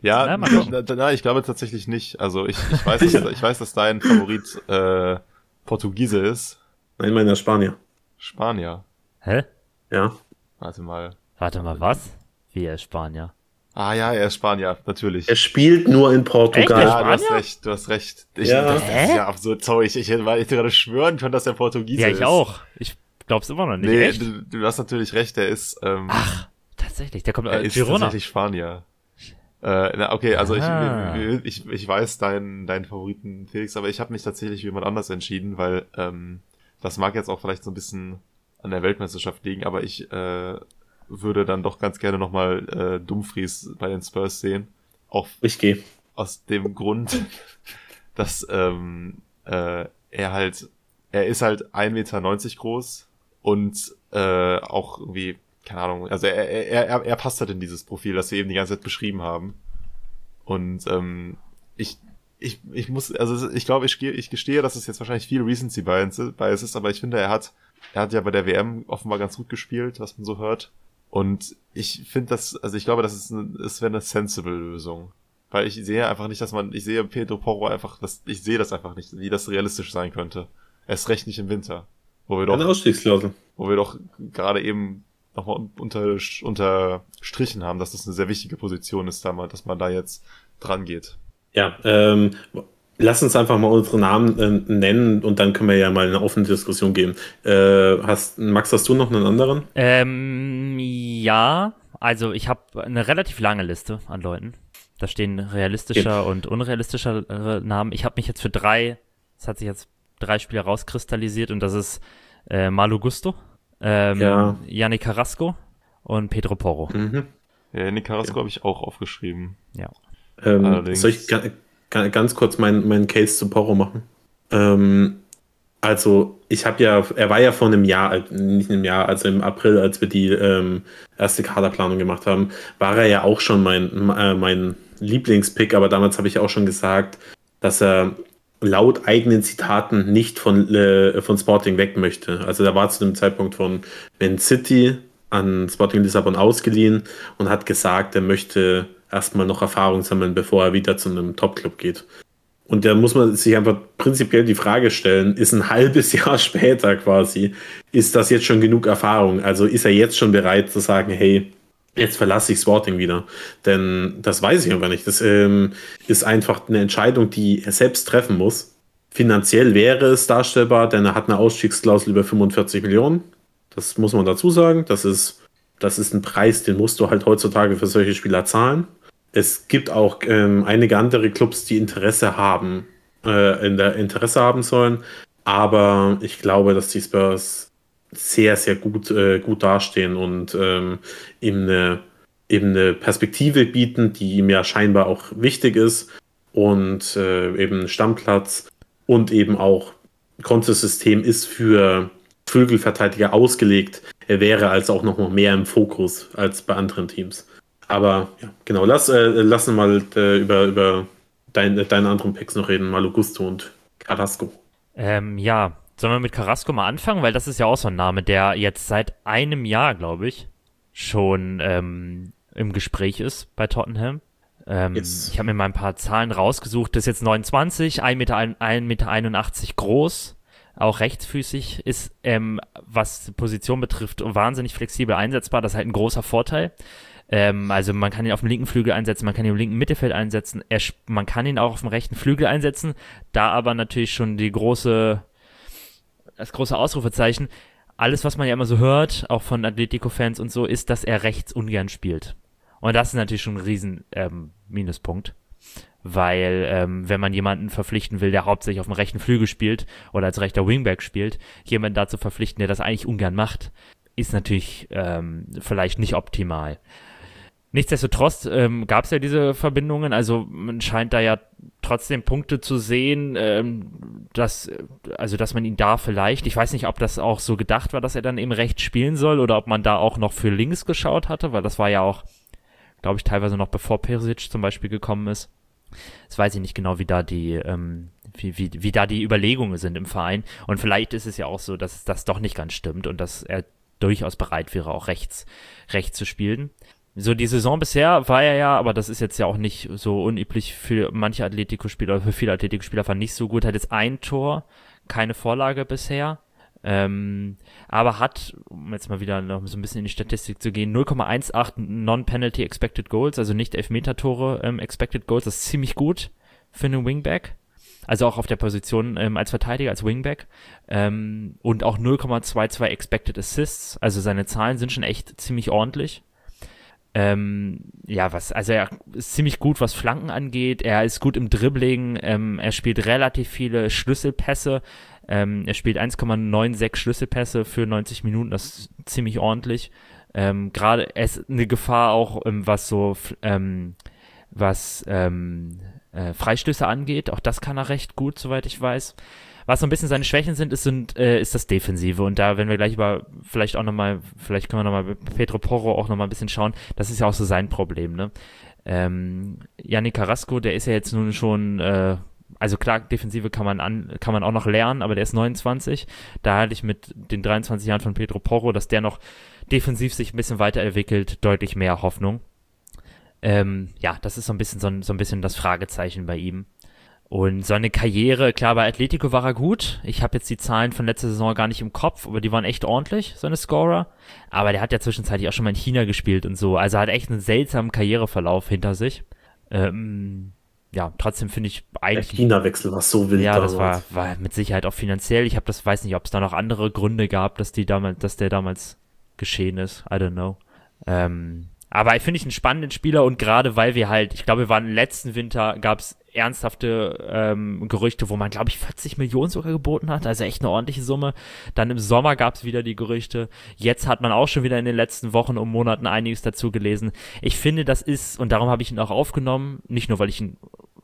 Ja, Ja, na, na, ich glaube tatsächlich nicht. Also ich, ich, weiß, dass, ich weiß, dass dein Favorit äh, Portugiese ist. Nein, meiner Spanier. Spanier. Hä? Ja. Warte mal. Warte mal, was? Wie er ist Spanier? Ah ja, er ist Spanier, natürlich. Er spielt nur in Echt? Portugal. Der ja, du hast recht, du hast recht. Ich, Ja. Das, das ist ja absurd. Sorry, ich, ich, weil ich gerade schwören können, dass er Portugiese Ja, ist. ich auch. Ich glaub's immer noch nicht. Nee, Echt? du, du hast natürlich recht, er ist, ähm, Ach, tatsächlich, der kommt er äh, ist Girona. tatsächlich Spanier. Äh, na, okay, also Ah. ich, ich, ich weiß deinen, deinen Favoriten Felix, aber ich habe mich tatsächlich für jemand anders entschieden, weil ähm, das mag jetzt auch vielleicht so ein bisschen an der Weltmeisterschaft liegen, aber ich äh, würde dann doch ganz gerne nochmal äh, Dumfries bei den Spurs sehen. Auch Ich gehe. aus dem Grund, dass ähm, äh, er halt, er ist halt 1,90 Meter groß und äh, auch irgendwie, keine Ahnung, also er, er, er, er passt halt in dieses Profil, das wir eben die ganze Zeit beschrieben haben. Und ähm, ich, ich, ich muss, also ich glaube, ich, ich gestehe, dass es jetzt wahrscheinlich viel Recency Bias ist, aber ich finde, er hat, er hat ja bei der WM offenbar ganz gut gespielt, was man so hört. Und ich finde das, also ich glaube, das ist eine, es wäre eine sensible Lösung. Weil ich sehe einfach nicht, dass man, ich sehe Pedro Porro einfach, das, ich sehe das einfach nicht, wie das realistisch sein könnte. Erst recht nicht im Winter. Wo wir Eine doch, Ausstiegsklausel. wo wir doch gerade eben nochmal unter, unterstrichen haben, dass das eine sehr wichtige Position ist, da dass man da jetzt dran geht. Ja, ähm, lass uns einfach mal unsere Namen äh, nennen und dann können wir ja mal eine offene Diskussion geben. Äh, hast, Max, hast du noch einen anderen? Ähm, ja, also ich habe eine relativ lange Liste an Leuten. Da stehen realistischer und unrealistischer Namen. Ich habe mich jetzt für drei, es hat sich jetzt drei Spieler rauskristallisiert und das ist äh, Malu Gusto, ähm, Ja. Yannick Carrasco und Pedro Porro. Mhm. Ja, Nick Carrasco habe ich auch aufgeschrieben. Ja. Ähm, Allerdings- soll ich ga, ga, ganz kurz meinen meinen Case zu Porro machen? Ähm, also, ich habe ja, er war ja vor einem Jahr, äh, nicht einem Jahr, also im April, als wir die ähm, erste Kaderplanung gemacht haben, war er ja auch schon mein, äh, mein Lieblingspick, aber damals habe ich auch schon gesagt, dass er laut eigenen Zitaten nicht von, äh, von Sporting weg möchte. Also er war zu dem Zeitpunkt von Man City an Sporting Lissabon ausgeliehen und hat gesagt, er möchte erstmal noch Erfahrung sammeln, bevor er wieder zu einem Topclub geht. Und da muss man sich einfach prinzipiell die Frage stellen, ist ein halbes Jahr später quasi, ist das jetzt schon genug Erfahrung? Also ist er jetzt schon bereit zu sagen, hey, jetzt verlasse ich Sporting wieder? Denn das weiß ich einfach nicht. Das ähm, ist einfach eine Entscheidung, die er selbst treffen muss. Finanziell wäre es darstellbar, denn er hat eine Ausstiegsklausel über 45 Millionen. Das muss man dazu sagen. Das ist, das ist ein Preis, den musst du halt heutzutage für solche Spieler zahlen. Es gibt auch ähm, einige andere Clubs, die Interesse haben, äh, in der Interesse haben sollen. Aber ich glaube, dass die Spurs sehr, sehr gut, äh, gut dastehen und ähm, ihm, eine, eben eine Perspektive bieten, die ihm ja scheinbar auch wichtig ist. Und äh, eben Stammplatz und eben auch Kontosystem ist für Flügelverteidiger ausgelegt. Er wäre also auch noch mal mehr im Fokus als bei anderen Teams. Aber ja, genau, lass, äh, lass mal äh, über, über dein, deine anderen Picks noch reden, Malo Gusto und Carrasco. Ähm, ja, sollen wir mit Carrasco mal anfangen? Weil das ist ja auch so ein Name, der jetzt seit einem Jahr, glaube ich, schon ähm, im Gespräch ist bei Tottenham. Ähm, Yes. Ich habe mir mal ein paar Zahlen rausgesucht. Das ist jetzt 29, 1,81 Meter, 1,81 Meter groß, auch rechtsfüßig, ist, ähm, was die Position betrifft, wahnsinnig flexibel einsetzbar. Das ist halt ein großer Vorteil. Ähm, also man kann ihn auf dem linken Flügel einsetzen, man kann ihn im linken Mittelfeld einsetzen, er, man kann ihn auch auf dem rechten Flügel einsetzen, da aber natürlich schon die große, das große Ausrufezeichen, alles, was man ja immer so hört, auch von Atletico-Fans und so, ist, dass er rechts ungern spielt. Und das ist natürlich schon ein riesen ähm, Minuspunkt. weil ähm, wenn man jemanden verpflichten will, der hauptsächlich auf dem rechten Flügel spielt oder als rechter Wingback spielt, jemanden dazu verpflichten, der das eigentlich ungern macht, ist natürlich ähm, vielleicht nicht optimal. Nichtsdestotrotz ähm, gab es ja diese Verbindungen, also man scheint da ja trotzdem Punkte zu sehen, ähm, dass, also dass man ihn da vielleicht, ich weiß nicht, ob das auch so gedacht war, dass er dann eben rechts spielen soll oder ob man da auch noch für links geschaut hatte, weil das war ja auch, glaube ich, teilweise noch bevor Perisic zum Beispiel gekommen ist. Das weiß ich nicht genau, wie da die, ähm, wie, wie, wie da die Überlegungen sind im Verein. Und vielleicht ist es ja auch so, dass das doch nicht ganz stimmt und dass er durchaus bereit wäre, auch rechts, rechts zu spielen. So die Saison bisher war er ja, aber das ist jetzt ja auch nicht so unüblich für manche Atletico-Spieler, für viele Atletico-Spieler fand nicht so gut. Hat jetzt ein Tor, keine Vorlage bisher. Ähm, aber hat, um jetzt mal wieder noch so ein bisschen in die Statistik zu gehen, 0,18 Non-Penalty Expected Goals, also nicht Elfmeter-Tore ähm, Expected Goals, das ist ziemlich gut für einen Wingback. Also auch auf der Position ähm, als Verteidiger, als Wingback. Ähm, und auch 0,22 Expected Assists, also seine Zahlen sind schon echt ziemlich ordentlich. Ähm, ja, was, also er ist ziemlich gut, was Flanken angeht. Er ist gut im Dribbling. Ähm, er spielt relativ viele Schlüsselpässe. Ähm, er spielt 1,96 Schlüsselpässe für 90 Minuten. Das ist ziemlich ordentlich. Ähm, Gerade er ist eine Gefahr auch, ähm, was so, ähm, was äh, Freistöße angeht. Auch das kann er recht gut, soweit ich weiß. Was so ein bisschen seine Schwächen sind, ist, sind, äh, ist das Defensive. Und da, wenn wir gleich über, vielleicht auch nochmal, vielleicht können wir nochmal Pedro Porro auch nochmal ein bisschen schauen, das ist ja auch so sein Problem, ne? Ähm, Yannick Carrasco, der ist ja jetzt nun schon, äh, also klar, Defensive kann man an, kann man auch noch lernen, aber der ist 29. Da halte ich mit den 23 Jahren von Pedro Porro, dass der noch defensiv sich ein bisschen weiterentwickelt, deutlich mehr Hoffnung. Ähm, ja, das ist so ein bisschen so ein, so ein bisschen das Fragezeichen bei ihm. Und seine Karriere, klar, bei Atletico war er gut. Ich habe jetzt die Zahlen von letzter Saison gar nicht im Kopf, aber die waren echt ordentlich, seine Scorer. Aber der hat ja zwischenzeitlich auch schon mal in China gespielt und so. Also hat echt einen seltsamen Karriereverlauf hinter sich. Ähm, ja, trotzdem finde ich eigentlich. Der China-Wechsel war so wild. Ja, das war, war mit Sicherheit auch finanziell. Ich habe das, weiß nicht, ob es da noch andere Gründe gab, dass die damals, dass der damals geschehen ist. I don't know. Ähm, aber ich finde ich einen spannenden Spieler und gerade weil wir halt, ich glaube, wir waren letzten Winter, gab es ernsthafte ähm, Gerüchte, wo man, glaube ich, 40 Millionen sogar geboten hat, also echt eine ordentliche Summe. Dann im Sommer gab es wieder die Gerüchte. Jetzt hat man auch schon wieder in den letzten Wochen und Monaten einiges dazu gelesen. Ich finde, das ist, und darum habe ich ihn auch aufgenommen, nicht nur, weil ich ihn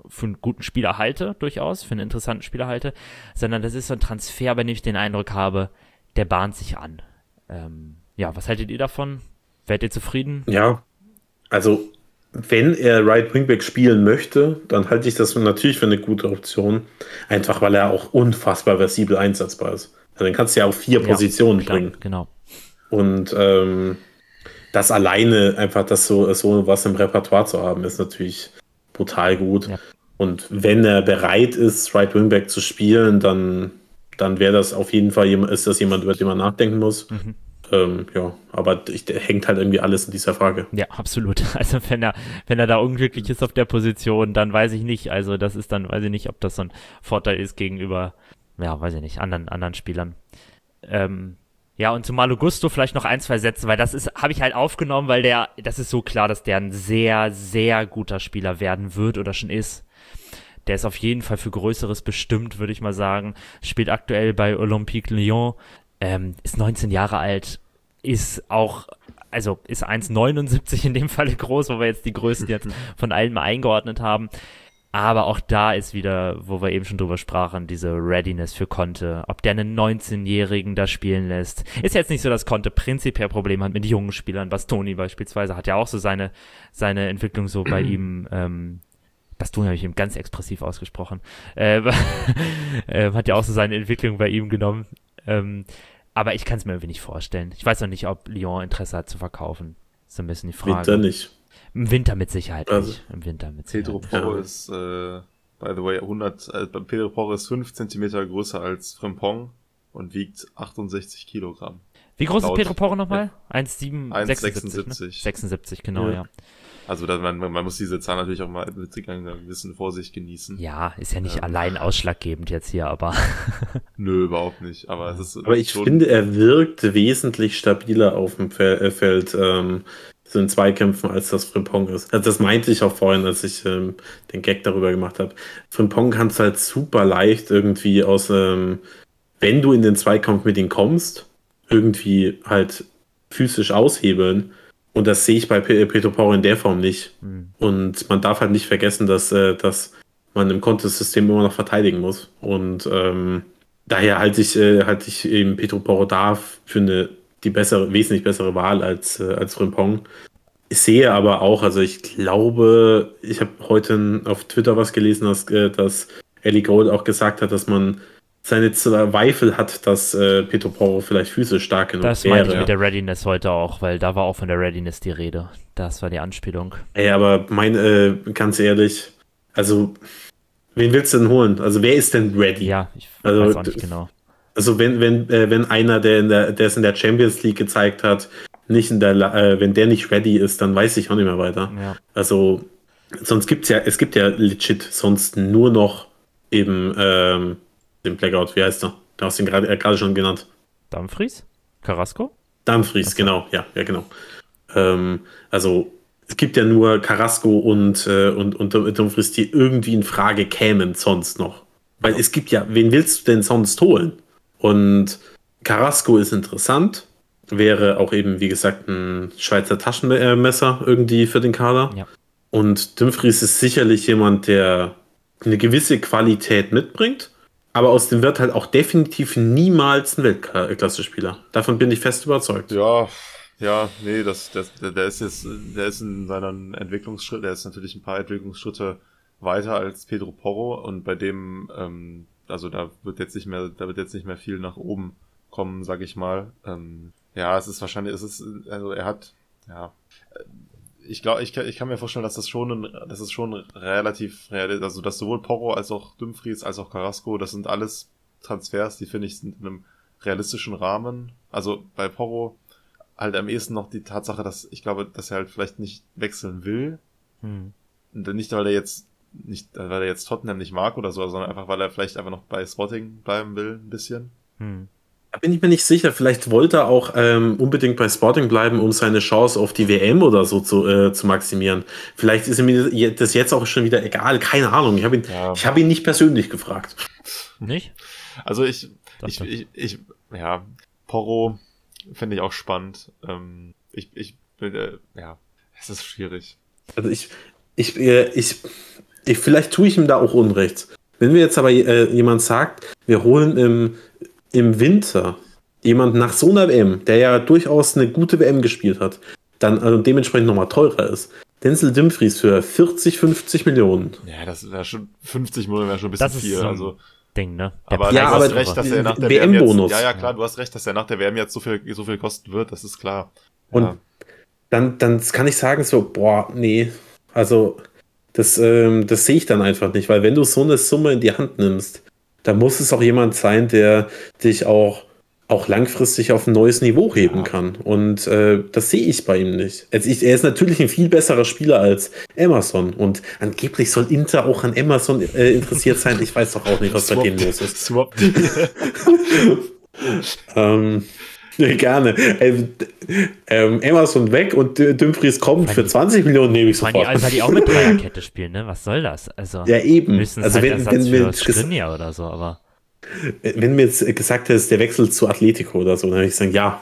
für einen guten Spieler halte, durchaus, für einen interessanten Spieler halte, sondern das ist so ein Transfer, bei dem ich den Eindruck habe, der bahnt sich an. Ähm, ja, was haltet ihr davon? Werdet ihr zufrieden? Ja, also wenn er Right Wingback spielen möchte, dann halte ich das natürlich für eine gute Option. Einfach weil er auch unfassbar versibel einsetzbar ist. Also dann kannst du ja auf vier ja, Positionen klar, bringen. Genau. Und ähm, das alleine, einfach das so, so was im Repertoire zu haben, ist natürlich brutal gut. Ja. Und wenn er bereit ist, Right Wingback zu spielen, dann, dann wäre das auf jeden Fall ist das jemand, über den man nachdenken muss. Mhm. Ähm, ja, aber ich, hängt halt irgendwie alles in dieser Frage. Ja, absolut. Also wenn er, wenn er da unglücklich ist auf der Position, dann weiß ich nicht. Also das ist dann, weiß ich nicht, ob das so ein Vorteil ist gegenüber, ja, weiß ich nicht, anderen, anderen Spielern. Ähm, ja, und zu Malo Gusto vielleicht noch ein, zwei Sätze, weil das ist, habe ich halt aufgenommen, weil der, das ist so klar, dass der ein sehr, sehr guter Spieler werden wird oder schon ist. Der ist auf jeden Fall für Größeres bestimmt, würde ich mal sagen. Spielt aktuell bei Olympique Lyon, ähm, ist 19 Jahre alt, ist auch, also ist 1,79 in dem Falle groß, wo wir jetzt die Größten jetzt von allen mal eingeordnet haben. Aber auch da ist wieder, wo wir eben schon drüber sprachen, diese Readiness für Conte. Ob der einen 19-Jährigen da spielen lässt. Ist jetzt nicht so, dass Conte prinzipiell Probleme hat mit jungen Spielern. Bastoni beispielsweise hat ja auch so seine, seine Entwicklung so bei ihm, ähm, Bastoni habe ich ihm ganz expressiv ausgesprochen. Äh, äh, hat ja auch so seine Entwicklung bei ihm genommen. Ähm, aber ich kann es mir irgendwie nicht vorstellen. Ich weiß noch nicht, ob Lyon Interesse hat zu verkaufen. ist so ein bisschen die Frage. Winter nicht. Im Winter mit Sicherheit also, nicht. Im Winter mit Sicherheit. Pedro Porro ja. ist, äh, by the way, 100, äh, Pedro Porro ist 5 cm größer als Frimpong und wiegt 68 Kilogramm. Wie groß Laut, ist Pedro Porro nochmal? Ja. 1,76. Ne? 76, genau, ja. ja. Also da, man, man muss diese Zahl natürlich auch mal mit einer gewissen Vorsicht genießen. Ja, ist ja nicht ähm, allein ausschlaggebend jetzt hier, aber. Nö, überhaupt nicht. Aber, es ist aber ich finde, er wirkt wesentlich stabiler auf dem äh, Feld. Ähm, so in Zweikämpfen, als das Frimpong ist. Also das meinte ich auch vorhin, als ich ähm, den Gag darüber gemacht habe. Frimpong kannst halt super leicht irgendwie aus, ähm, wenn du in den Zweikampf mit ihm kommst, irgendwie halt physisch aushebeln. Und das sehe ich bei Petro Poro in der Form nicht. Mhm. Und man darf halt nicht vergessen, dass, äh, dass man im Contest-System immer noch verteidigen muss. Und ähm, daher halte ich, äh, halte ich eben Petro Poro da für eine die bessere, wesentlich bessere Wahl als, äh, als Frimpong. Ich sehe aber auch, also ich glaube, ich habe heute auf Twitter was gelesen, dass, äh, dass Ellie Gold auch gesagt hat, dass man seine Zweifel hat, dass äh, Petro Poro vielleicht physisch stark genug das wäre. Das meinte ich mit der Readiness heute auch, weil da war auch von der Readiness die Rede. Das war die Anspielung. Ey, aber mein, äh, ganz ehrlich, also, wen willst du denn holen? Also, wer ist denn ready? Ja, ich also, weiß auch nicht genau. Also wenn, wenn, äh, wenn einer, der, in der, der es in der Champions League gezeigt hat, nicht in der, äh, wenn der nicht ready ist, dann weiß ich auch nicht mehr weiter. Ja. Also sonst gibt's ja, es gibt ja legit sonst nur noch eben ähm, den Blackout, wie heißt er? Du hast ihn gerade äh, schon genannt. Dumfries? Carrasco? Dumfries, so. genau, ja, ja, genau. Ähm, also es gibt ja nur Carrasco und, äh, und, und Dumfries, die irgendwie in Frage kämen sonst noch. Weil es gibt ja, wen willst du denn sonst holen? Und Carrasco ist interessant. Wäre auch eben, wie gesagt, ein Schweizer Taschenmesser irgendwie für den Kader. Ja. Und Dumfries ist sicherlich jemand, der eine gewisse Qualität mitbringt. Aber aus dem wird halt auch definitiv niemals ein Weltklasse-Spieler. Davon bin ich fest überzeugt. Ja, ja, nee, das, das, der ist jetzt, der ist in seinen Entwicklungsschritt, der ist natürlich ein paar Entwicklungsschritte weiter als Pedro Porro und bei dem ähm, also da wird jetzt nicht mehr, da wird jetzt nicht mehr viel nach oben kommen, sag ich mal. Ähm, ja, es ist wahrscheinlich, es ist, also er hat, ja, ich glaube, ich, ich kann mir vorstellen, dass das schon, ein, das ist schon relativ realistisch, also dass sowohl Porro als auch Dumfries als auch Carrasco, das sind alles Transfers, die finde ich sind in einem realistischen Rahmen. Also bei Porro halt am ehesten noch die Tatsache, dass ich glaube, dass er halt vielleicht nicht wechseln will. Hm. Nicht, weil er jetzt nicht, weil er jetzt Tottenham nicht mag oder so, sondern einfach, weil er vielleicht einfach noch bei Spotting bleiben will, ein bisschen. Hm. Da bin ich mir nicht sicher. Vielleicht wollte er auch ähm, unbedingt bei Sporting bleiben, um seine Chance auf die WM oder so zu, äh, zu maximieren. Vielleicht ist ihm das jetzt auch schon wieder egal. Keine Ahnung. Ich habe ihn, ja. ich hab ihn nicht persönlich gefragt. Nicht? Also ich, ich, ich, ich, ja, Porro finde ich auch spannend. Ähm, ich, ich, äh, ja, es ist schwierig. Also ich, ich, äh, ich, ich, vielleicht tue ich ihm da auch Unrecht. Wenn mir jetzt aber äh, jemand sagt, wir holen im, im Winter jemand nach so einer WM, der ja durchaus eine gute WM gespielt hat, dann also dementsprechend nochmal teurer ist. Denzel Dumfries für 40, 50 Millionen. Ja, das wäre schon 50 Millionen wäre schon ein bisschen das viel. So also Ding, ne? Der aber ja, du hast recht, dass er nach der WM jetzt, Ja, ja, klar, du hast recht, dass er nach der WM jetzt so viel, so viel kosten wird, das ist klar. Und ja. dann, dann kann ich sagen so, boah, nee, also das, ähm, das sehe ich dann einfach nicht, weil wenn du so eine Summe in die Hand nimmst, dann muss es auch jemand sein, der dich auch, auch langfristig auf ein neues Niveau heben ja. kann. Und äh, das sehe ich bei ihm nicht. Also ich, er ist natürlich ein viel besserer Spieler als Emerson. Und angeblich soll Inter auch an Emerson äh, interessiert sein. Ich weiß doch auch nicht, was bei denen los ist. Swap. ähm, Gerne. Ähm, ähm, Emerson weg und Dumfries kommt für 20 Millionen nehme ich sofort. Die, also die auch mit Dreierkette spielen, ne? Was soll das? Also, ja, eben. Also halt wenn, wenn, wenn Skriniar oder so, aber. Wenn mir jetzt gesagt hättest, der wechselt zu Atletico oder so, dann würde ich sagen, ja.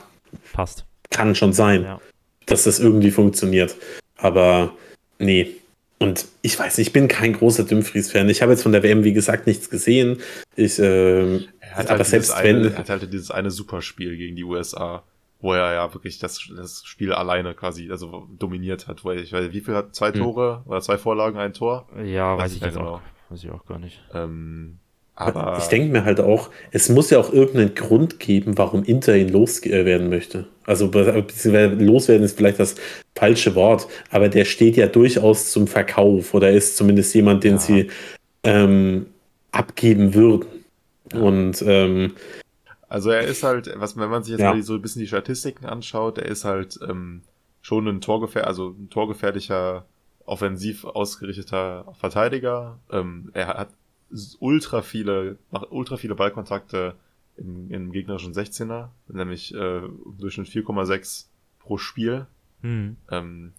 Passt. Kann schon sein, ja. dass das irgendwie funktioniert. Aber nee. Und ich weiß nicht, ich bin kein großer Dumfries-Fan. Ich habe jetzt von der WM, wie gesagt, nichts gesehen. Ich, äh, er hat, halt selbst eine, wenn, er hat halt dieses eine Superspiel gegen die USA, wo er ja wirklich das, das Spiel alleine quasi also dominiert hat. Weil ich weiß, wie viel hat zwei hm. Tore hm. oder zwei Vorlagen, ein Tor? Ja, weiß, weiß ich jetzt genau. auch. Weiß ich auch gar nicht. Ähm, aber ich denke mir halt auch, es muss ja auch irgendeinen Grund geben, warum Inter ihn loswerden möchte. Also loswerden ist vielleicht das falsche Wort, aber der steht ja durchaus zum Verkauf oder ist zumindest jemand, den ja. sie ähm, abgeben würden. Und ähm, also er ist halt, was wenn man sich jetzt ja. mal so ein bisschen die Statistiken anschaut, er ist halt ähm, schon ein Torgefähr also ein torgefährlicher, offensiv ausgerichteter Verteidiger. Ähm, er hat ultra viele, macht ultra viele Ballkontakte im, im gegnerischen 16er, nämlich äh, im Durchschnitt 4,6 pro Spiel. Mhm. Ähm,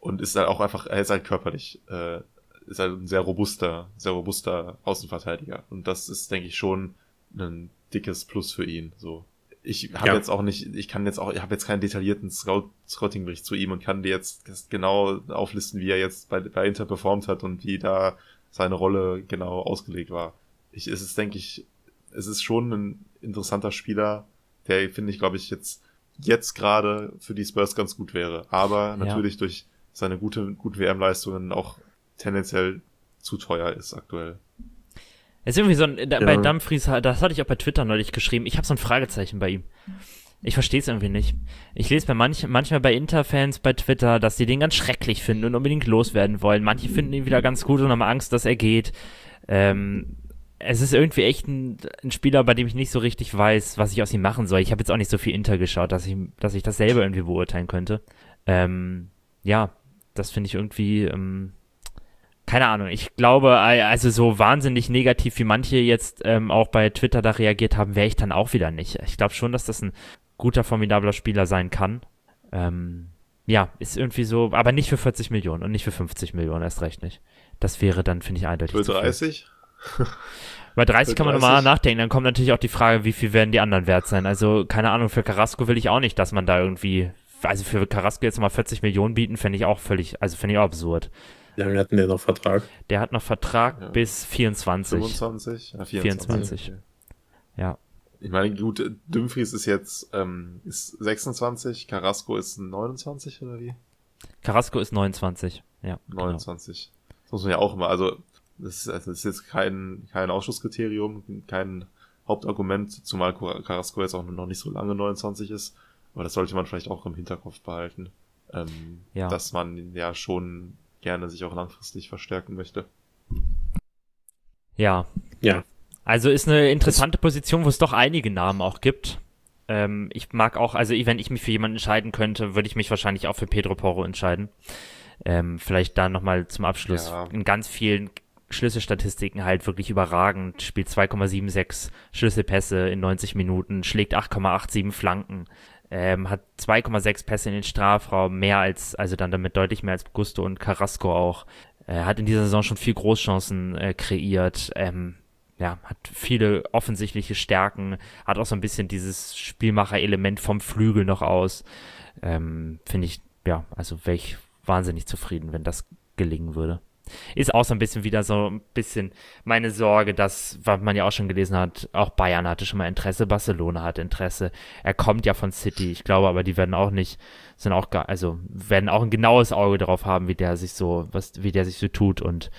und ist halt auch einfach, er ist halt körperlich, äh, ist halt ein sehr robuster, sehr robuster Außenverteidiger. Und das ist, denke ich, schon ein dickes Plus für ihn. So. Ich habe ja. jetzt auch nicht, ich kann jetzt auch, ich habe jetzt keinen detaillierten Scout, Scouting-Bericht zu ihm und kann dir jetzt genau auflisten, wie er jetzt bei, bei Inter performt hat und wie da seine Rolle genau ausgelegt war. Ich, es ist, denke ich, es ist schon ein interessanter Spieler, der, finde ich, glaube ich, jetzt, jetzt gerade für die Spurs ganz gut wäre. Aber natürlich ja. durch seine gute, gute WM-Leistungen auch tendenziell zu teuer ist aktuell. Es ist irgendwie so ein, da, ja. bei Dumfries, das hatte ich auch bei Twitter neulich geschrieben, ich habe so ein Fragezeichen bei ihm. Ich verstehe es irgendwie nicht. Ich lese bei manch, manchmal bei Interfans bei Twitter, dass die den ganz schrecklich finden und unbedingt loswerden wollen. Manche finden ihn wieder ganz gut und haben Angst, dass er geht. Ähm, es ist irgendwie echt ein, ein, Spieler, bei dem ich nicht so richtig weiß, was ich aus ihm machen soll. Ich habe jetzt auch nicht so viel Inter geschaut, dass ich, dass ich das selber irgendwie beurteilen könnte. Ähm, ja, das finde ich irgendwie, ähm, keine Ahnung. Ich glaube, also so wahnsinnig negativ, wie manche jetzt ähm, auch bei Twitter da reagiert haben, wäre ich dann auch wieder nicht. Ich glaube schon, dass das ein guter, formidabler Spieler sein kann. Ähm, ja, ist irgendwie so, aber nicht für 40 Millionen und nicht für 50 Millionen, erst recht nicht. Das wäre dann, finde ich, eindeutig. Für 30? Bei 30 kann man nochmal nachdenken. Dann kommt natürlich auch die Frage, wie viel werden die anderen wert sein. Also, keine Ahnung, für Carrasco will ich auch nicht, dass man da irgendwie, also für Carrasco jetzt mal 40 Millionen bieten, fände ich auch völlig, also finde ich auch absurd. Wie lange hat denn der noch Vertrag? Der hat noch Vertrag ja. bis 24. 25? Ja, 24. 24. Okay. Ja. Ich meine, gut, Dumfries ist jetzt ähm, ist 26, Carrasco ist 29 oder wie? Carrasco ist 29, ja. 29. Genau. Das muss man ja auch immer, also das ist, also das ist jetzt kein, kein Ausschusskriterium, kein Hauptargument, zumal Carrasco jetzt auch noch nicht so lange 29 ist. Aber das sollte man vielleicht auch im Hinterkopf behalten. Ähm, ja. Dass man ja schon gerne sich auch langfristig verstärken möchte. Ja. Ja. Also ist eine interessante Position, wo es doch einige Namen auch gibt. Ähm, ich mag auch, also wenn ich mich für jemanden entscheiden könnte, würde ich mich wahrscheinlich auch für Pedro Porro entscheiden. Ähm, vielleicht da nochmal zum Abschluss. Ja. In ganz vielen Schlüsselstatistiken halt wirklich überragend. Spielt 2,76 Schlüsselpässe in 90 Minuten, schlägt 8,87 Flanken, ähm, hat 2,6 Pässe in den Strafraum, mehr als, also dann damit deutlich mehr als Gusto und Carrasco auch. Äh, hat in dieser Saison schon viel Großchancen äh, kreiert. Ähm, ja, hat viele offensichtliche Stärken, hat auch so ein bisschen dieses Spielmacher-Element vom Flügel noch aus. Ähm, Finde ich, ja, also wäre ich wahnsinnig zufrieden, wenn das gelingen würde ist auch so ein bisschen wieder so ein bisschen meine Sorge, dass, was man ja auch schon gelesen hat, auch Bayern hatte schon mal Interesse, Barcelona hat Interesse. Er kommt ja von City, ich glaube aber, die werden auch nicht, sind auch gar, also werden auch ein genaues Auge darauf haben, wie der sich so, was, wie der sich so tut und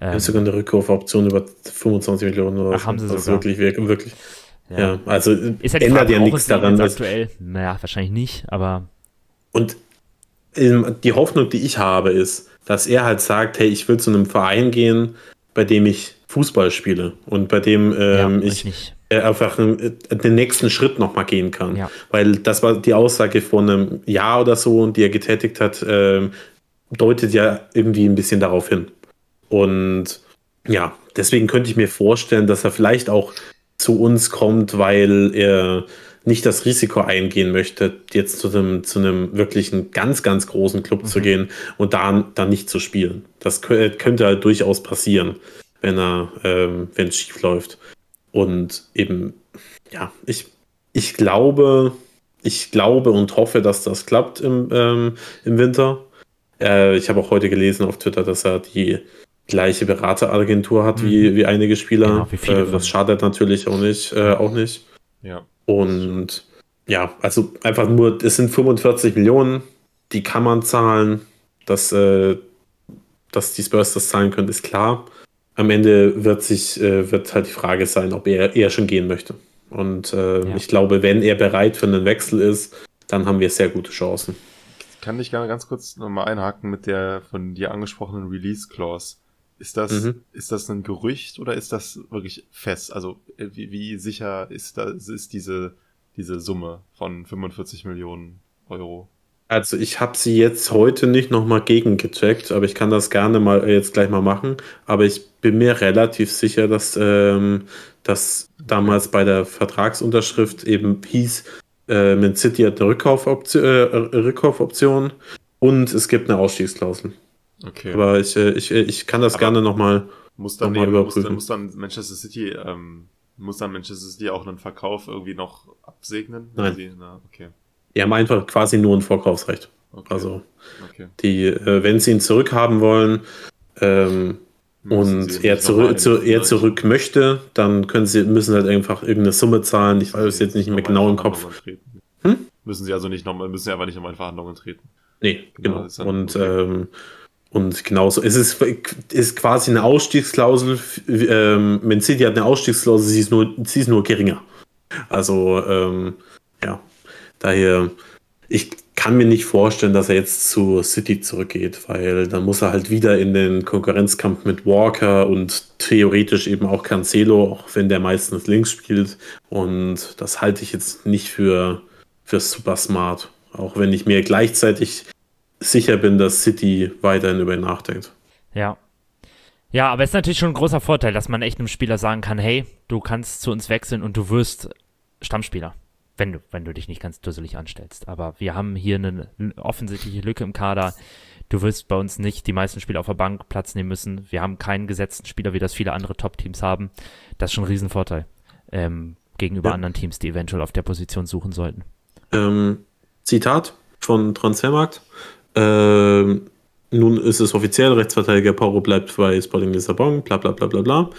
ähm, ist sogar eine Rückkaufoption über 25 Millionen oder Ach, haben sie also sogar. wirklich, wirklich. Ja. ja also ist ja ändert ja nichts daran. Aktuell, naja, wahrscheinlich nicht, aber. Und ähm, die Hoffnung, die ich habe, ist, dass er halt sagt, hey, ich will zu einem Verein gehen, bei dem ich Fußball spiele und bei dem ähm, ja, ich, äh, einfach den, äh, den, nächsten Schritt nochmal gehen kann. Ja. Weil das war die Aussage von einem Jahr oder so, die er getätigt hat, ähm, deutet ja irgendwie ein bisschen darauf hin. Und ja, deswegen könnte ich mir vorstellen, dass er vielleicht auch zu uns kommt, weil er nicht das Risiko eingehen möchte, jetzt zu einem, zu einem wirklichen ganz, ganz großen Club mhm. zu gehen und da dann nicht zu spielen. Das könnte halt durchaus passieren, wenn er, ähm, wenn es schief läuft. Und eben, ja, ich, ich glaube, ich glaube und hoffe, dass das klappt im, ähm, im Winter. Äh, ich habe auch heute gelesen auf Twitter, dass er die gleiche Berateragentur hat mhm. wie, wie einige Spieler. Genau, wie äh, das schadet natürlich auch nicht. Äh, auch nicht. Ja. Und ja, also einfach nur, es sind 45 Millionen, die kann man zahlen. Dass, äh, dass die Spurs das zahlen können, ist klar. Am Ende wird sich, äh, wird halt die Frage sein, ob er eher schon gehen möchte. Und äh, ja. ich glaube, wenn er bereit für einen Wechsel ist, dann haben wir sehr gute Chancen. Kann ich gerne ganz kurz nochmal einhaken mit der von dir angesprochenen Release Clause. Ist das, mhm. ist das ein Gerücht oder ist das wirklich fest? Also äh, wie, wie sicher ist da ist diese, diese Summe von 45 Millionen Euro? Also ich habe sie jetzt heute nicht nochmal gegengecheckt, aber ich kann das gerne mal äh, jetzt gleich mal machen. Aber ich bin mir relativ sicher, dass ähm, das damals bei der Vertragsunterschrift eben hieß, äh, Man City hat eine Rückkaufoption, äh, Rückkaufoption Und es gibt eine Ausstiegsklausel. Okay. Aber ich, äh, ich, äh, ich kann das Aber- gerne nochmal. muss dann, nochmal eben, muss, dann, überprüfen. muss dann Manchester City, ähm, muss dann Manchester City auch einen Verkauf irgendwie noch absegnen? Nein. Sie, na, okay. Die haben einfach quasi nur ein Vorkaufsrecht. okay. Also, okay. die, äh, wenn sie ihn zurückhaben wollen ähm, und er, zurück, zu, er zurück möchte, dann können sie, müssen halt einfach irgendeine Summe zahlen. Ich weiß jetzt nicht mehr genau im Kopf. Hm? Müssen sie also nicht nochmal, müssen sie einfach nicht nochmal in Verhandlungen treten. Nee, Genau, genau. Und, okay. ähm, und genauso. Es ist, ist quasi eine Ausstiegsklausel. Ähm, Man City hat eine Ausstiegsklausel, sie ist nur, sie ist nur geringer. Also, ähm, ja, daher, ich kann mir nicht vorstellen, dass er jetzt zu City zurückgeht, weil dann muss er halt wieder in den Konkurrenzkampf mit Walker und theoretisch eben auch Cancelo, auch wenn der meistens links spielt. Und das halte ich jetzt nicht für, für super smart. Auch wenn ich mir gleichzeitig sicher bin, dass City weiterhin über ihn nachdenkt. Ja. Ja, aber es ist natürlich schon ein großer Vorteil, dass man echt einem Spieler sagen kann, hey, du kannst zu uns wechseln und du wirst Stammspieler. Wenn du, wenn du dich nicht ganz dusselig anstellst. Aber wir haben hier eine, offensichtliche Lücke im Kader. Du wirst bei uns nicht die meisten Spieler auf der Bank Platz nehmen müssen. Wir haben keinen gesetzten Spieler, wie das viele andere Top-Teams haben. Das ist schon ein Riesenvorteil. Ähm, gegenüber Ja. anderen Teams, die eventuell auf der Position suchen sollten. Ähm, Zitat von Transfermarkt. Ähm, nun ist es offiziell, Rechtsverteidiger Pauro bleibt bei Sporting Lissabon, bla bla bla bla bla.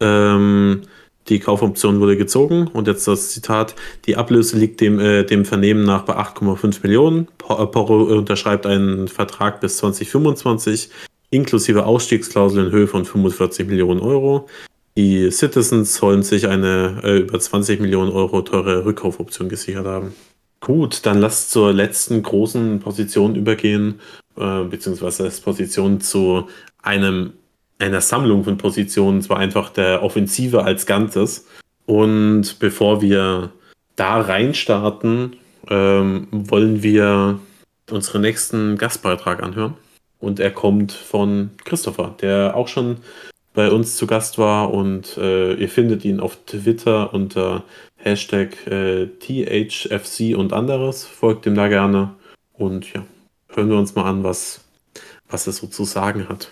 Ähm, die Kaufoption wurde gezogen und jetzt das Zitat, die Ablöse liegt dem, äh, dem Vernehmen nach bei 8,5 Millionen. Äh, Porro unterschreibt einen Vertrag bis 2025, inklusive Ausstiegsklausel in Höhe von 45 Millionen Euro. Die Citizens sollen sich eine äh, über 20 Millionen Euro teure Rückkaufoption gesichert haben. Gut, dann lasst zur letzten großen Position übergehen, äh, beziehungsweise als Position zu einem, einer Sammlung von Positionen, zwar einfach der Offensive als Ganzes. Und bevor wir da reinstarten, ähm, wollen wir unseren nächsten Gastbeitrag anhören. Und er kommt von Christopher, der auch schon bei uns zu Gast war und äh, ihr findet ihn auf Twitter unter Hashtag äh, THFC und anderes. Folgt ihm da gerne. Und ja, hören wir uns mal an, was, was er so zu sagen hat.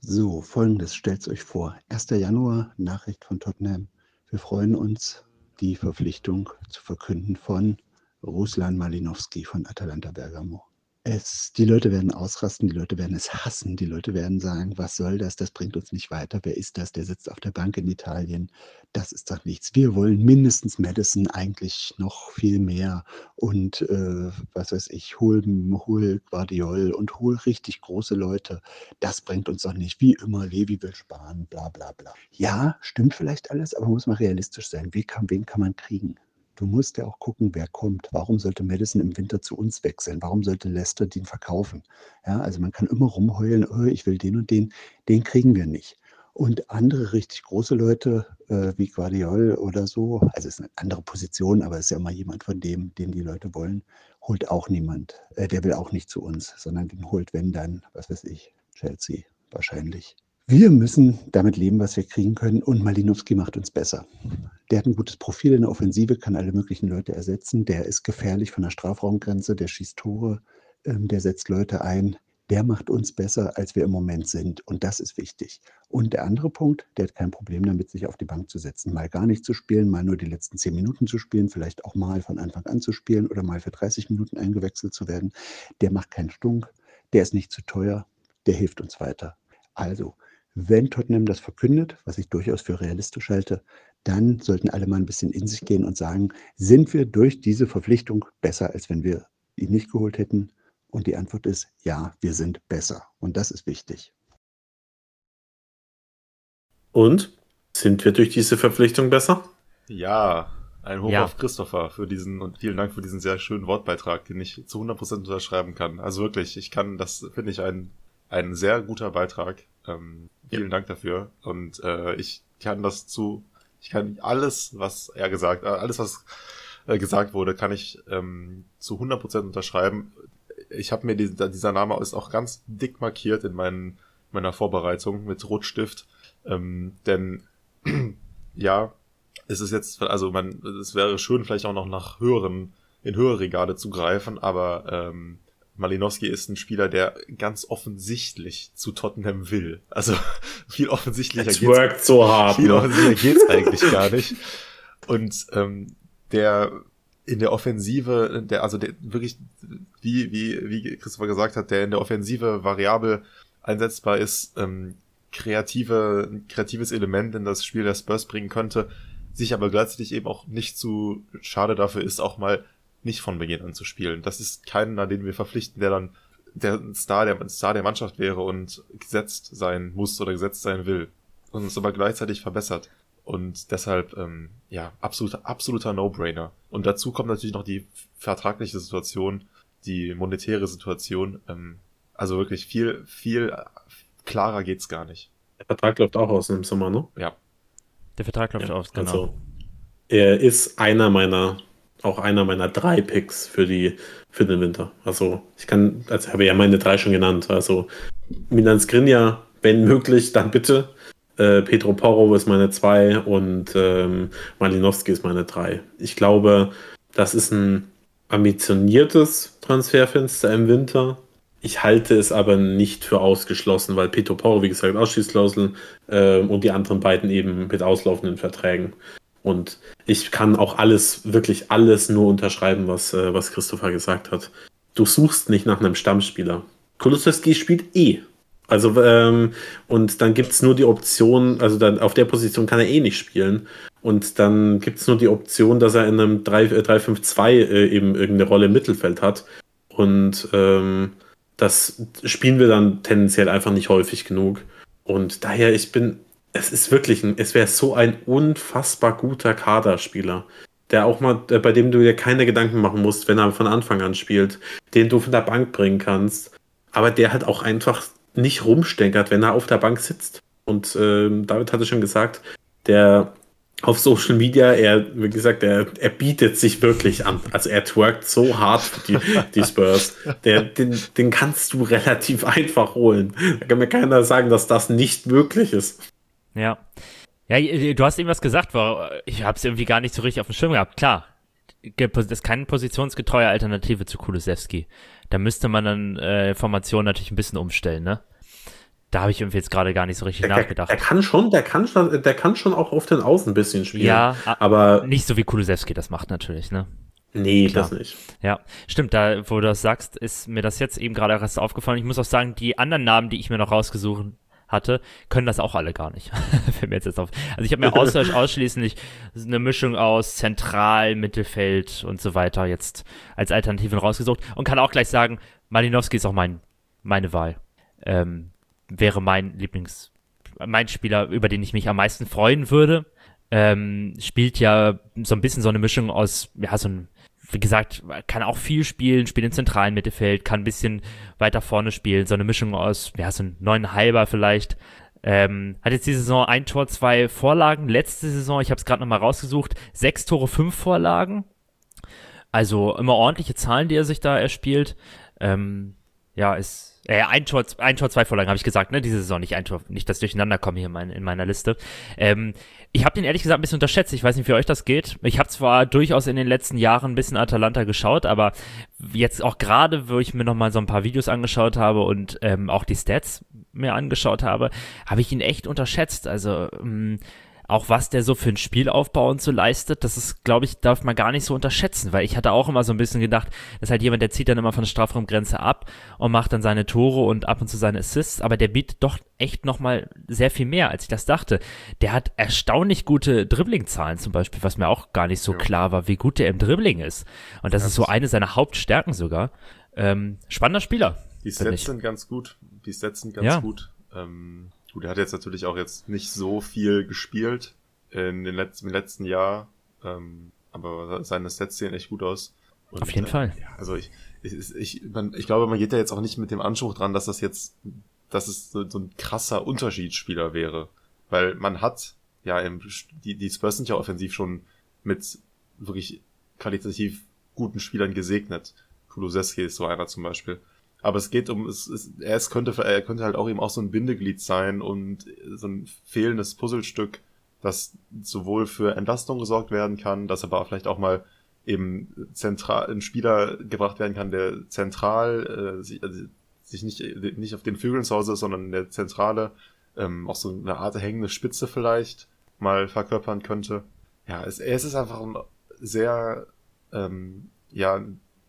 So, folgendes stellt euch vor. 1. Januar, Nachricht von Tottenham. Wir freuen uns, die Verpflichtung zu verkünden von Ruslan Malinowski von Atalanta Bergamo. Es, die Leute werden ausrasten, die Leute werden es hassen, die Leute werden sagen, was soll das, das bringt uns nicht weiter, wer ist das, der sitzt auf der Bank in Italien, das ist doch nichts. Wir wollen mindestens Madison, eigentlich noch viel mehr und äh, was weiß ich, hol, hol Guardiol und hol richtig große Leute das bringt uns doch nicht. Wie immer, Levi will sparen, bla bla bla. Ja, stimmt vielleicht alles, aber muss man realistisch sein. Wie kann, wen kann man kriegen? Du musst ja auch gucken, wer kommt. Warum sollte Madison im Winter zu uns wechseln? Warum sollte Leicester den verkaufen? Ja, also man kann immer rumheulen, oh, ich will den und den, den kriegen wir nicht. Und andere richtig große Leute äh, wie Guardiol oder so, also es ist eine andere Position, aber es ist ja immer jemand von dem, den die Leute wollen, holt auch niemand. Äh, der will auch nicht zu uns, sondern den holt, wenn dann, was weiß ich, Chelsea wahrscheinlich. Wir müssen damit leben, was wir kriegen können und Malinowski macht uns besser. Der hat ein gutes Profil in der Offensive, kann alle möglichen Leute ersetzen. Der ist gefährlich von der Strafraumgrenze, der schießt Tore, ähm, der setzt Leute ein. Der macht uns besser, als wir im Moment sind. Und das ist wichtig. Und der andere Punkt, der hat kein Problem damit, sich auf die Bank zu setzen. Mal gar nicht zu spielen, mal nur die letzten zehn Minuten zu spielen, vielleicht auch mal von Anfang an zu spielen oder mal für 30 Minuten eingewechselt zu werden. Der macht keinen Stunk, der ist nicht zu teuer, der hilft uns weiter. Also, wenn Tottenham das verkündet, was ich durchaus für realistisch halte, dann sollten alle mal ein bisschen in sich gehen und sagen, sind wir durch diese Verpflichtung besser, als wenn wir ihn nicht geholt hätten? Und die Antwort ist, ja, wir sind besser. Und das ist wichtig. Und sind wir durch diese Verpflichtung besser? Ja, ein Hoch Ja. auf Christopher für diesen und vielen Dank für diesen sehr schönen Wortbeitrag, den ich zu 100% unterschreiben kann. Also wirklich, ich kann, das finde ich ein, ein sehr guter Beitrag. Ähm, vielen Dank dafür. Und äh, ich kann das zu, ich kann alles, was er gesagt, äh, alles, was äh, gesagt wurde, kann ich ähm, zu 100% unterschreiben. Ich habe mir die, dieser Name ist auch ganz dick markiert in meinen, meiner Vorbereitung mit Rotstift. Ähm, denn ja, es ist jetzt, also man, es wäre schön, vielleicht auch noch nach höheren in höhere Regale zu greifen, aber ähm, Malinowski ist ein Spieler, der ganz offensichtlich zu Tottenham will. Also viel offensichtlicher Es worked so hart. viel offensichtlicher geht's eigentlich gar nicht. Und ähm, der in der Offensive, der also der wirklich wie wie wie Christopher gesagt hat, der in der Offensive variabel einsetzbar ist, ähm, kreative ein kreatives Element in das Spiel der Spurs bringen könnte, sich aber gleichzeitig eben auch nicht zu schade dafür ist, auch mal nicht von Beginn an zu spielen. Das ist keiner, den wir verpflichten, der dann der Star der Star der Mannschaft wäre und gesetzt sein muss oder gesetzt sein will und es aber gleichzeitig verbessert. Und deshalb, ähm, ja, absoluter, absoluter No-Brainer. Und dazu kommt natürlich noch die vertragliche Situation, die monetäre Situation. Ähm, also wirklich viel, viel klarer geht's gar nicht. Der Vertrag läuft auch aus im Sommer, ne? Ja. Der Vertrag läuft aus, genau. Also, er ist einer meiner, auch einer meiner drei Picks für die, für den Winter. Also, ich kann, also habe ja meine drei schon genannt. Also, Milan Skriniar, wenn möglich, dann bitte. Äh, Pedro Porro ist meine zwei und ähm, Malinowski ist meine drei. Ich glaube, das ist ein ambitioniertes Transferfenster im Winter. Ich halte es aber nicht für ausgeschlossen, weil Pedro Porro, wie gesagt, Ausschließklausel äh, und die anderen beiden eben mit auslaufenden Verträgen. Und ich kann auch alles, wirklich alles nur unterschreiben, was, äh, was Christopher gesagt hat. Du suchst nicht nach einem Stammspieler. Kulusewski spielt eh. Also, ähm, und dann gibt es nur die Option, also dann auf der Position kann er eh nicht spielen. Und dann gibt es nur die Option, dass er in einem 3-5-2 äh, eben irgendeine Rolle im Mittelfeld hat. Und ähm, das spielen wir dann tendenziell einfach nicht häufig genug. Und daher, ich bin, es ist wirklich, ein, es wäre so ein unfassbar guter Kaderspieler, der auch mal, äh, bei dem du dir keine Gedanken machen musst, wenn er von Anfang an spielt, den du von der Bank bringen kannst, aber der halt auch einfach nicht rumstenkert, wenn er auf der Bank sitzt. Und ähm, David hatte schon gesagt, der auf Social Media, er, wie gesagt, er, er bietet sich wirklich an. Also er twerkt so hart für die, die Spurs. Der, den, den kannst du relativ einfach holen. Da kann mir keiner sagen, dass das nicht möglich ist. Ja. Ja, du hast eben was gesagt, ich habe es irgendwie gar nicht so richtig auf dem Schirm gehabt. Klar, das ist keine positionsgetreue Alternative zu Kulusewski. Da müsste man dann äh, Formation natürlich ein bisschen umstellen, ne? Da habe ich irgendwie jetzt gerade gar nicht so richtig Der, nachgedacht. der kann schon, der kann schon, der kann schon auch auf den Außen ein bisschen spielen. ja, aber nicht so wie Kulusewski das macht natürlich, ne? nee, Klar. das nicht. Ja, stimmt, da, wo du das sagst, ist mir das jetzt eben gerade erst aufgefallen. Ich muss auch sagen, die anderen Namen, die ich mir noch rausgesucht hatte, können das auch alle gar nicht. Fällt mir jetzt, jetzt auf. Also ich habe mir aus, ausschließlich eine Mischung aus Zentral, Mittelfeld und so weiter jetzt als Alternativen rausgesucht und kann auch gleich sagen, Malinowski ist auch mein, meine Wahl. Ähm, wäre mein Lieblings, mein Spieler, über den ich mich am meisten freuen würde. Ähm, spielt ja so ein bisschen so eine Mischung aus, ja, so ein wie gesagt, kann auch viel spielen, spielt im zentralen Mittelfeld, kann ein bisschen weiter vorne spielen, so eine Mischung aus, ja, so ein neuneinhalber vielleicht. Ähm, hat jetzt die Saison ein Tor, zwei Vorlagen. Letzte Saison, ich habe es gerade nochmal rausgesucht, sechs Tore, fünf Vorlagen. Also immer ordentliche Zahlen, die er sich da erspielt. Ähm, ja, ist äh, ein Tor, ein Tor, zwei Vorlagen habe ich gesagt, ne? Diese Saison nicht ein Tor, nicht das Durcheinander kommen hier in, mein, in meiner Liste. Ähm, ich habe den ehrlich gesagt ein bisschen unterschätzt. Ich weiß nicht, wie euch das geht. Ich habe zwar durchaus in den letzten Jahren ein bisschen Atalanta geschaut, aber jetzt auch gerade, wo ich mir noch mal so ein paar Videos angeschaut habe und ähm, auch die Stats mir angeschaut habe, habe ich ihn echt unterschätzt. Also ähm, auch was der so für ein Spielaufbau und so leistet, das ist, glaube ich, darf man gar nicht so unterschätzen, weil ich hatte auch immer so ein bisschen gedacht, das ist halt jemand, der zieht dann immer von der Strafraumgrenze ab und macht dann seine Tore und ab und zu seine Assists, aber der bietet doch echt nochmal sehr viel mehr, als ich das dachte. Der hat erstaunlich gute Dribbling-Zahlen zum Beispiel, was mir auch gar nicht so Ja. klar war, wie gut der im Dribbling ist. Und das Ja, ist so das- eine seiner Hauptstärken sogar. Ähm, spannender Spieler. Die Sets ich. sind ganz gut. Die Sets sind ganz Ja. gut. Ähm, gut, er hat jetzt natürlich auch jetzt nicht so viel gespielt in den letzten, im letzten Jahr. Ähm, aber seine Sets sehen echt gut aus. Und, Auf jeden äh, Fall. Ja, also ich, ich, ich, man, ich glaube, man geht da jetzt auch nicht mit dem Anspruch dran, dass das jetzt, dass es so, so ein krasser Unterschiedsspieler wäre. Weil man hat, ja, im, die, die Spurs sind ja offensiv schon mit wirklich qualitativ guten Spielern gesegnet. Kulusewski ist so einer zum Beispiel. Aber es geht um, es, es, er es könnte, er könnte halt auch eben auch so ein Bindeglied sein und so ein fehlendes Puzzlestück, das sowohl für Entlastung gesorgt werden kann, das aber vielleicht auch mal eben zentral ein Spieler gebracht werden kann, der zentral äh, sich, also sich nicht, nicht auf den Flügeln zu Hause ist, sondern der Zentrale ähm, auch so eine Art hängende Spitze vielleicht mal verkörpern könnte. Ja, es, es ist einfach ein sehr, ähm, ja,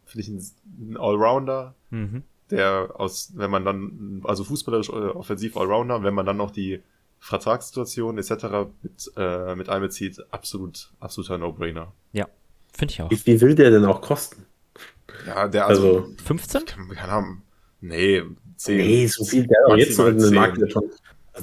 finde ich ein, ein Allrounder, Mhm. Der aus, wenn man dann, also fußballerisch äh, offensiv Allrounder, wenn man dann noch die Vertragssituation etc. mit, äh, mit einbezieht, absolut, absoluter No-Brainer. Finde ich auch. Wie viel will der denn auch kosten? Ja, der also, Also, 15? kann, keine Ahnung, nee, 10. nee, so viel, der auch jetzt noch Maximal einen Markt 10. schon.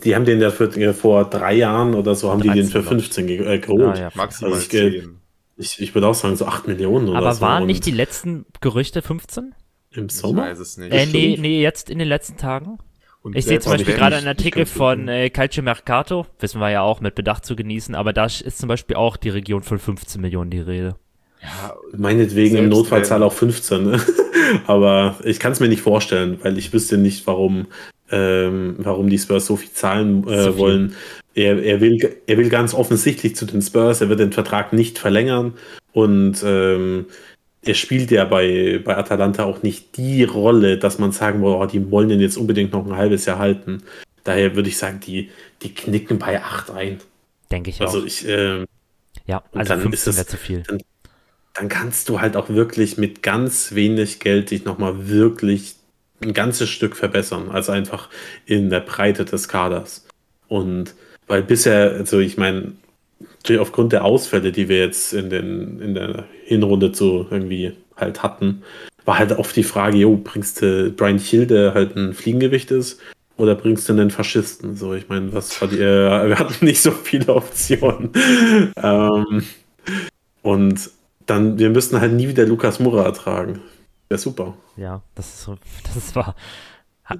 Die haben den ja für, äh, vor drei Jahren oder so, haben die den 13 für noch. 15 ge äh, geholt. Ah, ja. Maximal Also ich, äh, 10. Ich, ich würde auch sagen, so 8 Millionen oder Aber so. waren Und nicht die letzten Gerüchte 15? Im Ich Sommer? weiß es nicht. Äh, nee, nee, jetzt in den letzten Tagen. Und Ich sehe zum Beispiel gerade einen ich- Artikel ich- von äh, Calcio Mercato, wissen wir ja auch, mit Bedacht zu genießen, aber da ist zum Beispiel auch die Region von 15 Millionen die Rede. Ja, Meinetwegen im Notfallzahl auch 15. Ne? Aber ich kann es mir nicht vorstellen, weil ich wüsste nicht, warum, ähm, warum die Spurs so viel zahlen äh, So viel. wollen. Er, er, will, er will ganz offensichtlich zu den Spurs, er wird den Vertrag nicht verlängern und ähm, er spielt ja bei, bei Atalanta auch nicht die Rolle, dass man sagen will, oh, die wollen den jetzt unbedingt noch ein halbes Jahr halten. Daher würde ich sagen, die, die knicken bei 8 ein. Denke ich Also auch. ich, ähm, Ja, also dann 15 ist es- wäre zu viel. dann kannst du halt auch wirklich mit ganz wenig Geld dich nochmal wirklich ein ganzes Stück verbessern, als einfach in der Breite des Kaders. Und weil bisher, also ich meine, aufgrund der Ausfälle, die wir jetzt in, den, in der Hinrunde so irgendwie halt hatten, war halt oft die Frage, jo, bringst du Brian Hill, der halt ein Fliegengewicht ist, oder bringst du einen Faschisten? So, ich meine, was war die, äh, wir hatten nicht so viele Optionen. ähm, und dann, wir müssten halt nie wieder Lukas Mura ertragen. Wäre super. Ja, das ist so, das ist wahr.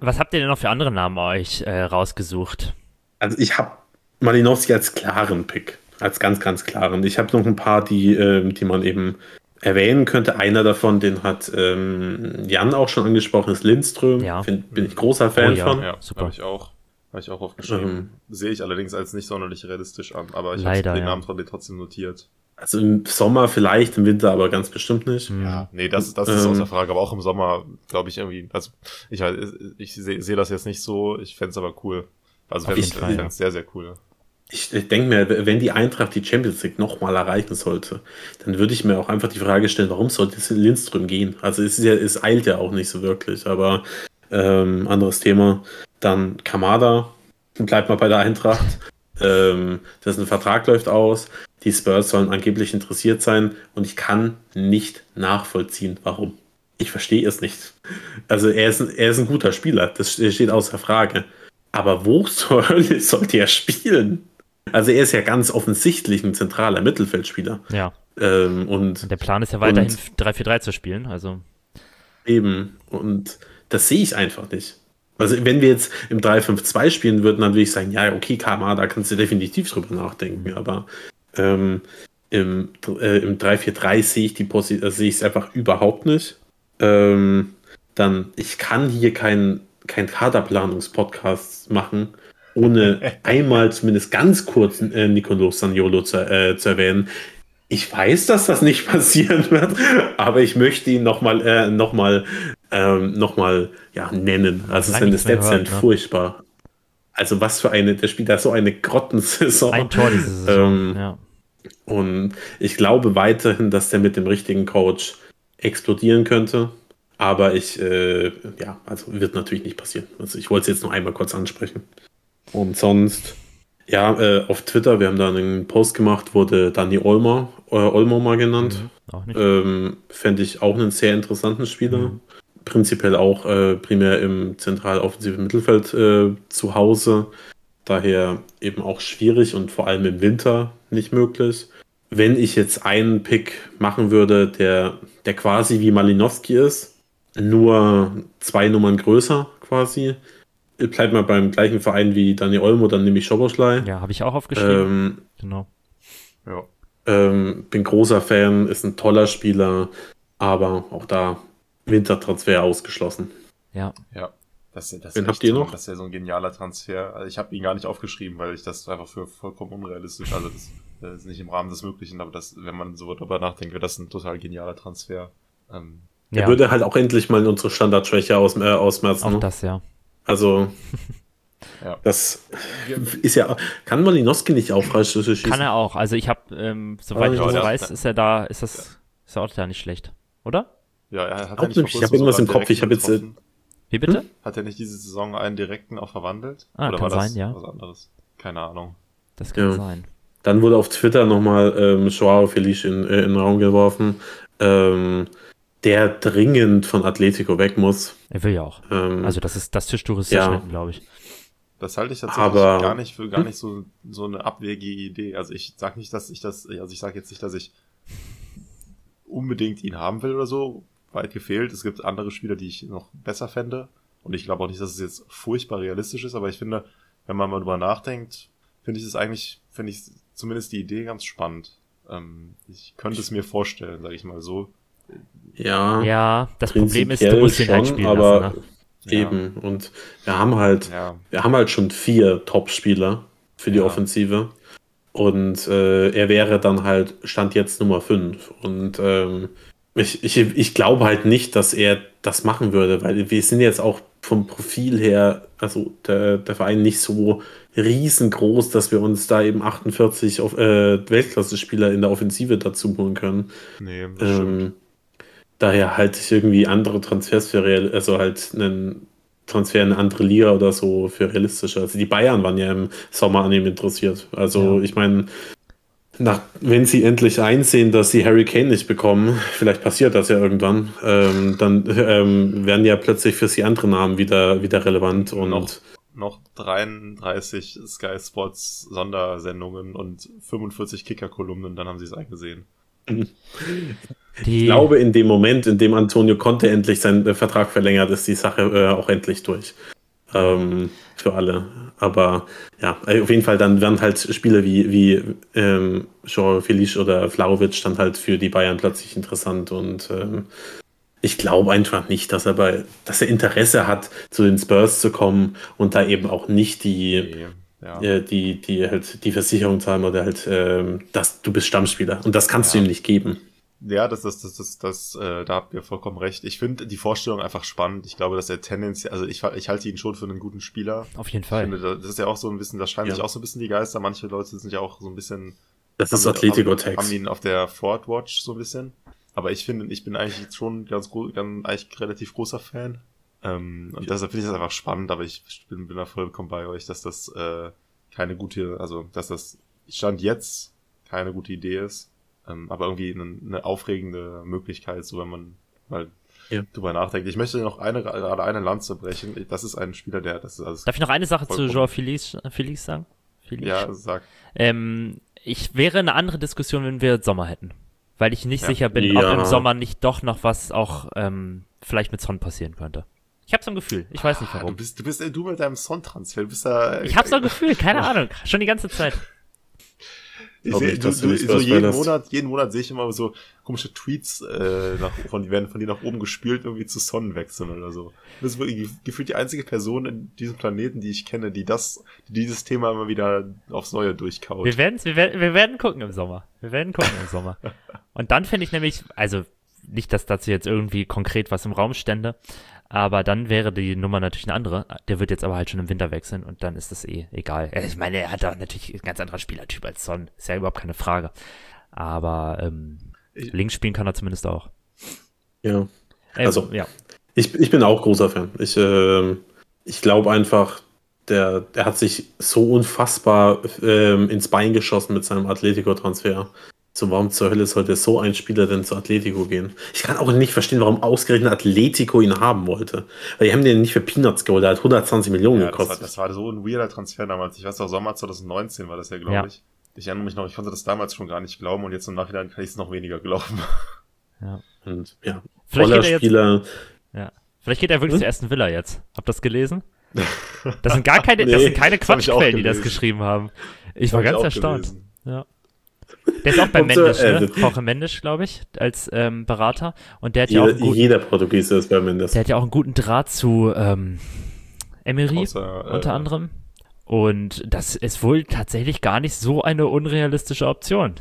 Was habt ihr denn noch für andere Namen euch äh, rausgesucht? Also ich habe Malinowski als klaren Pick. Als ganz, ganz klaren. Ich habe noch ein paar, die, ähm, die man eben erwähnen könnte. Einer davon, den hat ähm, Jan auch schon angesprochen, ist Lindström. Ja. Find, bin ich großer Fan Oh ja. von. Ja, Super. habe ich auch. Habe ich auch aufgeschrieben. Ähm. Sehe ich allerdings als nicht sonderlich realistisch an, aber ich habe den ja. Namen trotzdem- trotzdem notiert. Also im Sommer vielleicht, im Winter aber ganz bestimmt nicht. Hm. Ja, nee, das, das ist Ähm. außer Frage, aber auch im Sommer, glaube ich, irgendwie, also ich, weiß- ich sehe seh das jetzt nicht so, ich fände es aber cool. Also Auf fände ich ja. sehr, sehr cool. Ich, denke mir, wenn die Eintracht die Champions League nochmal erreichen sollte, dann würde ich mir auch einfach die Frage stellen, warum sollte es Lindström gehen? Also es, ja, es eilt ja auch nicht so wirklich, aber ähm, anderes Thema. Dann Kamada, bleibt mal bei der Eintracht. ähm, dessen Vertrag läuft aus. Die Spurs sollen angeblich interessiert sein und ich kann nicht nachvollziehen, warum. Ich verstehe es nicht. Also er ist, ein, er ist ein guter Spieler, das steht außer Frage. Aber wo zur Hölle sollte er spielen? Also er ist ja ganz offensichtlich ein zentraler Mittelfeldspieler. Ja, Ähm, und der Plan ist ja weiterhin Und- 3-4-3 zu spielen, also eben, und das sehe ich einfach nicht. Also wenn wir jetzt im 3-5-2 spielen würden, dann würde ich sagen, ja, okay, Kamada, da kannst du definitiv drüber nachdenken. Aber ähm, im, äh, im 3-4-3 sehe ich die Posi äh, sehe ich es einfach überhaupt nicht. Ähm, dann, ich kann hier keinen kein Kaderplanungspodcast machen, ohne einmal zumindest ganz kurz äh, Nicolo Saniolo zu, äh, zu erwähnen. Ich weiß, dass das nicht passieren wird, aber ich möchte ihn nochmal äh, noch mal, ähm, noch mal, ja, nennen. Also seine Stats sind ne? furchtbar. Also was für eine, der spielt da so eine Grottensaison. ein Tor diese Saison. Ähm, ja. Und ich glaube weiterhin, dass der mit dem richtigen Coach explodieren könnte. Aber ich, äh, ja, also wird natürlich nicht passieren. Also ich wollte es jetzt nur einmal kurz ansprechen. Und sonst, ja, äh, auf Twitter, wir haben da einen Post gemacht, wurde Dani Olmer, äh, Olmo mal genannt. Nicht. Ähm, Fände ich auch einen sehr interessanten Spieler. Mhm. Prinzipiell auch äh, primär im zentral-offensiven Mittelfeld äh, zu Hause. Daher eben auch schwierig und vor allem im Winter nicht möglich. Wenn ich jetzt einen Pick machen würde, der, der quasi wie Malinowski ist, nur zwei Nummern größer quasi, bleibt mal beim gleichen Verein wie Dani Olmo, dann nehme ich Schoboschlei. ja, habe ich auch aufgeschrieben. Ähm, genau. Ja. ähm, bin großer Fan, ist ein toller Spieler, aber auch da Wintertransfer ausgeschlossen. Ja. Ja. Das, das Wen ist habt ihr so- noch? Das wäre so ein genialer Transfer. Also ich habe ihn gar nicht aufgeschrieben, weil ich das einfach für vollkommen unrealistisch, also das, das ist nicht im Rahmen des Möglichen, aber das, wenn man so darüber nachdenkt, wäre das ein total genialer Transfer. Ähm, Er Ja, würde halt auch endlich mal unsere Standardschwäche aus, äh, ausmerzen. auch das, ja. Also, Ja. das ist ja. Kann Malinowski nicht auch Freischüsse schießen? Kann er auch. Also ich habe, ähm, soweit Ah, ich ja, das weiß, ist er da, ist das, ist er auch da nicht schlecht. Oder? ja, er hat Auch ja nicht. Ich kurzem hab irgendwas im Kopf. Ich direkten hab jetzt, äh. Wie bitte? Hat er nicht diese Saison einen direkten auch verwandelt? Ah, Oder kann war das sein, ja. was anderes? Keine Ahnung. Das kann Ja. sein. Dann wurde auf Twitter nochmal ähm, Joao Felice in, äh, in den Raum geworfen, ähm, der dringend von Atletico weg muss. Er will ja auch. Ähm, Also das ist, das Tischtuch ist Ja. zerschnitten, glaube ich. Das halte ich tatsächlich Aber- gar nicht für gar nicht so, so eine abwegige Idee. Also ich sage nicht, dass ich das, also ich sage jetzt nicht, dass ich unbedingt ihn haben will oder so. Weit gefehlt. Es gibt andere Spieler, die ich noch besser fände. Und ich glaube auch nicht, dass es jetzt furchtbar realistisch ist, aber ich finde, wenn man mal drüber nachdenkt, finde ich es eigentlich, finde ich zumindest die Idee ganz spannend. Ähm, ich könnte es mir vorstellen, sage ich mal so. Ja, Ja, das Problem ist, du musst ihn halt schon, spielen aber lassen. Ne? eben. Und wir haben halt, Ja, wir haben halt schon vier Top-Spieler für die Ja. Offensive. Und äh, er wäre dann halt, stand jetzt Nummer 5. Und ähm, ich, ich, ich glaube halt nicht, dass er das machen würde, weil wir sind jetzt auch vom Profil her, also der, der Verein nicht so riesengroß, dass wir uns da eben 48 auf, äh, Weltklasse-Spieler in der Offensive dazu holen können. nee, das stimmt. Daher halte ich irgendwie andere Transfers für real, also halt einen Transfer in eine andere Liga oder so für realistischer. Also die Bayern waren ja im Sommer an ihm interessiert. Also Ja. ich meine, nach, wenn sie endlich einsehen, dass sie Harry Kane nicht bekommen, vielleicht passiert das ja irgendwann, ähm, dann ähm, werden ja plötzlich für sie andere Namen wieder, wieder relevant und Noch. noch 33 Sky Sports Sondersendungen und 45 Kicker-Kolumnen, dann haben sie es eingesehen. Die, Ich glaube, in dem Moment, in dem Antonio Conte endlich seinen äh, Vertrag verlängert, ist die Sache äh, auch endlich durch. Ähm, für alle. Aber ja, äh, auf jeden Fall, dann werden halt Spiele wie, wie ähm, Joao Felice oder Vlaovic dann halt für die Bayern plötzlich interessant. Und ähm, ich glaube einfach nicht, dass er bei, dass er Interesse hat, zu den Spurs zu kommen und da eben auch nicht die, ja. äh, die, die halt die Versicherung zahlen oder halt, ähm, dass du bist Stammspieler. Und das kannst Ja. du ihm nicht geben. Ja, das, das, das, das, das äh, da habt ihr vollkommen recht. Ich finde die Vorstellung einfach spannend. Ich glaube, dass er tendenziell, also ich, ich halte ihn schon für einen guten Spieler. auf jeden Ich Fall. finde, das ist ja auch so ein bisschen, da scheinen Ja. sich auch so ein bisschen die Geister. Manche Leute sind ja auch so ein bisschen Das ist haben- Atletico-Text. Haben ihn auf der Forward Watch so ein bisschen. Aber ich finde, ich bin eigentlich jetzt schon ganz, ganz eigentlich relativ großer Fan. Ähm, und deshalb finde ich das einfach spannend, aber ich bin, bin da vollkommen bei euch, dass das äh, keine gute, also dass das Stand jetzt keine gute Idee ist. Ähm, aber irgendwie eine, eine aufregende Möglichkeit, so wenn man mal Ja. drüber nachdenkt. Ich möchte noch eine, gerade eine Lanze brechen. Das ist ein Spieler, der, das ist also, Darf ich noch eine Sache zu. Joao Felice, Felice sagen? Felice? ja, sag, Ähm, ich wäre eine andere Diskussion, wenn wir Sommer hätten. Weil ich nicht Ja. sicher bin, Ja. ob im Sommer nicht doch noch was auch ähm, vielleicht mit Son passieren könnte. Ich habe so ein Gefühl. Ich weiß nicht Ah, du warum. bist, du bist, du mit deinem Son-Transfer, du bist da, Ich habe so ein Gefühl, keine Ahnung. Schon die ganze Zeit. Ich Glaub seh, nicht, du, du du, so jeden. Monat, jeden Monat sehe ich immer so komische Tweets, äh, nach, von, die werden von dir nach oben gespielt, irgendwie zu Sonnenwechseln oder so. Du bist wirklich gefühlt die einzige Person in diesem Planeten, die ich kenne, die das, die dieses Thema immer wieder aufs Neue durchkaut. Wir, werden's, wir, werden, wir werden gucken im Sommer. Wir werden gucken im Sommer. Und dann finde ich nämlich, also nicht, dass dazu jetzt irgendwie konkret was im Raum stände, aber dann wäre die Nummer natürlich eine andere. Der wird jetzt aber halt schon im Winter wechseln und dann ist das eh egal. Äh, Ich meine, er hat da natürlich ein ganz anderer Spielertyp als Son. Ist ja überhaupt keine Frage. Aber ähm, Ich- links spielen kann er zumindest auch. Ja. Äh, Also- ja. Ich, ich bin auch großer Fan. Ich, ähm, ich glaube einfach, der, der hat sich so unfassbar ähm, ins Bein geschossen mit seinem Atletico-Transfer. So, warum zur Hölle sollte so ein Spieler denn zu Atletico gehen? Ich kann auch nicht verstehen, warum ausgerechnet Atletico ihn haben wollte. Weil die haben den nicht für Peanuts geholt, der hat 120 Millionen ja, das, war, gekostet. das war so ein weirder Transfer damals. Ich weiß auch, Sommer 2019 war das ja, glaube Ja. ich. Ich erinnere mich noch, ich konnte das damals schon gar nicht glauben und jetzt im Nachhinein kann ich es noch weniger glauben. Und ja, Vielleicht toller geht er jetzt- Spieler. Ja. Vielleicht geht er wirklich Hm? zur ersten Villa jetzt. Habt ihr das gelesen? Das sind gar keine, das Nee, sind keine das ich auch Quatschquellen, die das geschrieben haben. Ich Das war hab ich ganz auch erstaunt. gelesen. Ja. Der ist auch bei Und so, Mendes, äh, ne? Jorge Mendes, glaube ich, als ähm, Berater. Und der hat ja auch Jeder, einen guten, jeder Portugiese ist bei Mendes. der hat ja auch einen guten Draht zu, ähm, Emery Außer, äh, unter anderem. Und das ist wohl tatsächlich gar nicht so eine unrealistische Option.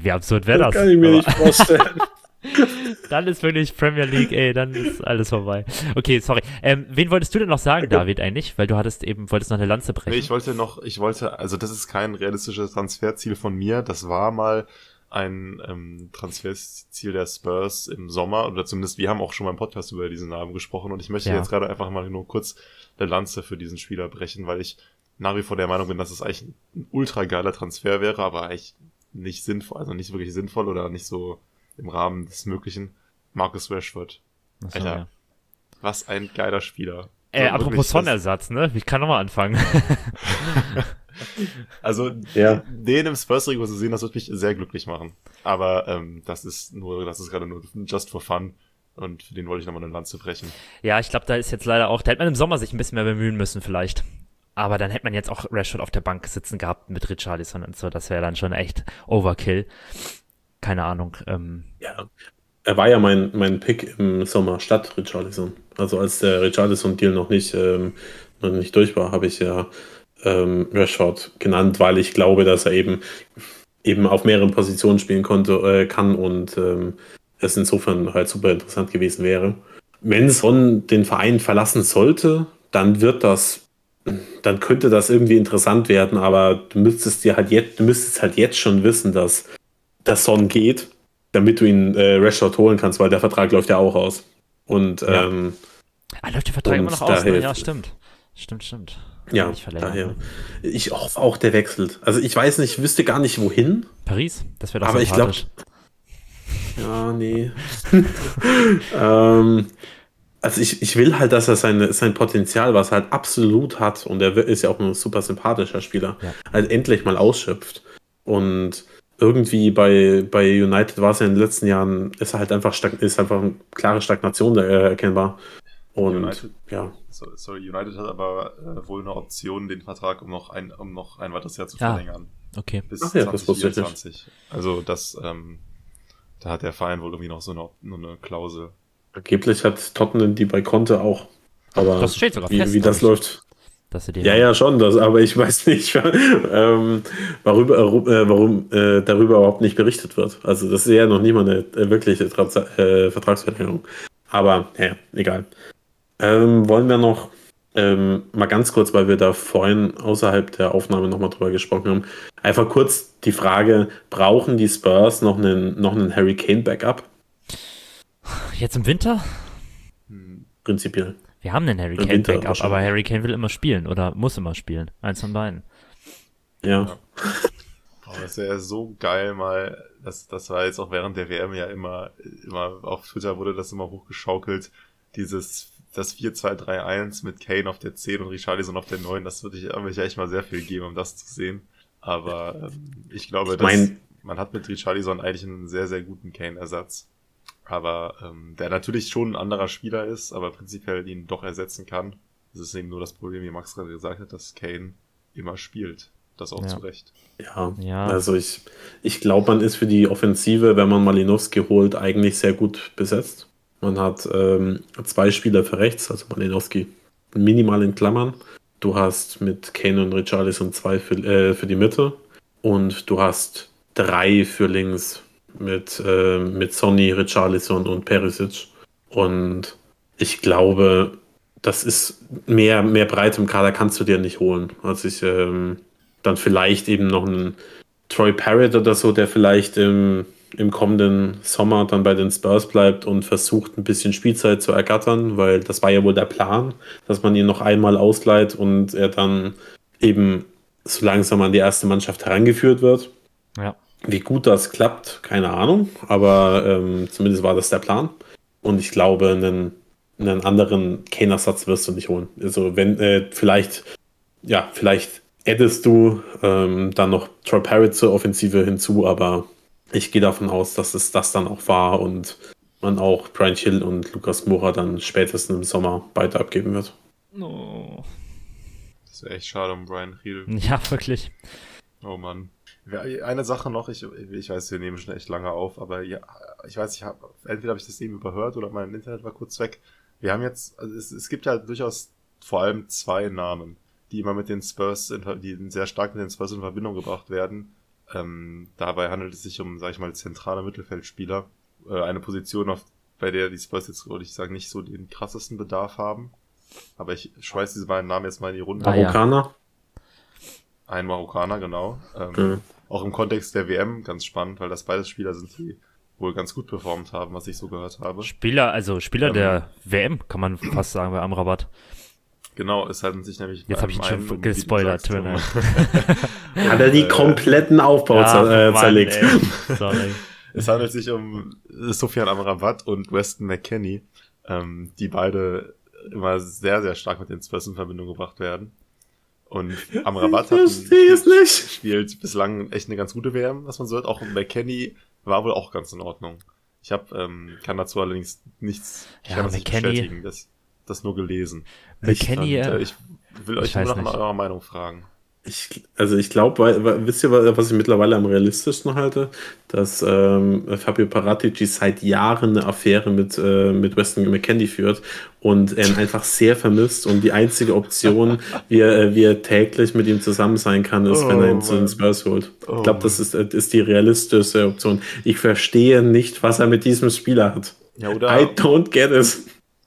Wie absurd wäre das? kann ich mir Aber- nicht vorstellen. Dann ist wirklich Premier League, ey, dann ist alles vorbei. Okay, sorry. Ähm, wen wolltest du denn noch sagen, David, eigentlich? Weil du hattest eben, wolltest noch eine Lanze brechen. Nee, ich wollte noch, ich wollte, also das ist kein realistisches Transferziel von mir. Das war mal ein ähm, Transferziel der Spurs im Sommer, oder zumindest wir haben auch schon mal im Podcast über diesen Namen gesprochen und ich möchte Ja. jetzt gerade einfach mal nur kurz eine Lanze für diesen Spieler brechen, weil ich nach wie vor der Meinung bin, dass es eigentlich ein ultra geiler Transfer wäre, aber eigentlich nicht sinnvoll, also nicht wirklich sinnvoll oder nicht so im Rahmen des Möglichen. Marcus Rashford. Achso, Alter, ja. Was ein geiler Spieler. Äh, So, apropos Sonnersatz, ne? Ich kann nochmal anfangen. Also Ja. den im Spurs Trikot zu sehen, das würde mich sehr glücklich machen. Aber ähm, das ist nur, das ist gerade nur just for fun. Und für den wollte ich nochmal eine Lanze brechen. ja, ich glaube, da ist jetzt leider auch, da hätte man im Sommer sich ein bisschen mehr bemühen müssen, vielleicht. Aber dann hätte man jetzt auch Rashford auf der Bank sitzen gehabt mit Richarlison und so. Das wäre dann schon echt Overkill. Keine Ahnung. Ähm, Ja. Er war ja mein, mein Pick im Sommer statt Richarlison. Also als der Richarlison-Deal noch nicht, ähm, noch nicht durch war, habe ich ja ähm, Rashford genannt, weil ich glaube, dass er eben, eben auf mehreren Positionen spielen konnte, äh, kann und ähm, es insofern halt super interessant gewesen wäre. Wenn Son den Verein verlassen sollte, dann wird das, dann könnte das irgendwie interessant werden, aber du müsstest dir halt jetzt, du müsstest halt jetzt schon wissen, dass der Son geht, damit du ihn äh, Rashford holen kannst, weil der Vertrag läuft ja auch aus. Und Ja. ähm, ah, läuft der Vertrag immer noch aus? Ne? Ja, stimmt. Stimmt, stimmt. ja, daher. ne? Ich hoffe auch, der wechselt. Also ich weiß nicht, ich wüsste gar nicht wohin. Paris? Das wäre doch Aber ich glaub- sympathisch. Ja, nee. ähm, also ich, ich will halt, dass er seine, sein Potenzial, was er halt absolut hat, und er ist ja auch ein super sympathischer Spieler, Ja. halt endlich mal ausschöpft. Und irgendwie bei, bei United war es ja in den letzten Jahren, ist er halt einfach, ist einfach eine klare Stagnation erkennbar. Und United- ja, So, sorry, United hat aber äh, wohl eine Option, den Vertrag um noch ein, um noch ein weiteres Jahr zu Ah. verlängern. Okay. Bis Ach ja, das wusste ich nicht. 2024. Also das, ähm, da hat der Verein wohl irgendwie noch so eine, nur eine Klausel. angeblich hat Tottenham die bei Conte auch. Aber Das steht sogar wie, fest, wie das läuft, Dass sie den Ja, ja, schon, das, aber ich weiß nicht, ähm, worüber, äh, warum äh, darüber überhaupt nicht berichtet wird. Also das ist ja noch nicht mal eine äh, wirkliche Trans äh, Vertragsverlängerung. Aber ja, egal. Ähm, wollen wir noch ähm, mal ganz kurz, weil wir da vorhin außerhalb der Aufnahme nochmal drüber gesprochen haben, einfach kurz die Frage, brauchen die Spurs noch einen, noch einen Harry Kane Backup? Jetzt im Winter? Hm, Prinzipiell. Wir haben einen Harry Kane Backup, aber Harry Kane will immer spielen oder muss immer spielen. Eins von beiden. Ja. Aber das wäre so geil mal, das, das war jetzt auch während der WM ja immer, immer auf Twitter wurde das immer hochgeschaukelt, dieses, das 4-2-3-1 mit Kane auf der 10 und Richarlison auf der 9, das würde ich, würde ich echt mal sehr viel geben, um das zu sehen. Aber ähm, ich glaube, Ich dass mein- man hat mit Richarlison eigentlich einen sehr, sehr guten Kane-Ersatz. Aber ähm, der natürlich schon ein anderer Spieler ist, aber prinzipiell ihn doch ersetzen kann. Das ist eben nur das Problem, wie Max gerade gesagt hat, dass Kane immer spielt. Das auch Ja. zu Recht. Ja, Ja. also ich, ich glaube, man ist für die Offensive, wenn man Malinowski holt, eigentlich sehr gut besetzt. Man hat ähm, zwei Spieler für rechts, also Malinowski minimal in Klammern. Du hast mit Kane und Richarlison zwei für, äh, für die Mitte und du hast drei für links mit, äh, mit Sonny, Richarlison und Perisic. Und ich glaube, das ist mehr, mehr Breite im Kader kannst du dir nicht holen. Also ich ähm, dann vielleicht eben noch einen Troy Parrott oder so, der vielleicht im, im kommenden Sommer dann bei den Spurs bleibt und versucht, ein bisschen Spielzeit zu ergattern, weil das war ja wohl der Plan, dass man ihn noch einmal ausleiht und er dann eben so langsam an die erste Mannschaft herangeführt wird. Ja. Wie gut das klappt, keine Ahnung, aber ähm, zumindest war das der Plan. Und ich glaube, einen, einen anderen Kane-Ersatz wirst du nicht holen. Also wenn, äh, vielleicht, ja, vielleicht addest du ähm, dann noch Troy Parrott zur Offensive hinzu, aber ich gehe davon aus, dass es das dann auch war und man auch Brian Hill und Lukas Moura dann spätestens im Sommer beide abgeben wird. Oh. Das wäre echt schade um Brian Hill. Ja, wirklich. Oh Mann. Ja, Eine Sache noch, ich, ich weiß, wir nehmen schon echt lange auf, aber ja, ich weiß, ich hab, entweder habe ich das eben überhört oder mein Internet war kurz weg. wir haben jetzt, also es, es gibt ja durchaus vor allem zwei Namen, die immer mit den Spurs, in, die sehr stark mit den Spurs in Verbindung gebracht werden. Ähm, dabei handelt es sich um, sag ich mal, zentrale Mittelfeldspieler. Äh, eine Position, auf, bei der die Spurs jetzt, würde ich sagen, nicht so den krassesten Bedarf haben. Aber ich schweiß diese beiden Namen jetzt mal in die Runde. Ah, ja. Marokkaner? Ein Marokkaner, genau. Ähm, Mhm. Auch im Kontext der WM ganz spannend, weil das beides Spieler sind, die wohl ganz gut performt haben, was ich so gehört habe. Spieler, also Spieler Ähm. der WM, kann man fast sagen, bei Amrabat. Genau, es halten sich nämlich. Jetzt habe ich ihn einem schon du gespoilert, um- leid. Hat er die kompletten Aufbau zer äh, Mann, zerlegt. ey. Sorry. Es handelt sich um Sofian Amrabat und Weston McKenney, ähm, die beide immer sehr, sehr stark mit den Spurs in Verbindung gebracht werden. Und Amrabat hat Ich verstehe es nicht. spielt bislang echt eine ganz gute WM, was man so hört. Auch McKenney war wohl auch ganz in Ordnung. Ich hab, ähm, kann dazu allerdings nichts, ich Ja, kann das nicht bestätigen, das, das nur gelesen. McKennie, Und, äh, äh, ich will euch ich nur nach nicht. eurer Meinung fragen. Ich, also ich glaube, wisst ihr, wa- was ich mittlerweile am realistischsten halte? Dass ähm, Fabio Paratici seit Jahren eine Affäre mit, äh, mit Weston McKendy führt und er ihn einfach sehr vermisst und die einzige Option, wie er, äh, wie er täglich mit ihm zusammen sein kann, ist, wenn er ihn Oh, zu den. Spurs holt. Oh, ich glaube, das ist, äh, ist die realistischste Option. Ich verstehe nicht, was er mit diesem Spieler hat. Ja, I oder, don't get it.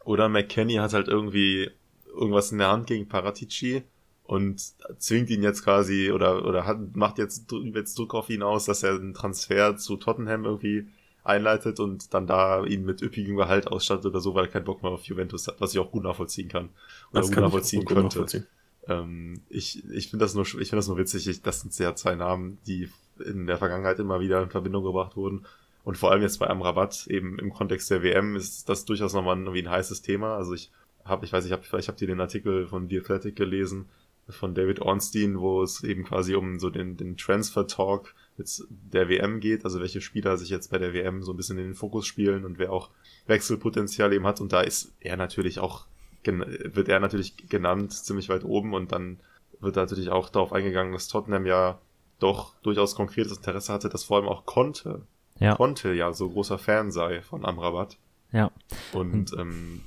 oder McKenny hat halt irgendwie irgendwas in der Hand gegen Paratici und zwingt ihn jetzt quasi oder, oder hat, macht jetzt, jetzt Druck auf ihn aus, dass er einen Transfer zu Tottenham irgendwie einleitet und dann da ihn mit üppigem Gehalt ausstattet oder so, weil er keinen Bock mehr auf Juventus hat, was ich auch gut nachvollziehen kann. Oder Das gut kann ich nachvollziehen gut könnte. nachvollziehen. Ähm, ich ich finde das nur, ich finde das nur witzig. Ich, das sind ja zwei Namen, die in der Vergangenheit immer wieder in Verbindung gebracht wurden. Und vor allem jetzt bei Amrabat, eben im Kontext der WM, ist das durchaus nochmal irgendwie ein heißes Thema. Also ich habe, ich weiß nicht, hab, vielleicht habt ihr den Artikel von The Athletic gelesen, von David Ornstein, wo es eben quasi um so den, den Transfer Talk jetzt der WM geht, also welche Spieler sich jetzt bei der WM so ein bisschen in den Fokus spielen und wer auch Wechselpotenzial eben hat. Und da ist er natürlich auch, wird er natürlich genannt, ziemlich weit oben und dann wird natürlich auch darauf eingegangen, dass Tottenham ja doch durchaus konkretes Interesse hatte, das vor allem auch konnte. Ja. Konnte ja so großer Fan sei von Amrabat. Ja. Und ähm,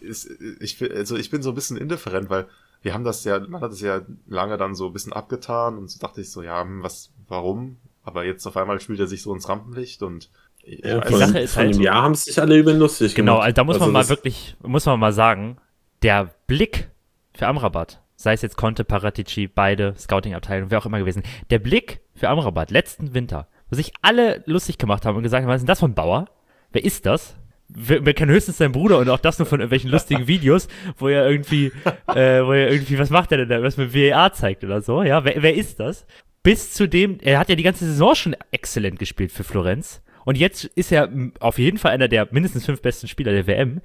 ist, ich, also ich bin so ein bisschen indifferent, weil wir haben das ja, man hat es ja lange dann so ein bisschen abgetan und so dachte ich so, ja, hm, was, warum? Aber jetzt auf einmal spielt er sich so ins Rampenlicht und Ja, von, Sache ist halt- einem Jahr haben sich alle über ihn lustig Genau, gemacht. also da muss man Also mal das- wirklich, muss man mal sagen, der Blick für Amrabat, sei es jetzt Conte, Paratici, beide, Scouting-Abteilung, wer auch immer gewesen, der Blick für Amrabat letzten Winter, wo sich alle lustig gemacht haben und gesagt haben, was ist denn das von Bauer? Wer ist das? Wir kennen höchstens seinen Bruder und auch das nur von irgendwelchen lustigen Videos, wo er irgendwie, äh, wo er irgendwie, was macht er denn da, was mit VAR zeigt oder so, ja, wer, wer ist das? Bis zu dem, er hat ja die ganze Saison schon exzellent gespielt für Florenz und jetzt ist er auf jeden Fall einer der mindestens fünf besten Spieler der WM,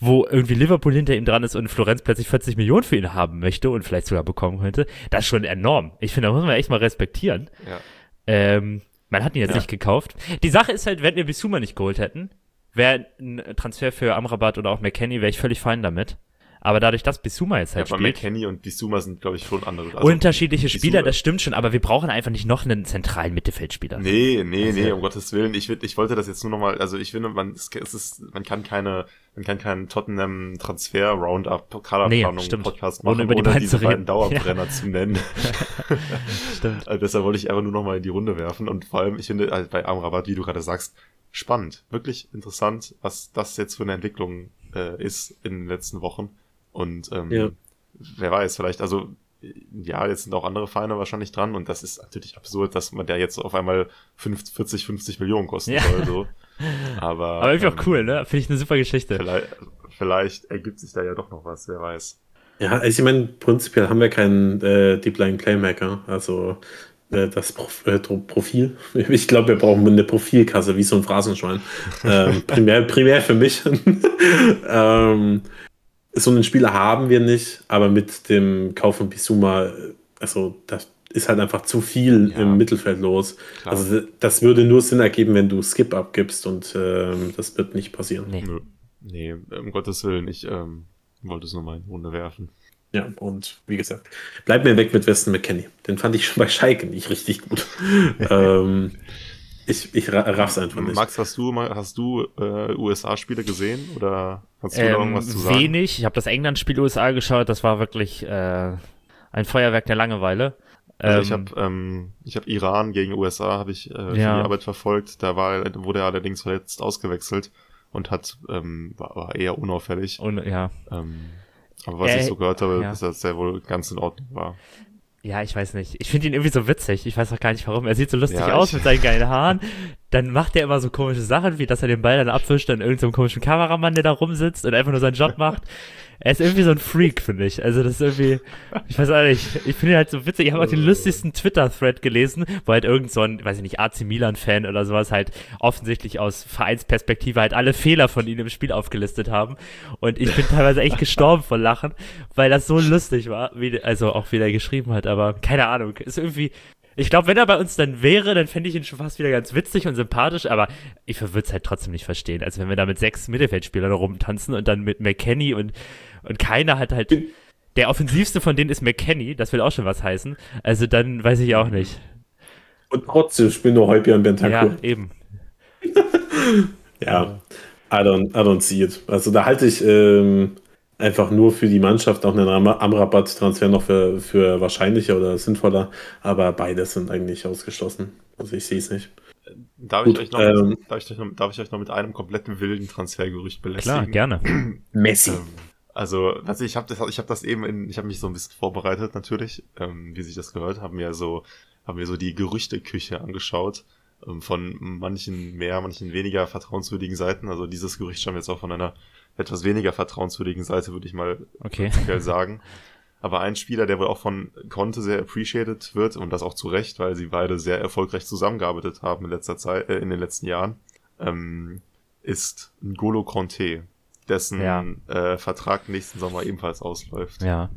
wo irgendwie Liverpool hinter ihm dran ist und Florenz plötzlich 40 Millionen für ihn haben möchte und vielleicht sogar bekommen könnte. Das ist schon enorm. Ich finde, da muss man echt mal respektieren. Ja. Ähm, man hat ihn jetzt Ja. nicht gekauft. Die Sache ist halt, wenn wir Bissouma nicht geholt hätten, wäre ein Transfer für Amrabat oder auch McKenny, wäre ich völlig fein damit. Aber dadurch, dass Bissouma jetzt Ja, halt aber spielt, McKenny und Bissouma sind, glaube ich, schon andere. Also, unterschiedliche Bissouma- Spieler, das stimmt schon, aber wir brauchen einfach nicht noch einen zentralen Mittelfeldspieler. Nee, nee, Also- nee, um Gottes Willen. Ich, ich wollte das jetzt nur nochmal, also ich finde, man, es ist, man kann keine, man kann keinen Tottenham Transfer Roundup Kaderplanung Nee. Podcast Ohne machen, über die ohne beiden diese reden. beiden Dauerbrenner zu nennen. Stimmt. Also deshalb wollte ich einfach nur nochmal in die Runde werfen und vor allem, ich finde halt bei Amrabat, wie du gerade sagst, spannend, wirklich interessant, was das jetzt für eine Entwicklung äh, ist in den letzten Wochen. Und ähm, Ja. wer weiß, vielleicht, also ja, jetzt sind auch andere Vereine wahrscheinlich dran und das ist natürlich absurd, dass man der jetzt auf einmal 50, 40, 50 Millionen kosten Ja. soll. So. Aber, Aber irgendwie ähm, auch cool, ne? Finde ich eine super Geschichte. Vielleicht, vielleicht ergibt sich da ja doch noch was, wer weiß. Ja, also ich meine, prinzipiell haben wir keinen äh, Deep Line Playmaker, also äh, das Prof äh, Profil. Ich glaube, wir brauchen eine Profilkasse, wie so ein Phrasenschwein. ähm, primär, primär für mich. ähm, so einen Spieler haben wir nicht, aber mit dem Kauf von Bisuma, äh, also das ist halt einfach zu viel Ja. im Mittelfeld los. Klar. Also das würde nur Sinn ergeben, wenn du Skip abgibst und ähm, das wird nicht passieren. Nee. Nö. Nee, um Gottes Willen, ich ähm, wollte es nur mal in Runde werfen. Ja, und wie gesagt, bleib mir weg mit Weston McKenney. Den fand ich schon bei Schalke nicht richtig gut. ähm, Ich, ich raff's einfach nicht. Max, hast du, hast du äh, USA-Spiele gesehen oder hast du ähm, da irgendwas zu sagen? Wenig. Ich habe das England-Spiel USA geschaut. Das war wirklich äh, ein Feuerwerk der Langeweile. Also ich habe ähm, ich habe Iran gegen USA habe ich äh, ja. die Arbeit verfolgt. Da war wurde er allerdings verletzt ausgewechselt und hat ähm, war, war eher unauffällig. Und, ja. Ähm, aber was äh, ich so gehört habe, ja. ist, dass er wohl ganz in Ordnung war. Ja, ich weiß nicht. Ich finde ihn irgendwie so witzig. Ich weiß auch gar nicht warum. Er sieht so lustig ja, aus mit seinen geilen Haaren. Dann macht er immer so komische Sachen, wie dass er den Ball dann abwischt an irgendeinem komischen Kameramann, der da rumsitzt und einfach nur seinen Job macht. Er ist irgendwie so ein Freak, finde ich. Also das ist irgendwie, ich weiß auch nicht, ich finde ihn halt so witzig. Ich habe auch den lustigsten Twitter-Thread gelesen, wo halt irgend so ein, weiß ich nicht, AC Milan-Fan oder sowas halt offensichtlich aus Vereinsperspektive halt alle Fehler von ihm im Spiel aufgelistet haben. Und ich bin teilweise echt gestorben vor Lachen, weil das so lustig war, wie, also auch wie er geschrieben hat. Aber keine Ahnung, ist irgendwie, ich glaube, wenn er bei uns dann wäre, dann fände ich ihn schon fast wieder ganz witzig und sympathisch, aber ich würde es halt trotzdem nicht verstehen. Also wenn wir da mit sechs Mittelfeldspielern rumtanzen und dann mit McKenny und, und keiner hat halt. Der offensivste von denen ist McKenny, das will auch schon was heißen. Also dann weiß ich auch nicht. Und trotzdem spielen nur Heubier und Bentancur. Ja, eben. ja, I don't, I don't see it. Also da halte ich ähm, einfach nur für die Mannschaft auch einen Amrabat-Transfer noch für, für wahrscheinlicher oder sinnvoller, aber beides sind eigentlich ausgeschlossen. Also ich sehe es nicht. Darf, Gut, ich euch noch ähm, mit, darf, ich euch noch, darf ich euch noch mit einem kompletten wilden Transfergerücht belästigen? Klar, gerne. Messi. Ähm, also, also ich habe das, ich habe das eben in, ich habe mich so ein bisschen vorbereitet natürlich, ähm, wie sich das gehört, haben wir so, haben wir so die Gerüchteküche angeschaut ähm, von manchen mehr, manchen weniger vertrauenswürdigen Seiten. Also dieses Gerücht stammt jetzt auch von einer etwas weniger vertrauenswürdigen Seite, würde ich mal okay. sagen. Aber ein Spieler, der wohl auch von Conte sehr appreciated wird und das auch zu Recht, weil sie beide sehr erfolgreich zusammengearbeitet haben in letzter Zeit, äh, in den letzten Jahren, ähm, ist N'Golo Conte, dessen ja. äh, Vertrag nächsten Sommer ebenfalls ausläuft. Ja.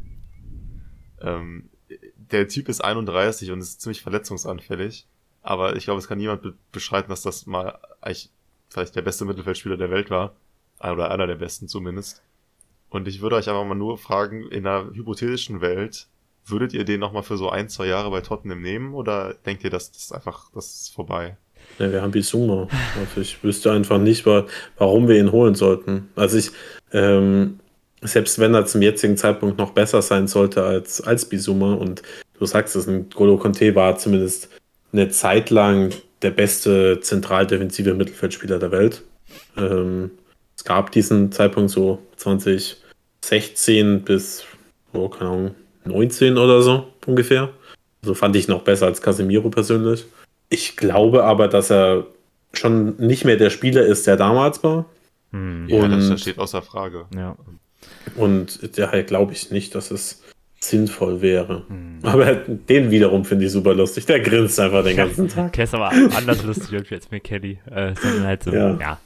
Ähm, der Typ ist 31 und ist ziemlich verletzungsanfällig, aber ich glaube, es kann niemand be beschreiten, dass das mal eigentlich vielleicht der beste Mittelfeldspieler der Welt war oder einer der besten zumindest. Und ich würde euch aber mal nur fragen, in einer hypothetischen Welt, würdet ihr den nochmal für so ein, zwei Jahre bei Tottenham nehmen oder denkt ihr, dass das einfach, das ist vorbei? Ja, wir haben Bisuma. Also ich wüsste einfach nicht, warum wir ihn holen sollten. Also ich, ähm, selbst wenn er zum jetzigen Zeitpunkt noch besser sein sollte als, als Bisuma und du sagst es, Golo Conte war zumindest eine Zeit lang der beste zentral-defensive Mittelfeldspieler der Welt. Ähm, es gab diesen Zeitpunkt so 2016 bis, oh, keine Ahnung, 19 oder so ungefähr. So also fand ich noch besser als Casemiro persönlich. Ich glaube aber, dass er schon nicht mehr der Spieler ist, der damals war. Hm, ja, und, das steht außer Frage. Ja. Und daher glaube ich nicht, dass es sinnvoll wäre. Hm. Aber den wiederum finde ich super lustig. Der grinst einfach den ganzen Tag. Der ist aber anders lustig als McKenny. Äh, sondern halt so, ja. ja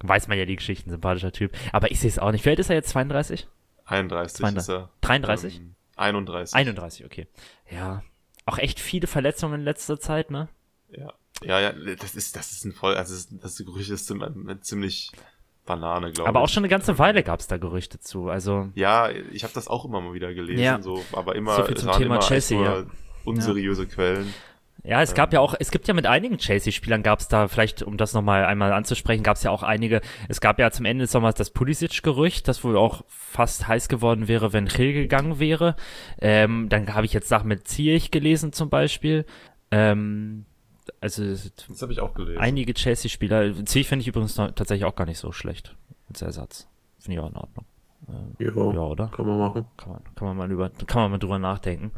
weiß man ja die Geschichten, sympathischer Typ. Aber ich sehe es auch nicht. Wie alt ist er jetzt? 32? 31 32. ist er. 33? Ähm, 31. 31, okay. Ja. Auch echt viele Verletzungen in letzter Zeit, ne? Ja. Ja, ja, das ist, das ist ein voll, also das, das Gerücht ist ziemlich Banane, glaube ich. Aber auch schon eine ganze Weile gab es da Gerüchte zu, also. Ja, ich habe das auch immer mal wieder gelesen, ja. so, aber immer, so viel zum Thema Chelsea, ja. unseriöse ja. Quellen. Ja, es gab ja auch, es gibt ja mit einigen Chelsea-Spielern gab es da, vielleicht um das nochmal einmal anzusprechen, gab es ja auch einige, es gab ja zum Ende des Sommers das Pulisic-Gerücht, das wohl auch fast heiß geworden wäre, wenn Hill gegangen wäre. Ähm, dann habe ich jetzt Sachen mit Ziyech gelesen zum Beispiel. Ähm, also das habe ich auch gelesen. Einige Chelsea-Spieler, Ziyech finde ich übrigens tatsächlich auch gar nicht so schlecht als Ersatz. Finde ich auch in Ordnung. Ähm, ja, oder? Kann man machen. Kann man, kann man mal über, kann man mal drüber nachdenken.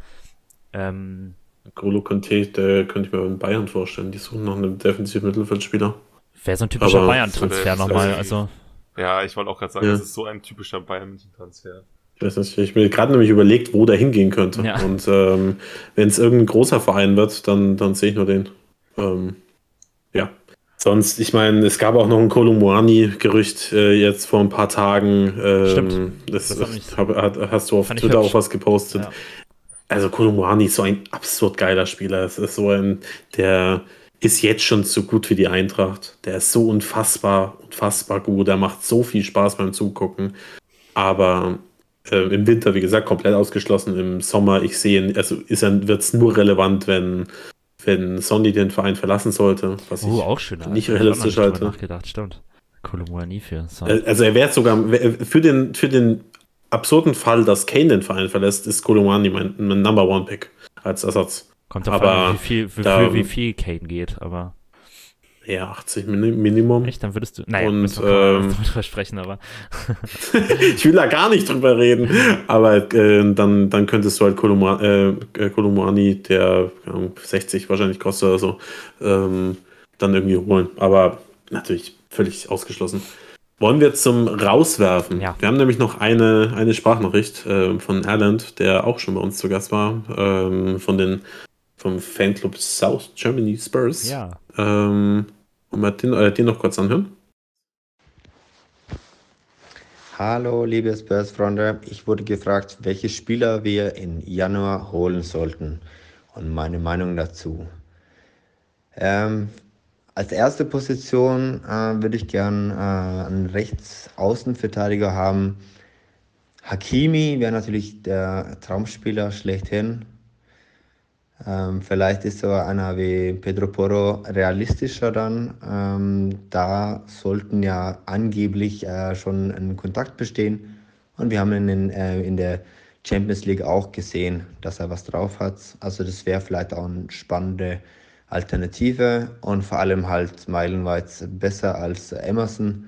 Ähm, Golo Conte, der könnte ich mir in Bayern vorstellen. Die suchen noch einen defensiven Mittelfeldspieler. Wäre so ein typischer Bayern-Transfer nochmal. Also. Ja, ich wollte auch gerade sagen, ja. das ist so ein typischer Bayern-Transfer. Ich weiß nicht, ich mir gerade nämlich überlegt, wo der hingehen könnte. Ja. Und ähm, wenn es irgendein großer Verein wird, dann, dann sehe ich nur den. Ähm, ja. Sonst, ich meine, es gab auch noch ein Kolumuani-Gerücht äh, jetzt vor ein paar Tagen. Ähm, Stimmt. Das, das hab, hast du auf Twitter auch was gepostet. Ja also Kolumani ist so ein absurd geiler Spieler. Es ist so ein, der ist jetzt schon so gut wie die Eintracht. Der ist so unfassbar, unfassbar gut. Der macht so viel Spaß beim Zugucken. Aber äh, im Winter, wie gesagt, komplett ausgeschlossen. Im Sommer, ich sehe, also wird es nur relevant, wenn, wenn Sonny den Verein verlassen sollte, was Oh, ich auch schön. nicht noch realistisch halte. nachgedacht, stimmt. Kolumuani für Son. Äh, Also er wäre sogar für den, für den absurden Fall, dass Kane den Verein verlässt, ist Kolomani mein, mein Number One Pick als Ersatz. Kommt drauf aber an, wie viel, für, da- für wie viel Kane geht, aber Ja, 80 Mini- Minimum. echt, dann würdest du. Naja, Und, müssen wir ähm, drüber sprechen, aber Ich will da gar nicht drüber reden, aber äh, dann, dann könntest du halt Koloma, äh, äh, der ähm, 60 wahrscheinlich kostet oder so, ähm, dann irgendwie holen. Aber natürlich völlig ausgeschlossen. Wollen wir zum Rauswerfen? Ja. Wir haben nämlich noch eine, eine Sprachnachricht äh, von Erland, der auch schon bei uns zu Gast war, ähm, von den vom Fanclub South Germany Spurs. ja. Ähm, wollen wir den, äh, den noch kurz anhören? Hallo, liebe Spurs-Freunde. Ich wurde gefragt, welche Spieler wir im Januar holen sollten und meine Meinung dazu. Ähm, als erste Position äh, würde ich gern äh, einen Rechtsaußenverteidiger haben. Hakimi wäre natürlich der Traumspieler schlechthin. Ähm, vielleicht ist so einer wie Pedro Porro realistischer dann. Ähm, da sollten ja angeblich äh, schon ein Kontakt bestehen. Und wir haben ihn in, äh, in der Champions League auch gesehen, dass er was drauf hat. Also das wäre vielleicht auch eine spannende Alternative und vor allem halt meilenweit besser als Emerson.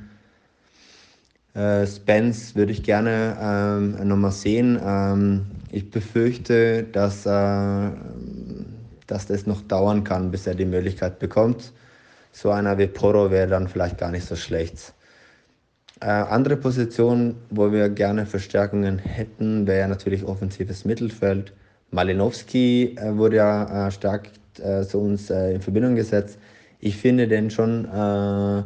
Äh, Spence würde ich gerne ähm, nochmal sehen. Ähm, ich befürchte, dass, äh, dass das noch dauern kann, bis er die Möglichkeit bekommt. So einer wie Porro wäre dann vielleicht gar nicht so schlecht. Äh, andere Position, wo wir gerne Verstärkungen hätten, wäre natürlich offensives Mittelfeld. Malinowski äh, wurde ja äh, stark äh, zu uns äh, in Verbindung gesetzt. Ich finde den schon äh,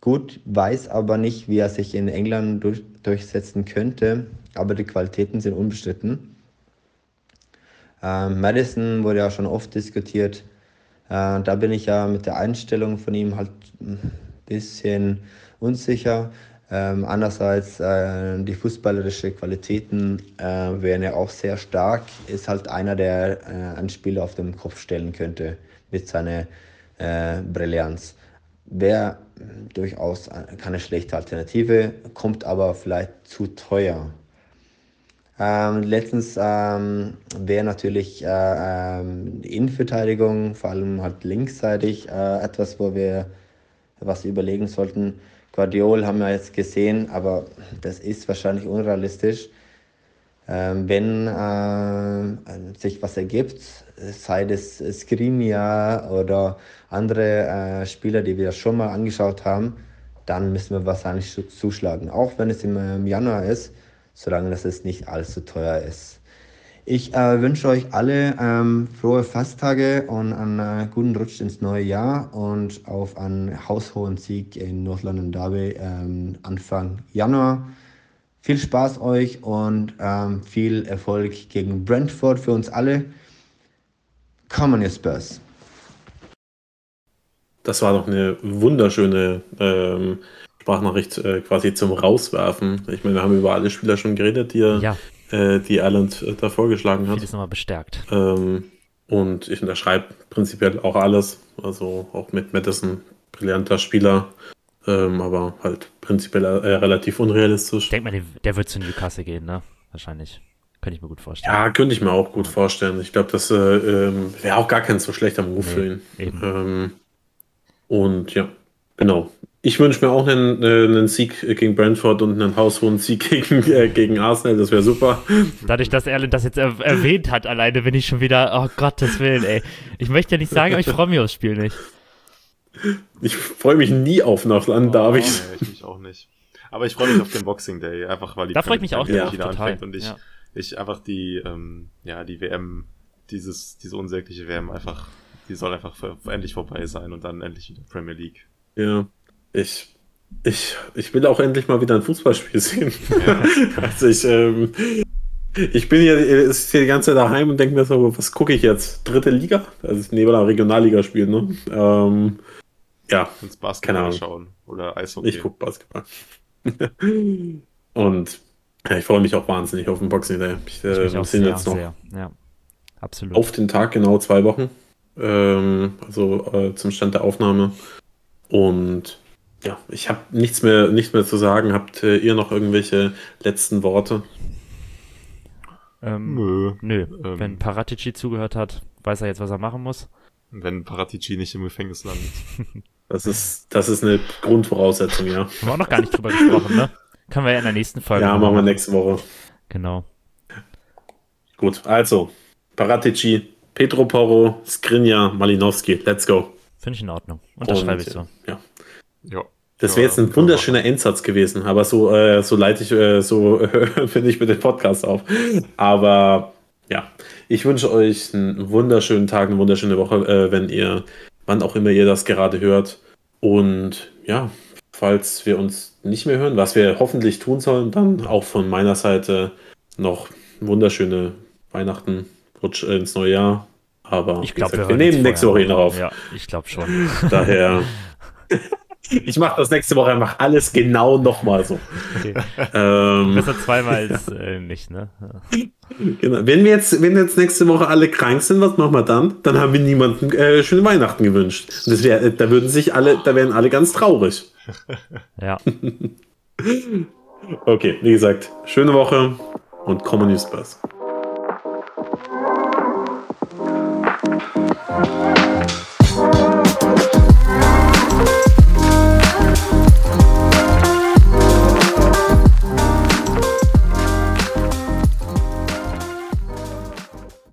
gut, weiß aber nicht, wie er sich in England durch, durchsetzen könnte. Aber die Qualitäten sind unbestritten. Ähm, Madison wurde ja schon oft diskutiert. Äh, da bin ich ja mit der Einstellung von ihm halt ein bisschen unsicher. Ähm, andererseits äh, die fußballerische Qualitäten äh, wären ja auch sehr stark. Ist halt einer, der äh, einen Spieler auf den Kopf stellen könnte mit seiner äh, Brillanz. Wäre durchaus keine schlechte Alternative, kommt aber vielleicht zu teuer. Ähm, letztens ähm, wäre natürlich äh, ähm, die Innenverteidigung, vor allem halt linksseitig, äh, etwas, wo wir was überlegen sollten. Guardiol haben wir jetzt gesehen, aber das ist wahrscheinlich unrealistisch. Ähm, wenn äh, sich was ergibt, sei das Skriniar oder andere äh, Spieler, die wir schon mal angeschaut haben, dann müssen wir wahrscheinlich zu- zuschlagen. Auch wenn es im, ähm, Januar ist, solange das es nicht allzu teuer ist. Ich äh, wünsche euch alle ähm, frohe Festtage und einen äh, guten Rutsch ins neue Jahr und auf einen haushohen Sieg in North London Derby ähm, Anfang Januar. Viel Spaß euch und ähm, viel Erfolg gegen Brentford für uns alle. Come on, ihr Spurs. Das war doch eine wunderschöne ähm, Sprachnachricht äh, quasi zum Rauswerfen. Ich meine, wir haben über alle Spieler schon geredet, die, Ja, äh, die Erland äh, da vorgeschlagen hat. vieles nochmal bestärkt. Ähm, und ich unterschreibe prinzipiell auch alles. Also auch mit Madison, brillanter Spieler, ähm, aber halt prinzipiell äh, relativ unrealistisch. Ich denke mal, der, wird zu Newcastle gehen, ne? Wahrscheinlich. Könnte ich mir gut vorstellen. Ja, könnte ich mir auch gut vorstellen. Ich glaube, das äh, ähm, wäre auch gar kein so schlechter Move für ihn. eben. Ähm, und ja, genau. Ich wünsche mir auch einen, äh, einen Sieg gegen Brentford und einen haushohen Sieg gegen, äh, gegen Arsenal. Das wäre super. Dadurch, dass Erlen das jetzt er erwähnt hat, alleine bin ich schon wieder, oh Gottes Willen, ey. Ich möchte ja nicht sagen, aber ich freue mich aufs Spiel nicht. Ich freue mich nie auf nach Land Derby. Oh, nee, ich mich auch nicht. Aber ich freue mich auf den Boxing Day, einfach weil die Da freue ich mich auch League wieder total. anfängt und ich, Ja. ich einfach die, ähm, ja, die WM, dieses, diese unsägliche WM einfach, die soll einfach vor- endlich vorbei sein und dann endlich wieder Premier League. Ja, ich, ich, ich will auch endlich mal wieder ein Fußballspiel sehen. also ich, ähm, ich bin hier, ich sitze hier die ganze Zeit daheim und denke mir so, was gucke ich jetzt? Dritte Liga? Also neben einer Regionalliga-Spiel, ne? Ähm, ja, Ins Basketball Ahnung. schauen oder Eishockey. ich gucke Basketball. und ja, ich freue mich auch wahnsinnig auf den Boxing Day. Ich, Ich äh, mich auch sind sehr, jetzt noch sehr. Ja, absolut. auf den Tag genau zwei Wochen. ähm, also äh, zum Stand der Aufnahme. Und ja, ich habe nichts mehr, nichts mehr zu sagen. Habt äh, ihr noch irgendwelche letzten Worte? Ähm, Nö. Nö, Ähm. wenn Paratici zugehört hat, weiß er jetzt, was er machen muss. Wenn Paratici nicht im Gefängnis landet. Das ist, das ist eine Grundvoraussetzung, ja. Haben wir auch noch gar nicht drüber gesprochen, ne? Können wir ja in der nächsten Folge Ja, machen wir nächste Woche. Genau. Gut, also Paratici, Petro Porro, Skriniar, Malinowski. Let's go. Finde ich in Ordnung. Unterschreibe ich so. Ja. Ja. Das wäre jetzt ein wunderschöner Endsatz gewesen, aber so, äh, so leite ich, äh, so äh, finde ich mit dem Podcast auf. Aber ja, ich wünsche euch einen wunderschönen Tag, eine wunderschöne Woche, äh, wenn ihr, wann auch immer ihr das gerade hört. Und ja, falls wir uns nicht mehr hören, was wir hoffentlich tun sollen, dann auch von meiner Seite noch wunderschöne Weihnachten, Rutsch ins neue Jahr. Aber Ich wie glaube, gesagt, wir, wir nehmen nächste Woche noch auf. Ja, ich glaube schon. Daher. Ich mache das nächste Woche einfach alles genau nochmal so. Okay. Ähm, Besser zweimal als äh, nicht, ne? Genau. Wenn wir jetzt, wenn jetzt nächste Woche alle krank sind, was machen wir dann? Dann haben wir niemanden äh, schöne Weihnachten gewünscht. Und das wär, da würden sich alle, da wären alle ganz traurig. ja. Okay, wie gesagt, schöne Woche und Common News Buzz.